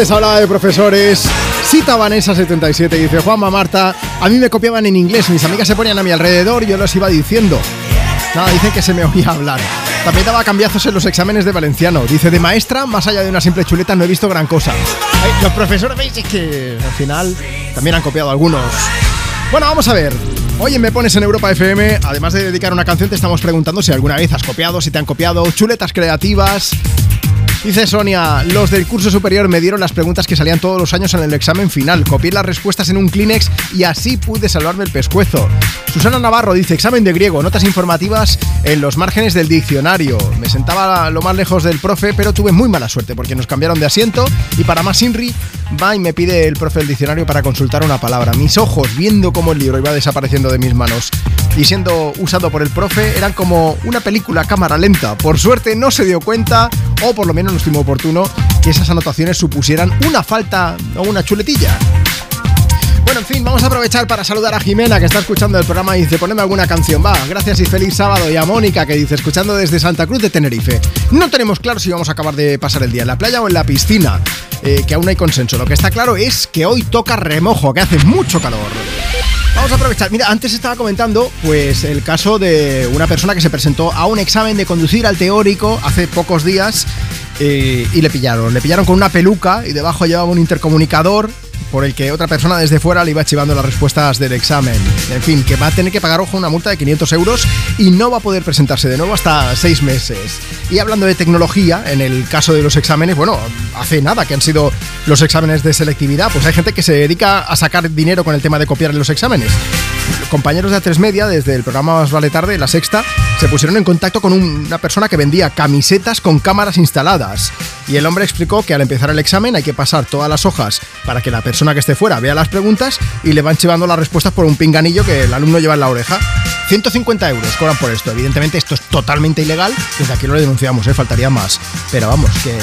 Antes hablaba de profesores. Cita Vanessa77 dice, Juanma Marta, a mí me copiaban en inglés, mis amigas se ponían a mi alrededor y yo les iba diciendo. Nada, dicen que se me oía hablar. También daba cambiazos en los exámenes de valenciano. Dice, de maestra, más allá de una simple chuleta, no he visto gran cosa. Ay, los profesores veis es que al final también han copiado algunos. Bueno, vamos a ver. Hoy en Me Pones en Europa FM, además de dedicar una canción, te estamos preguntando si alguna vez has copiado, si te han copiado, chuletas creativas. Dice Sonia, los del curso superior me dieron las preguntas que salían todos los años en el examen final. Copié las respuestas en un Kleenex y así pude salvarme el pescuezo. Susana Navarro dice, examen de griego, notas informativas en los márgenes del diccionario. Me sentaba lo más lejos del profe, pero tuve muy mala suerte porque nos cambiaron de asiento y para más Inri va y me pide el profe el diccionario para consultar una palabra. Mis ojos, viendo cómo el libro iba desapareciendo de mis manos y siendo usado por el profe, eran como una película cámara lenta. Por suerte no se dio cuenta, o por lo menos no estimó oportuno, que esas anotaciones supusieran una falta o una chuletilla. Bueno, en fin, vamos a aprovechar para saludar a Jimena que está escuchando el programa y dice poneme alguna canción. Va, gracias y feliz sábado. Y a Mónica que dice escuchando desde Santa Cruz de Tenerife. No tenemos claro si vamos a acabar de pasar el día en la playa o en la piscina, eh, que aún hay consenso. Lo que está claro es que hoy toca remojo, que hace mucho calor. Vamos a aprovechar. Mira, antes estaba comentando pues el caso de una persona que se presentó a un examen de conducir al teórico hace pocos días eh, y le pillaron. Le pillaron con una peluca y debajo llevaba un intercomunicador por el que otra persona desde fuera le iba chivando las respuestas del examen. En fin, que va a tener que pagar, ojo, una multa de 500 euros y no va a poder presentarse de nuevo hasta seis meses. Y hablando de tecnología, en el caso de los exámenes, bueno, hace nada que han sido los exámenes de selectividad, pues hay gente que se dedica a sacar dinero con el tema de copiar los exámenes. Compañeros de A3 Media, desde el programa Más Vale Tarde, La Sexta, se pusieron en contacto con una persona que vendía camisetas con cámaras instaladas. Y el hombre explicó que al empezar el examen hay que pasar todas las hojas para que la persona que esté fuera vea las preguntas y le van chivando las respuestas por un pinganillo que el alumno lleva en la oreja. 150 euros cobran por esto. Evidentemente esto es totalmente ilegal. Desde aquí lo denunciamos, ¿eh? faltaría más. Pero vamos, que,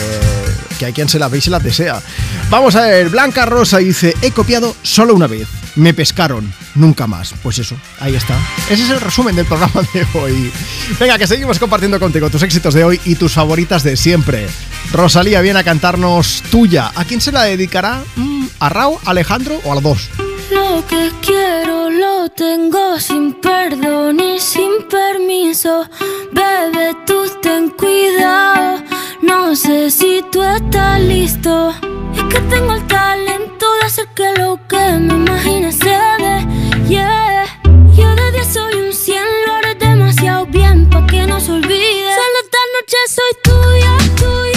que hay quien se la ve y se la desea. Vamos a ver, Blanca Rosa dice, he copiado solo una vez. Me pescaron, nunca más. Pues eso, ahí está. Ese es el resumen del programa de hoy. Venga, que seguimos compartiendo contigo tus éxitos de hoy y tus favoritas de siempre. Rosalía viene a cantarnos tuya. ¿A quién se la dedicará? Mm, ¿A Rao, Alejandro o a los dos? Lo que quiero lo tengo sin perdón y sin permiso. Bebé, tú ten cuidado. No sé si tú estás listo. Es que tengo el talento de hacer que lo que me imagine se dé. Yeah. Yo de 10 soy un 100, lo haré demasiado bien pa' que no se olvide. Solo esta noche soy tuya, tuya.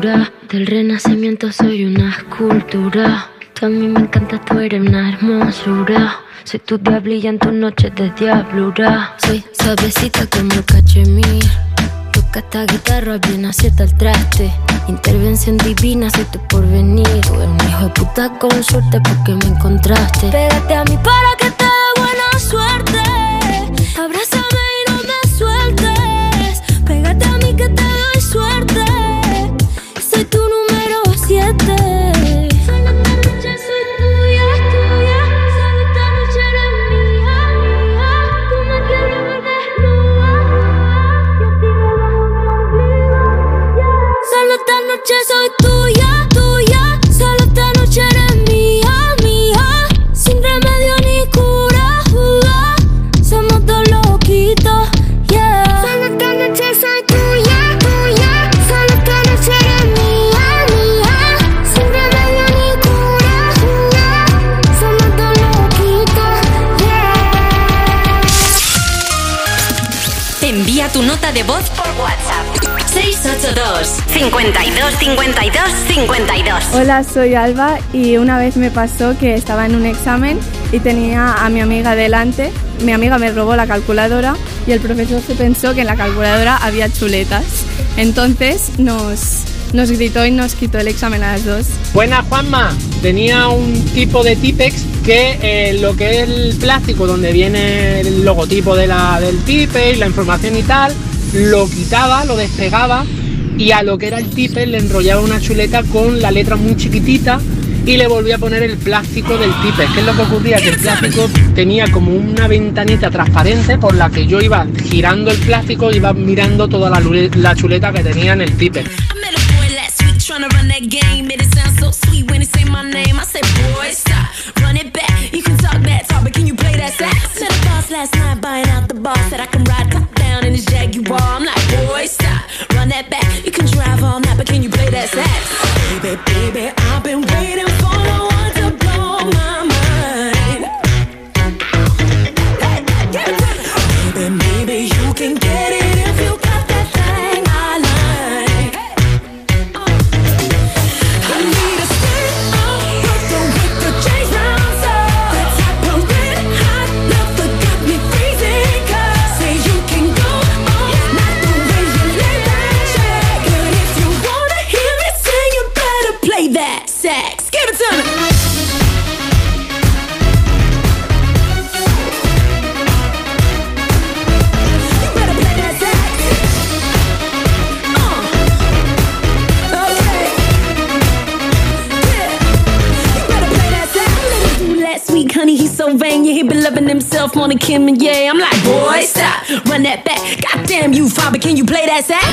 del renacimiento soy una escultura. Tú a mí me encanta, tú eres una hermosura. Soy tu diablilla en tus noches de diablura. Soy suavecita como cachemir. Toca esta guitarra bien acierta el traste. Intervención divina, soy tu porvenir. Tú eres un hijo de puta con suerte porque me encontraste. Pégate a mí para que te dé buena suerte. Abrázame tu nota de voz por WhatsApp. 682 52 52 52 Hola, soy Alba y una vez me pasó que estaba en un examen y tenía a mi amiga delante. Mi amiga me robó la calculadora y el profesor se pensó que en la calculadora había chuletas. Entonces nos, nos gritó y nos quitó el examen a las dos. Buena Juanma, tenía un tipo de Tipex que eh, lo que es el plástico donde viene el logotipo de la, del Tipex, la información y tal, lo quitaba, lo despegaba y a lo que era el Tipex le enrollaba una chuleta con la letra muy chiquitita y le volvía a poner el plástico del Tipex. ¿Qué es lo que ocurría? Que el plástico tenía como una ventanita transparente por la que yo iba girando el plástico, iba mirando toda la, la chuleta que tenía en el Tipex. That game. It sounds so sweet when he say my name. I said, boy, stop, run it back. You can talk that talk, but can you play that sax? Met a boss last night buying out the boss. Said I can ride top down in his Jaguar. I'm like, boy, stop, run that back. You can drive all night, but can you play that sax? Baby, baby, on the Kim and yeah. I'm like, boy, stop, run that back. Goddamn you, father, can you play that sax?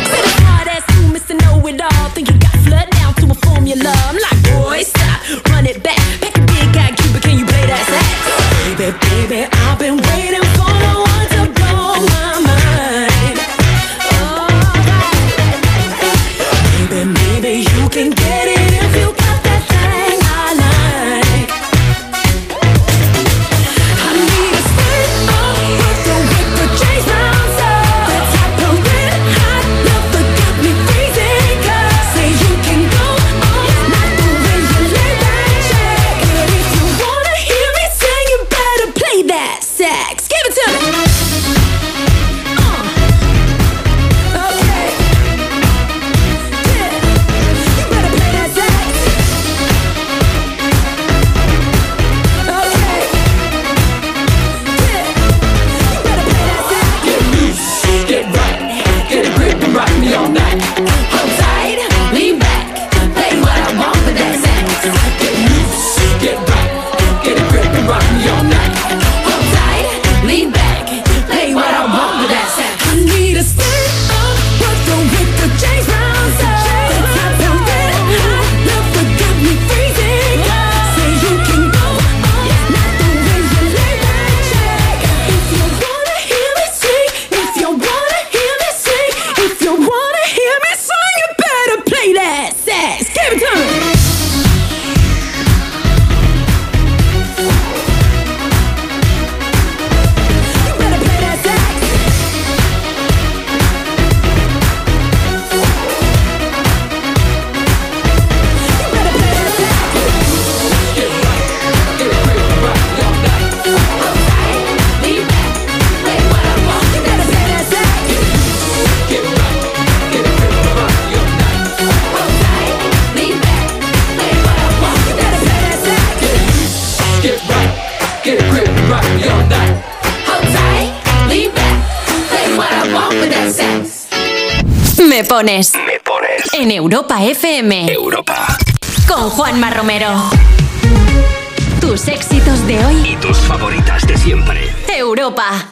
Hard ass you, Mr. Know It All. Think you got flood down to a formula. I'm like, boy, stop, run it back. Pack a big guy, Cuba, can you play that sax? Baby, baby, I've been waiting FM. Europa. Con Juanma Romero. Tus éxitos de hoy. Y tus favoritas de siempre. Europa.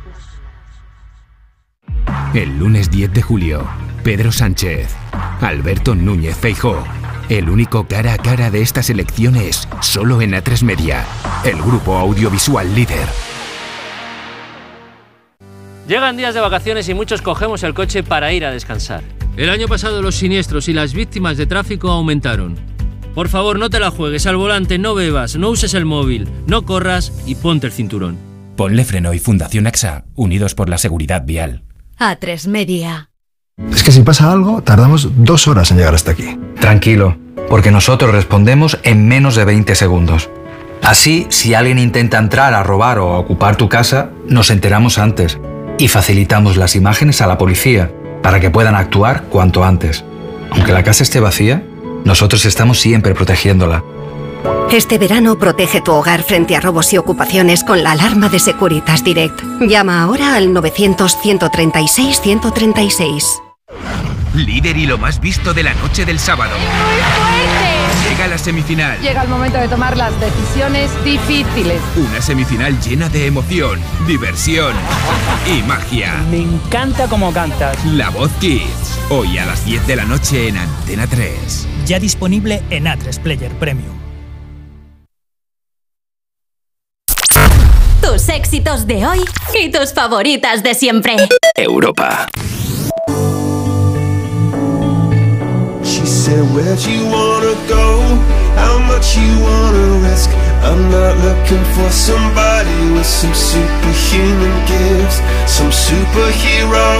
El lunes 10 de julio, Pedro Sánchez, Alberto Núñez Feijó. El único cara a cara de estas elecciones, solo en A3 Media, el grupo audiovisual líder. Llegan días de vacaciones y muchos cogemos el coche para ir a descansar. El año pasado los siniestros y las víctimas de tráfico aumentaron. Por favor, no te la juegues al volante, no bebas, no uses el móvil, no corras y ponte el cinturón. Ponle Freno y Fundación AXA, unidos por la seguridad vial. A3 Media. Es que si pasa algo, tardamos dos horas en llegar hasta aquí. Tranquilo, porque nosotros respondemos en menos de 20 segundos. Así, si alguien intenta entrar a robar o a ocupar tu casa, nos enteramos antes y facilitamos las imágenes a la policía para que puedan actuar cuanto antes. Aunque la casa esté vacía, nosotros estamos siempre protegiéndola. Este verano protege tu hogar frente a robos y ocupaciones con la alarma de Securitas Direct. Llama ahora al 900-136-136. Líder y lo más visto de la noche del sábado. Llega la semifinal. Llega el momento de tomar las decisiones difíciles. Una semifinal llena de emoción, diversión y magia. Me encanta cómo cantas. La Voz Kids. Hoy a las 10 de la noche en Antena 3. Ya disponible en A3 Player Premium. Tus éxitos de hoy y tus favoritas de siempre. Europa. She said, Where'd you wanna go? How much you wanna risk? I'm not looking for somebody with some superhuman gifts, some superhero,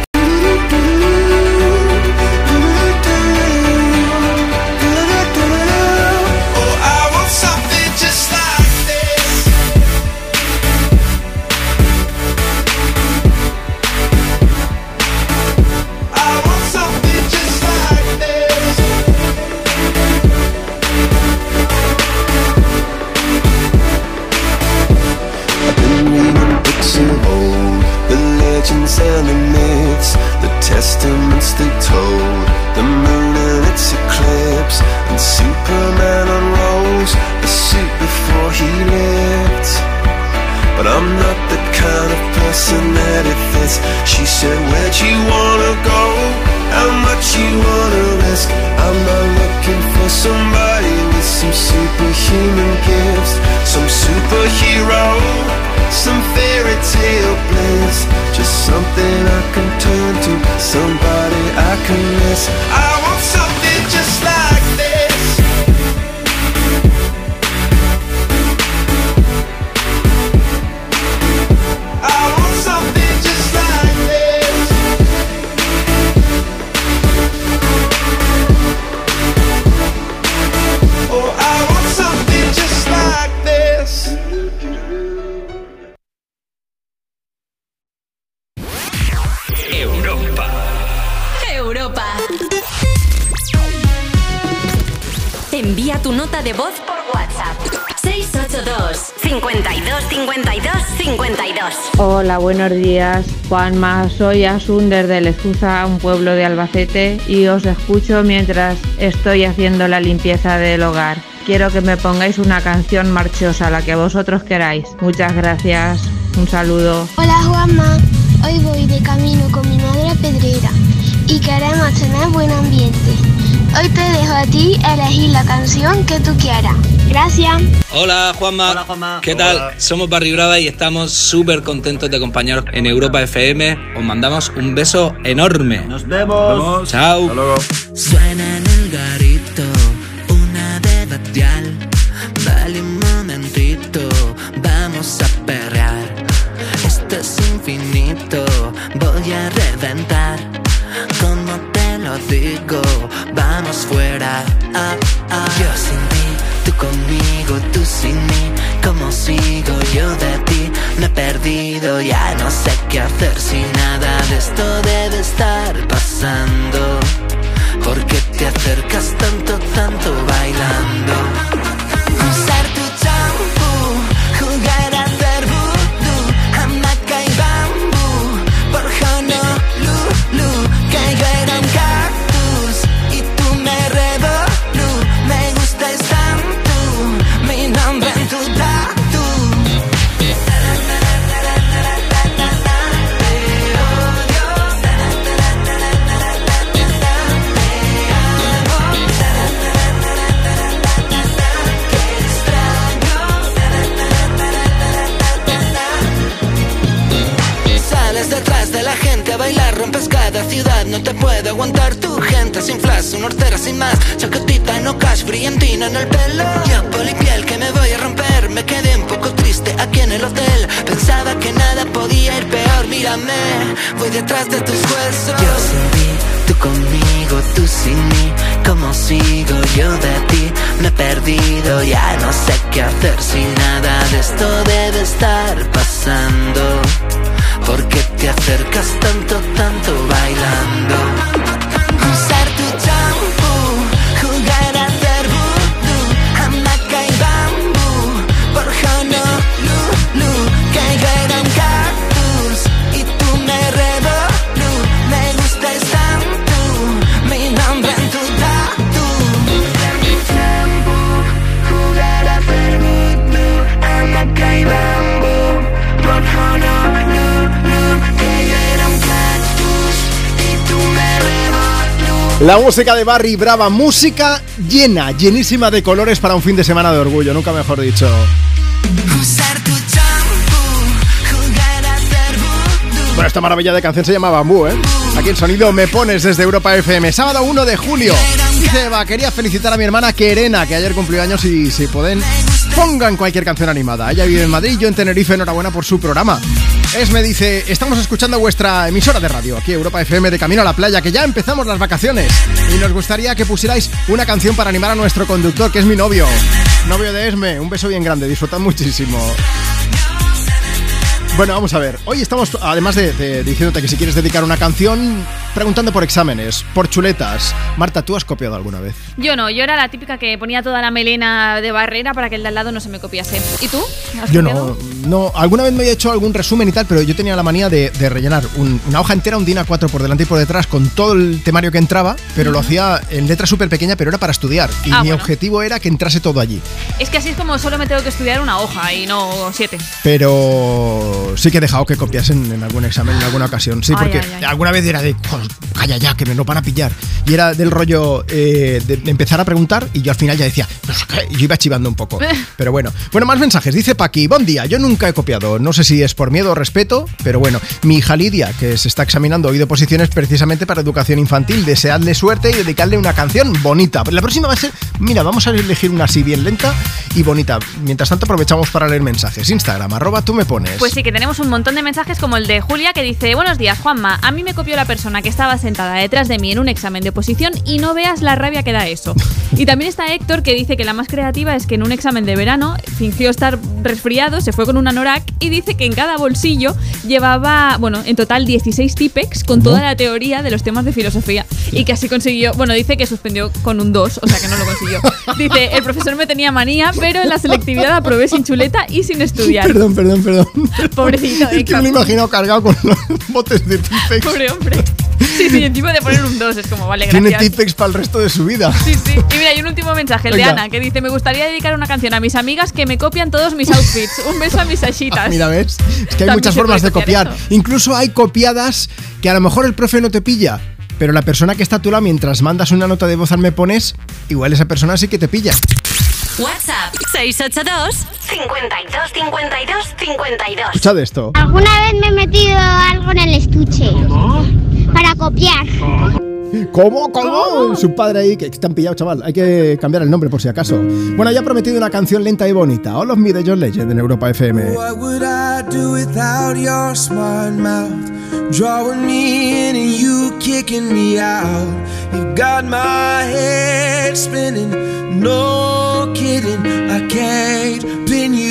Juanma, soy Asun desde Lezuza, un pueblo de Albacete, y os escucho mientras estoy haciendo la limpieza del hogar. Quiero que me pongáis una canción marchosa, la que vosotros queráis. Muchas gracias. Un saludo. Hola Juanma, hoy voy de camino con mi madre a Pedrera y queremos tener buen ambiente. Hoy te dejo a ti elegir la canción que tú quieras. Gracias. Hola Juanma. ¿Qué tal? Somos Barry Brava y estamos súper contentos de acompañaros en Europa FM. Os mandamos un beso enorme. Nos vemos. Chao. Suena en el garito fuera. Ah, ah. Yo sin ti, tú conmigo, tú sin mí. ¿Cómo sigo yo de ti? Me he perdido, ya no sé qué hacer si nada de esto debe estar pasando. ¿Por qué te acercas tanto, tanto bailando? No te puede aguantar tu gente sin flash, una hortera sin más, chacotita no cash, brillantina en el pelo. Yo polipiel que me voy a romper, me quedé un poco triste aquí en el hotel. Pensaba que nada podía ir peor, mírame, voy detrás de tus huesos. Yo sin ti, tú conmigo, tú sin mí, ¿cómo sigo yo de ti? Me he perdido, ya no sé qué hacer si nada de esto debe estar pasando. ¿Por qué te acercas tanto, tanto bailando? La música de Barry Brava, música llena, llenísima de colores para un fin de semana de orgullo, nunca mejor dicho. Bueno, esta maravilla de canción se llama Bambú, ¿eh? Aquí el sonido me pones desde Europa FM. Sábado 1 de julio. Dice Eva, quería felicitar a mi hermana Querena, que ayer cumplió años y si pueden, pongan cualquier canción animada. Ella vive en Madrid, yo en Tenerife, enhorabuena por su programa. Es me dice, estamos escuchando vuestra emisora de radio, aquí Europa FM de Camino a la Playa, que ya empezamos las vacaciones. Y nos gustaría que pusierais una canción para animar a nuestro conductor, que es mi novio. Novio de Esme, un beso bien grande, disfrutad muchísimo. Bueno, vamos a ver. Hoy estamos, además de, de diciéndote que si quieres dedicar una canción, preguntando por exámenes, por chuletas. Marta, ¿tú has copiado alguna vez? Yo no, yo era la típica que ponía toda la melena de barrera para que el de al lado no se me copiase. ¿Y tú? ¿Has Yo copiado? no, no. Alguna vez me he hecho algún resumen y tal, pero yo tenía la manía de, de rellenar un- una hoja entera, un DIN A4 por delante y por detrás, con todo el temario que entraba, pero lo hacía en letra súper pequeña, pero era para estudiar. Y Ah, mi bueno. objetivo era que entrase todo allí. Es que así es como solo me tengo que estudiar una hoja y no siete. Pero sí que he dejado que copiasen en algún examen en alguna ocasión. Sí, Ay, porque ay, ay. alguna vez era de, "Joder, calla ya, que me lo van a pillar. Y era del rollo eh, de empezar a preguntar y yo al final ya decía, no sé qué, yo iba chivando un poco. Pero bueno. Bueno, más mensajes. Dice Paqui, buen día, yo nunca he copiado. No sé si es por miedo o respeto, pero bueno. Mi hija Lidia, que se está examinando hoy de posiciones precisamente para educación infantil, deseadle suerte y dedicarle una canción bonita. La próxima va a ser, mira, vamos a elegir una así bien lenta y bonita. Mientras tanto aprovechamos para leer mensajes. Instagram, arroba tú me pones. Pues sí, que tenemos un montón de mensajes como el de Julia que dice, buenos días Juanma, a mí me copió la persona que estaba sentada detrás de mí en un examen de oposición y no veas la rabia que da eso. Y también está Héctor que dice que la más creativa es que en un examen de verano fingió estar resfriado, se fue con un anorak y dice que en cada bolsillo llevaba, bueno, en total 16 tipex con toda la teoría de los temas de filosofía y que así consiguió, bueno, dice que suspendió con un 2, o sea que no lo consiguió. Dice, el profesor me tenía manía, pero en la selectividad aprobé sin chuleta y sin estudiar. Perdón, perdón, perdón. Pobrecito, Es que me lo he imaginado cargado con los botes de Tipex. Pobre hombre. Sí, sí, encima de poner un 2 es como, vale, Tiene gracias. Tipex para el resto de su vida. Sí, sí. Y mira, hay un último mensaje, el de Venga. Ana, que dice, me gustaría dedicar una canción a mis amigas que me copian todos mis outfits. Un beso a mis ashitas. Mira, ¿ves? Es que hay muchas formas de copiar. copiar Incluso hay copiadas que a lo mejor el profe no te pilla, pero la persona que está a tu lado mientras mandas una nota de voz al me pones, igual esa persona sí que te pilla. WhatsApp 682 52 52 52. Escuchad esto. Alguna vez me he metido algo en el estuche. Para copiar. ¿Cómo? ¿Cómo? Su padre ahí, que están pillados, chaval. Hay que cambiar el nombre por si acaso. Bueno, ya he prometido una canción lenta y bonita. All of Me de John Legend en Europa FM. What would I do without your smart mouth? Drawing me in and you kicking me out. You got my head spinning, no kidding. I can't pin you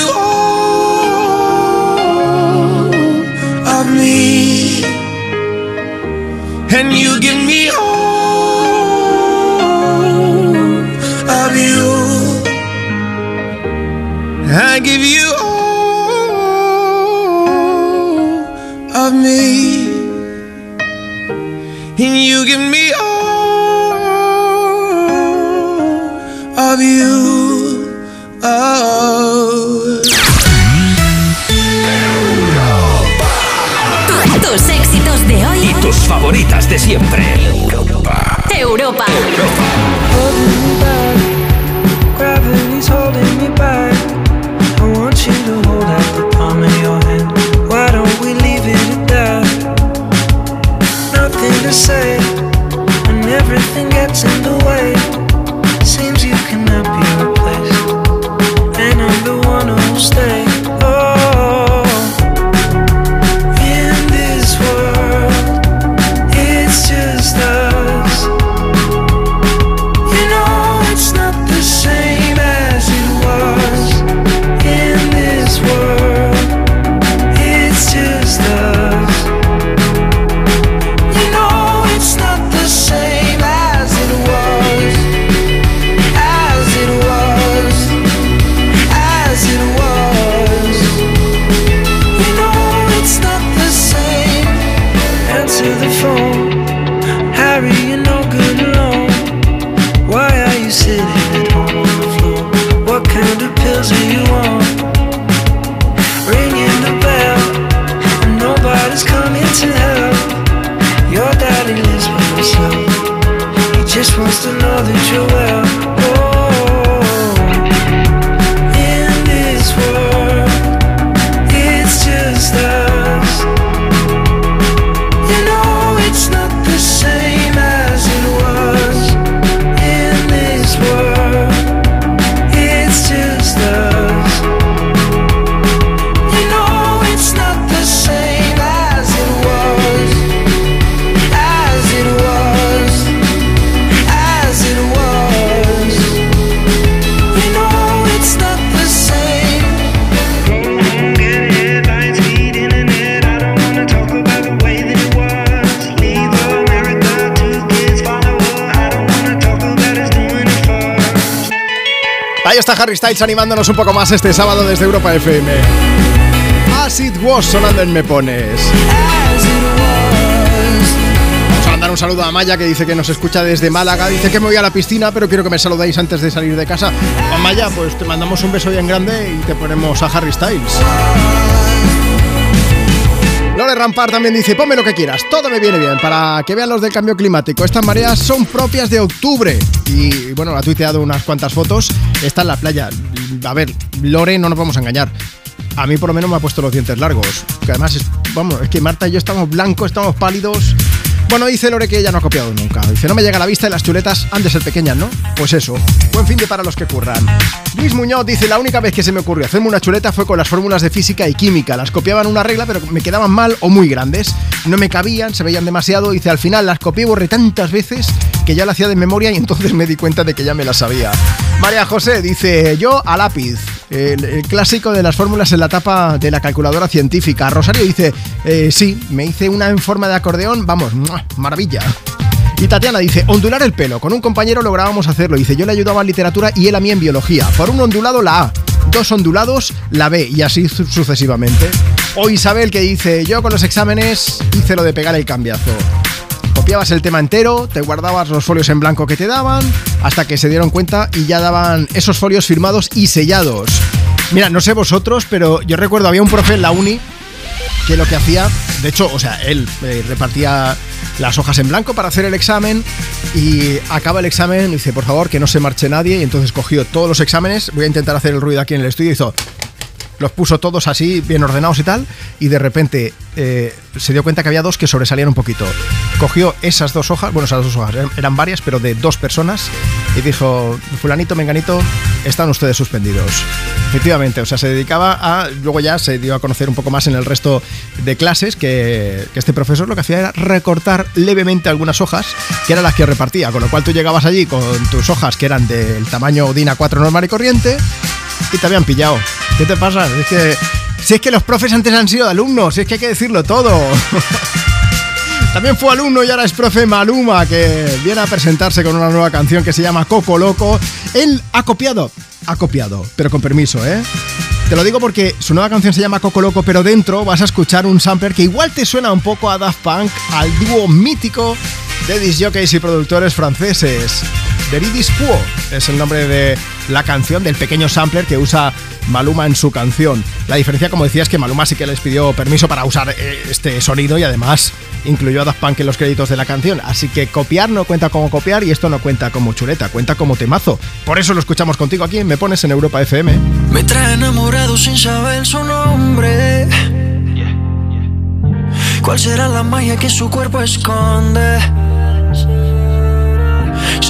siempre. Harry Styles animándonos un poco más este sábado desde Europa FM. As it was sonando en Me Pones. Vamos a mandar un saludo a Maya que dice que nos escucha desde Málaga. Dice que me voy a la piscina, pero quiero que me saludéis antes de salir de casa. Juan Maya, pues te mandamos un beso bien grande y te ponemos a Harry Styles. Lore Rampar también dice, ponme lo que quieras, todo me viene bien, para que vean los del cambio climático. Estas mareas son propias de octubre. Y bueno, ha tuiteado unas cuantas fotos. Está en la playa. A ver, Lore, no nos vamos a engañar. A mí por lo menos me ha puesto los dientes largos. Que además, vamos, es que Marta y yo estamos blancos, estamos pálidos. Bueno, dice Lore que ella no ha copiado nunca. Dice, no me llega a la vista y las chuletas han de ser pequeñas, ¿no? Pues eso. Buen fin de para los que curran. Luis Muñoz dice, la única vez que se me ocurrió hacerme una chuleta fue con las fórmulas de física y química. Las copiaban una regla, pero me quedaban mal o muy grandes. No me cabían, se veían demasiado. Dice, al final las copié borré tantas veces que ya la hacía de memoria y entonces me di cuenta de que ya me las sabía. María José dice, yo a lápiz. El, clásico de las fórmulas en la tapa de la calculadora científica. Rosario dice, eh, sí, me hice una en forma de acordeón, vamos, maravilla. Y Tatiana dice, ondular el pelo. Con un compañero lográbamos hacerlo. Dice, yo le ayudaba en literatura y él a mí en biología. Por un ondulado la A, dos ondulados la B y así su- sucesivamente. O Isabel que dice, yo con los exámenes hice lo de pegar el cambiazo. Copiabas el tema entero, te guardabas los folios en blanco que te daban, hasta que se dieron cuenta y ya daban esos folios firmados y sellados. Mira, no sé vosotros, pero yo recuerdo, había un profe en la uni que lo que hacía, de hecho, o sea, él eh, repartía las hojas en blanco para hacer el examen y acaba el examen y dice, por favor, que no se marche nadie. Y entonces cogió todos los exámenes, voy a intentar hacer el ruido aquí en el estudio, hizo los puso todos así, bien ordenados y tal, y de repente eh, se dio cuenta que había dos que sobresalían un poquito. Cogió esas dos hojas, bueno, esas dos hojas eran, varias, pero de dos personas, y dijo, fulanito, menganito, están ustedes suspendidos. Efectivamente, o sea, se dedicaba a, luego ya se dio a conocer un poco más en el resto de clases que, que este profesor lo que hacía era recortar levemente algunas hojas, que eran las que repartía, con lo cual tú llegabas allí con tus hojas que eran del tamaño DIN A4 normal y corriente, y te habían pillado. ¿Qué te pasa? Es que. Si es que los profes antes han sido alumnos, es que hay que decirlo todo. También fue alumno y ahora es profe Maluma, que viene a presentarse con una nueva canción que se llama Coco Loco. Él ha copiado, ha copiado, pero con permiso, ¿eh? Te lo digo porque su nueva canción se llama Coco Loco, pero dentro vas a escuchar un sampler que igual te suena un poco a Daft Punk, al dúo mítico de disjockeys y productores franceses. Veridis Quo es el nombre de la canción, del pequeño sampler que usa Maluma en su canción. La diferencia, como decía, es que Maluma sí que les pidió permiso para usar eh, este sonido y además incluyó a Daft Punk en los créditos de la canción. Así que copiar no cuenta como copiar y esto no cuenta como chuleta, cuenta como temazo. Por eso lo escuchamos contigo aquí en Me Pones en Europa FM. Me trae enamorado sin saber su nombre. ¿Cuál será la magia que su cuerpo esconde?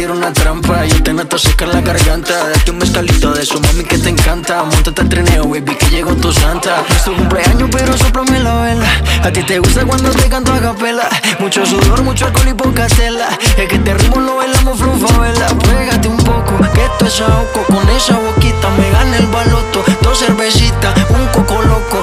Tira una trampa Y te noto secar la garganta. Date un mezcalito de eso, mami, que te encanta. Montate al trineo, baby, que llegó tu santa. No es tu cumpleaños, pero soplame la vela. A ti te gusta cuando te canto a capela. Mucho sudor, mucho alcohol y poca tela. Es que este ritmo lo bailamos vela Pégate un poco, que esto es ahogo Con esa boquita me gana el baloto. Dos cervecitas, un coco loco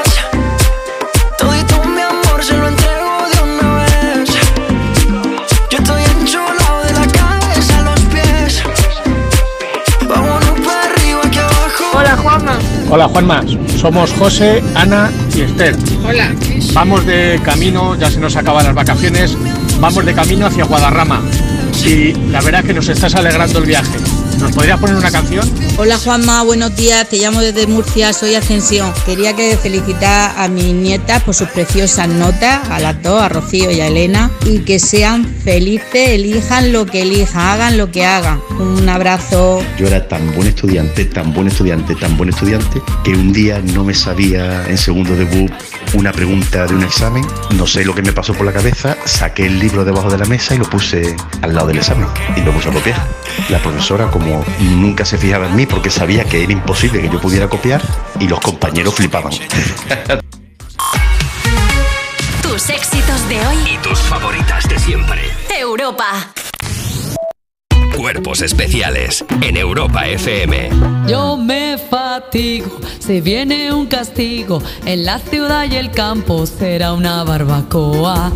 Hola Juanma, somos José, Ana y Esther. Hola. Vamos de camino, ya se nos acaban las vacaciones, vamos de camino hacia Guadarrama. Y la verdad que nos estás alegrando el viaje. ¿Nos podrías poner una canción? Hola Juanma, buenos días, te llamo desde Murcia, soy Ascensión. Quería que felicitar a mis nietas por sus preciosas notas, a las dos, a Rocío y a Elena, y que sean felices, elijan lo que elijan, hagan lo que hagan. Un abrazo. Yo era tan buen estudiante, tan buen estudiante, tan buen estudiante, que un día no me sabía en segundo de BUP una pregunta de un examen, no sé lo que me pasó por la cabeza, saqué el libro debajo de la mesa y lo puse al lado del examen y lo puse a copiar. La profesora, como nunca se fijaba en mí porque sabía que era imposible que yo pudiera copiar, y los compañeros flipaban. Tus éxitos de hoy Y tus favoritas de siempre. Europa. Cuerpos especiales en Europa FM. Yo me fatigo, se viene un castigo. En la ciudad y el campo será una barbacoa.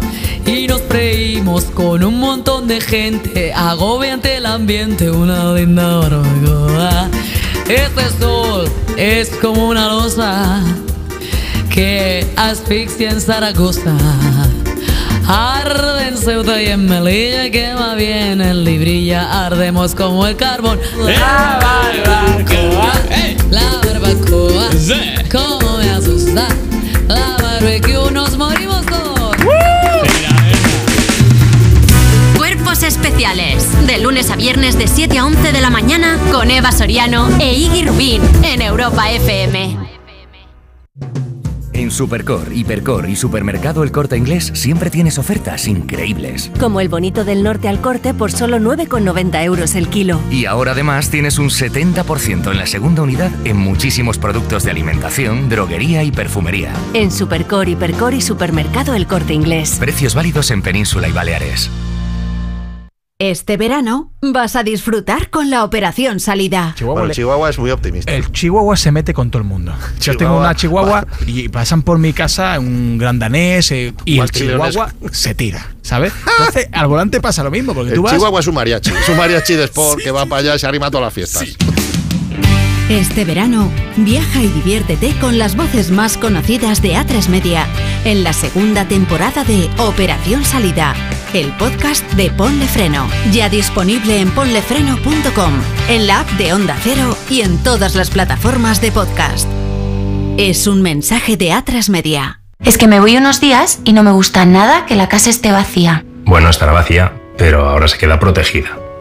Y nos freímos con un montón de gente. Agobiante el ambiente, una linda barbacoa. Este sol es como una losa que asfixia en Zaragoza. Arde en Ceuta y en Melilla, quema bien en Librilla, ardemos como el carbón. La barbacoa, la barbacoa, como me asusta. La barbecue, nos morimos todos. Cuerpos especiales. De lunes a viernes de 7 a 11 de la mañana con Eva Soriano e Iggy Rubín en Europa FM. En Supercor, Hipercor y Supermercado El Corte Inglés siempre tienes ofertas increíbles. Como el bonito del norte al corte por solo 9,90 euros el kilo. Y ahora además tienes un 70% en la segunda unidad en muchísimos productos de alimentación, droguería y perfumería. En Supercor, Hipercor y Supermercado El Corte Inglés. Precios válidos en Península y Baleares. Este verano vas a disfrutar con la operación salida. Bueno, Chihuahua es muy optimista. El chihuahua se mete con todo el mundo. Yo tengo una chihuahua y pasan por mi casa un gran danés eh, y el chihuahua se tira, ¿sabes? Entonces al volante pasa lo mismo, porque El tú vas... Chihuahua es un mariachi. Es un mariachi de sport que va para allá y se arrima a todas las fiestas. Este verano, viaja y diviértete con las voces más conocidas de A3 Media en la segunda temporada de Operación Salida, el podcast de Ponle Freno. Ya disponible en ponlefreno.com, en la app de Onda Cero y en todas las plataformas de podcast. Es un mensaje de A3 Media. Es que me voy unos días y no me gusta nada que la casa esté vacía. Bueno, estará vacía, pero ahora se queda protegida.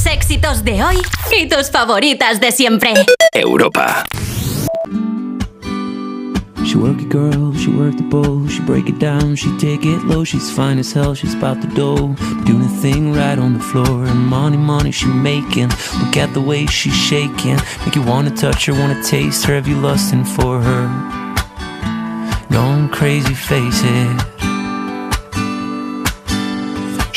Tus éxitos de hoy y tus favoritas de siempre. Europa. She work it, girl, she work the bowl, she break it down, she take it low, she's fine as hell, she's about the dough, doing a thing right on the floor, and money, money she making, look at the way she's shaking, make you wanna touch her, wanna taste her, have you lusting for her, going crazy, face it.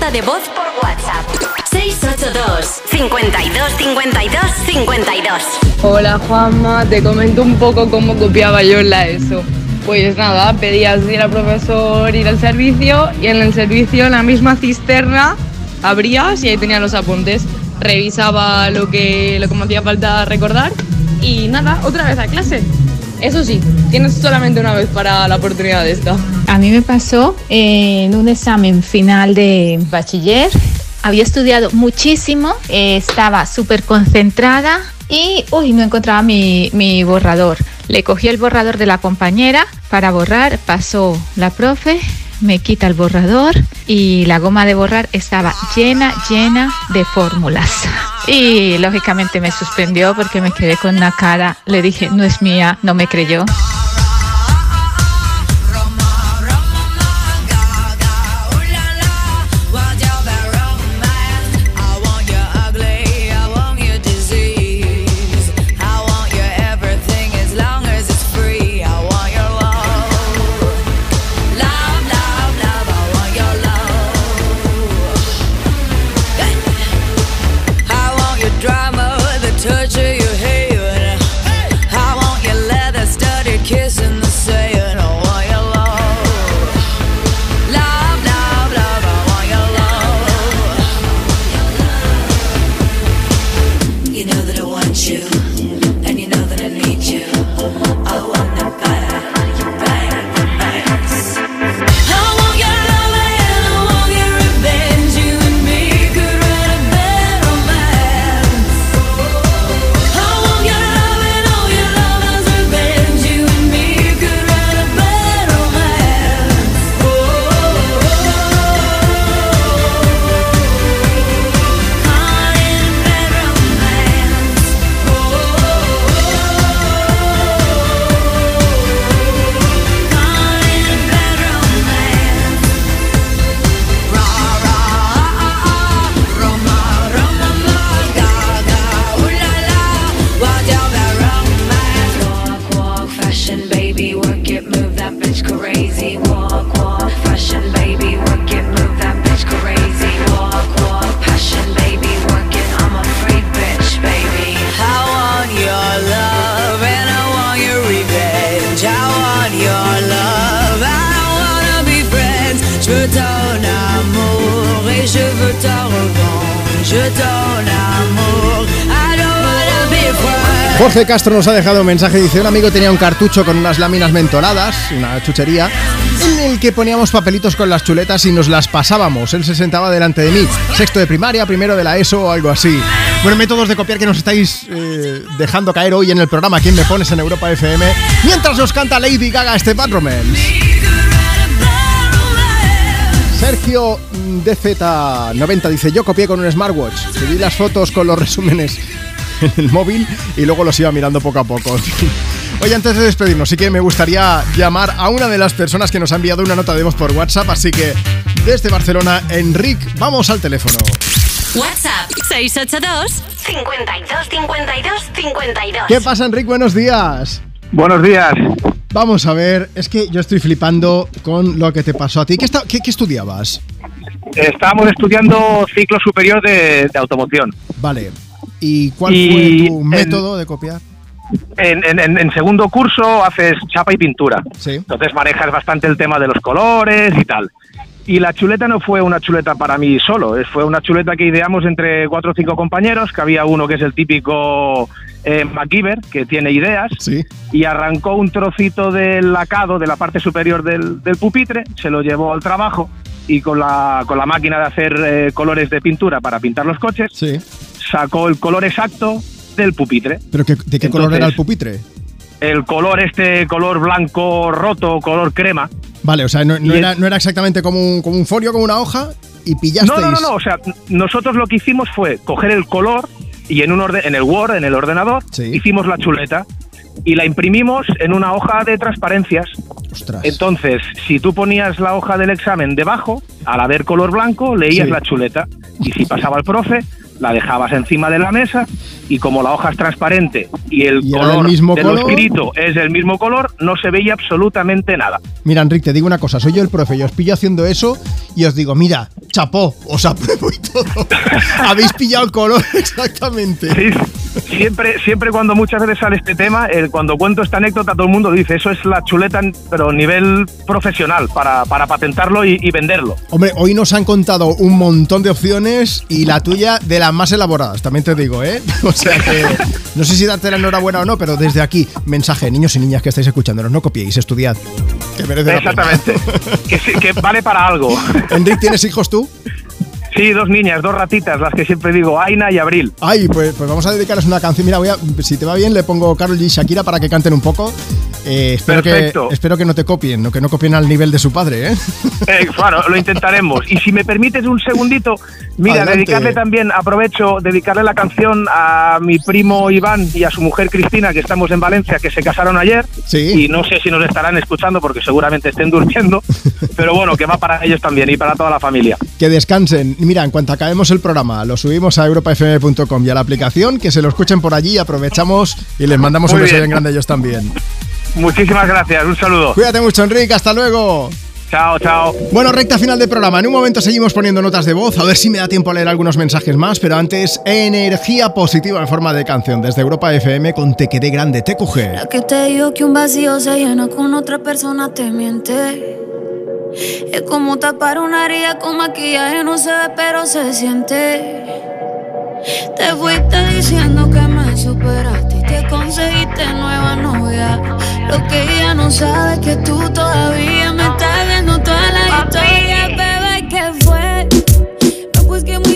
de voz por WhatsApp. 682 52 52 52 Hola Juanma, te comento un poco cómo copiaba yo en la ESO. Pues nada, pedías ir al profesor, ir al servicio y en el servicio en la misma cisterna abrías y ahí tenían los apuntes. revisaba lo que, lo que me hacía falta recordar y nada, otra vez a clase. Eso sí, tienes solamente una vez para la oportunidad de esta. A mí me pasó en un examen final de bachiller. Había estudiado muchísimo, eh, estaba súper concentrada y uy, no encontraba mi, mi borrador. Le cogí el borrador de la compañera para borrar, pasó la profe, me quita el borrador y la goma de borrar estaba llena, llena de fórmulas. Y lógicamente me suspendió porque me quedé con una cara, le dije, no es mía, no me creyó. Jorge Castro nos ha dejado un mensaje. Dice: Un amigo tenía un cartucho con unas láminas mentoladas, una chuchería, en el que poníamos papelitos con las chuletas y nos las pasábamos. Él se sentaba delante de mí, sexto de primaria, primero de la ESO o algo así. Bueno, métodos de copiar que nos estáis eh, dejando caer hoy en el programa ¿Quién me pones en Europa FM? Mientras nos canta Lady Gaga este Bad Romance. Sergio mm, DZ90 dice, yo copié con un smartwatch, subí las fotos con los resúmenes en el móvil y luego los iba mirando poco a poco. Oye, antes de despedirnos, sí que me gustaría llamar a una de las personas que nos ha enviado una nota de voz por WhatsApp, así que desde Barcelona, Enric, vamos al teléfono. WhatsApp 682 52 52 52. ¿Qué pasa, Enric? Buenos días. Buenos días. Vamos a ver, es que yo estoy flipando con lo que te pasó a ti. ¿Qué, esta- qué- qué estudiabas? Estábamos estudiando ciclo superior de, de automoción. Vale. ¿Y cuál Y fue tu en- método de copiar? En, en- en- segundo curso haces chapa y pintura. Sí. Entonces manejas bastante el tema de los colores y tal. Y la chuleta no fue una chuleta para mí solo, es- fue una chuleta que ideamos entre cuatro o cinco compañeros, que había uno que es el típico eh, MacGyver, que tiene ideas, y arrancó un trocito del lacado de la parte superior del, del pupitre, se lo llevó al trabajo y con la, con la máquina de hacer eh, colores de pintura para pintar los coches, sacó el color exacto del pupitre. ¿Pero qué- de qué color era el pupitre? El color este, color blanco roto, color crema. Vale, o sea, no, era, no era exactamente como un, como un folio, como una hoja, y pillasteis... No, no, no, no, o sea, nosotros lo que hicimos fue coger el color y en un orden, en el Word, en el ordenador, hicimos la chuleta y la imprimimos en una hoja de transparencias. Entonces, si tú ponías la hoja del examen debajo, al haber color blanco, leías Sí. la chuleta. Y si pasaba el profe, la dejabas encima de la mesa y como la hoja es transparente y el Y color mismo de lo color. escrito es del mismo color, no se veía absolutamente nada. Mira, Enrique, te digo una cosa, soy yo el profe, y os pillo haciendo eso y os digo, mira, chapó, os apruebo y todo. Habéis pillado el color exactamente. siempre, siempre cuando muchas veces sale este tema, eh, cuando cuento esta anécdota, todo el mundo dice, eso es la chuleta, pero a nivel profesional, para, para patentarlo y, y venderlo. Hombre, hoy nos han contado un montón de opciones y la tuya de las más elaboradas, también te digo, ¿eh? O sea que no sé si darte la enhorabuena o no, pero desde aquí, mensaje, niños y niñas que estáis escuchándonos, no copiéis, estudiad. Que merece la pena. Exactamente. que, sí- que vale para algo. Enrique, ¿tienes hijos tú? Sí, dos niñas, dos ratitas, las que siempre digo, Aina y Abril. Ay, pues, pues vamos a dedicarles una canción. Mira, voy a, si te va bien, le pongo Carol y Shakira para que canten un poco. Eh, espero, que, espero que no te copien, no que no copien al nivel de su padre, ¿eh? Eh, claro, lo intentaremos. Y si me permites un segundito, mira, Adelante. dedicarle también, aprovecho, dedicarle la canción a mi primo Iván y a su mujer Cristina, que estamos en Valencia, que se casaron ayer. Y no sé si nos estarán escuchando porque seguramente estén durmiendo. pero bueno, que va para ellos también y para toda la familia. Que descansen. Mira, en cuanto acabemos el programa, lo subimos a europafm.com y a la aplicación, que se lo escuchen por allí, aprovechamos y les mandamos un Muy beso bien. bien grande a ellos también. Muchísimas gracias, un saludo. Cuídate mucho, Enrique, hasta luego. Chao, chao. Bueno, recta final del programa. En un momento seguimos poniendo notas de voz, a ver si me da tiempo a leer algunos mensajes más, pero antes, energía positiva en forma de canción desde Europa FM con Te quedé grande, TQG. La que te digo que un vacío se llena con otra persona te miente. Es como tapar una herida con maquillaje, no se ve, pero se siente. Te fuiste diciendo que me superaste y te conseguiste nueva novia. Lo que ella no sabe es que tú todavía me estás viendo toda la historia, bebé, ¿qué fue? No, pues que muy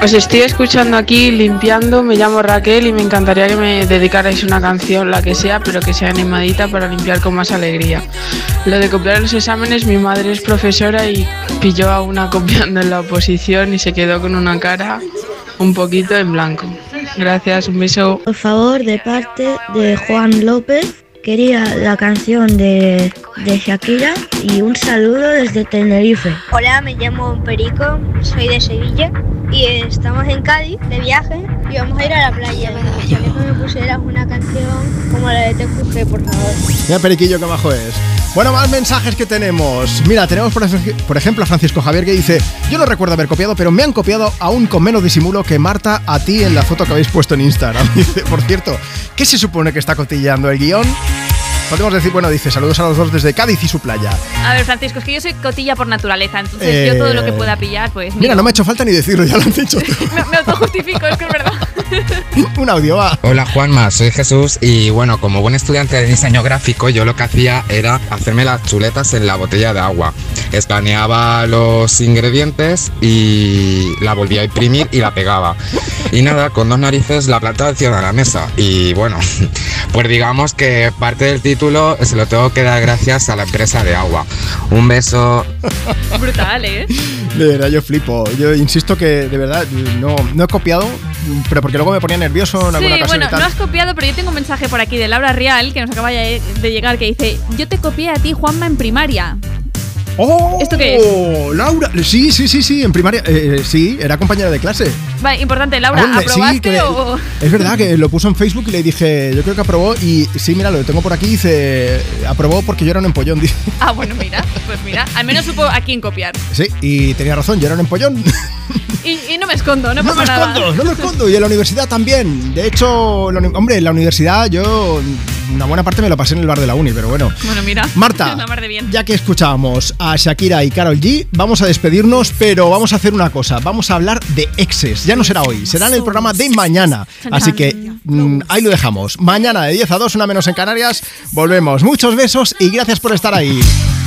Os estoy escuchando aquí limpiando, me llamo Raquel y me encantaría que me dedicarais una canción, la que sea, pero que sea animadita para limpiar con más alegría. Lo de copiar los exámenes, mi madre es profesora y pilló a una copiando en la oposición y se quedó con una cara un poquito en blanco. Gracias, un beso. Por favor, de parte de Juan López, quería la canción de, de Shakira y un saludo desde Tenerife. Hola, me llamo Perico, soy de Sevilla y estamos en Cádiz de viaje y vamos a ir a la playa. Que me pusieras una canción como la de TQG, por favor. Mira, Periquillo, qué bajo es. Bueno, más mensajes que tenemos. Mira, tenemos por, por ejemplo a Francisco Javier que dice: Yo no recuerdo haber copiado, pero me han copiado aún con menos disimulo que Marta a ti en la foto que habéis puesto en Instagram. Dice, por cierto, ¿qué se supone que está cotillando el guion? Podemos decir, bueno, dice saludos a los dos desde Cádiz y su playa. A ver, Francisco, es que yo soy cotilla por naturaleza, entonces Eh, yo todo lo que pueda pillar, pues Mira, no me ha hecho falta ni decirlo, ya lo han dicho me, me autojustifico, es que es verdad. Un audio, va. Hola Juanma, soy Jesús y bueno, como buen estudiante de diseño gráfico, yo lo que hacía era hacerme las chuletas en la botella de agua. Escaneaba los ingredientes y la volvía a imprimir y la pegaba. Y nada, con dos narices la plantaba encima de la mesa. Y bueno, pues digamos que parte del título se lo tengo que dar gracias a la empresa de agua. Un beso. Brutal, ¿eh? De verdad, yo flipo. Yo insisto que de verdad no, no he copiado, pero porque luego me ponía nervioso en alguna Sí, ocasión bueno, y tal. no has copiado, pero yo tengo un mensaje por aquí de Laura Real que nos acaba de llegar que dice: Yo te copié a ti, Juanma, en primaria. ¡Oh! ¿Esto qué es? Laura, sí, sí, sí, sí, en primaria, eh, sí, era compañera de clase. Vale, importante, Laura, sí, ¿aprobaste que- o.? Es verdad que lo puso en Facebook y le dije, yo creo que aprobó y sí, mira, lo tengo por aquí, dice, aprobó porque yo era un empollón, dice. Ah, bueno, mira, pues mira, al menos supo a quién copiar. Sí, y tenía razón, yo era un empollón. Y, y no me escondo, no No pasa me nada. escondo, no me escondo. Y en la universidad también. De hecho, la hombre, en la universidad yo una buena parte me lo pasé en el bar de la uni, pero bueno. Bueno, mira. Marta, La mar de bien. Ya que escuchábamos a Shakira y Carol G, vamos a despedirnos, pero vamos a hacer una cosa. Vamos a hablar de exes. Ya no será hoy, será en el programa de mañana. Así que mm, ahí lo dejamos. Mañana de 10 a 2, una menos en Canarias. Volvemos. Muchos besos y gracias por estar ahí.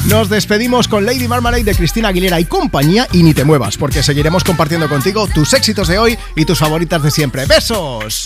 Nos despedimos con Lady Marmalade de Cristina Aguilera y compañía y ni te muevas, porque seguiremos compartiendo contigo tus éxitos de hoy y tus favoritas de siempre. ¡Besos!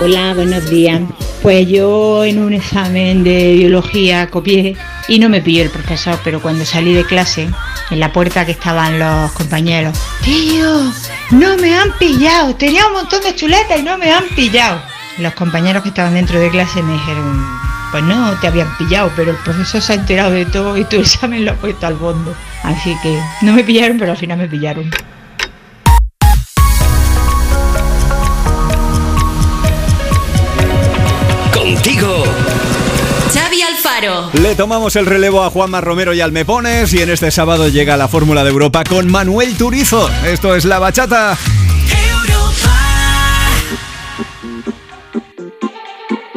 Hola, buenos días. Pues yo en un examen de biología copié y no me pilló el profesor, pero cuando salí de clase, en la puerta que estaban los compañeros, tío, no me han pillado, tenía un montón de chuletas y no me han pillado. Los compañeros que estaban dentro de clase me dijeron, pues no te habían pillado, pero el profesor se ha enterado de todo y tu examen lo ha puesto al fondo. Así que no me pillaron, pero al final me pillaron. Le tomamos el relevo a Juanma Romero y Almepones y en este sábado llega la Fórmula de Europa con Manuel Turizo. Esto es La Bachata.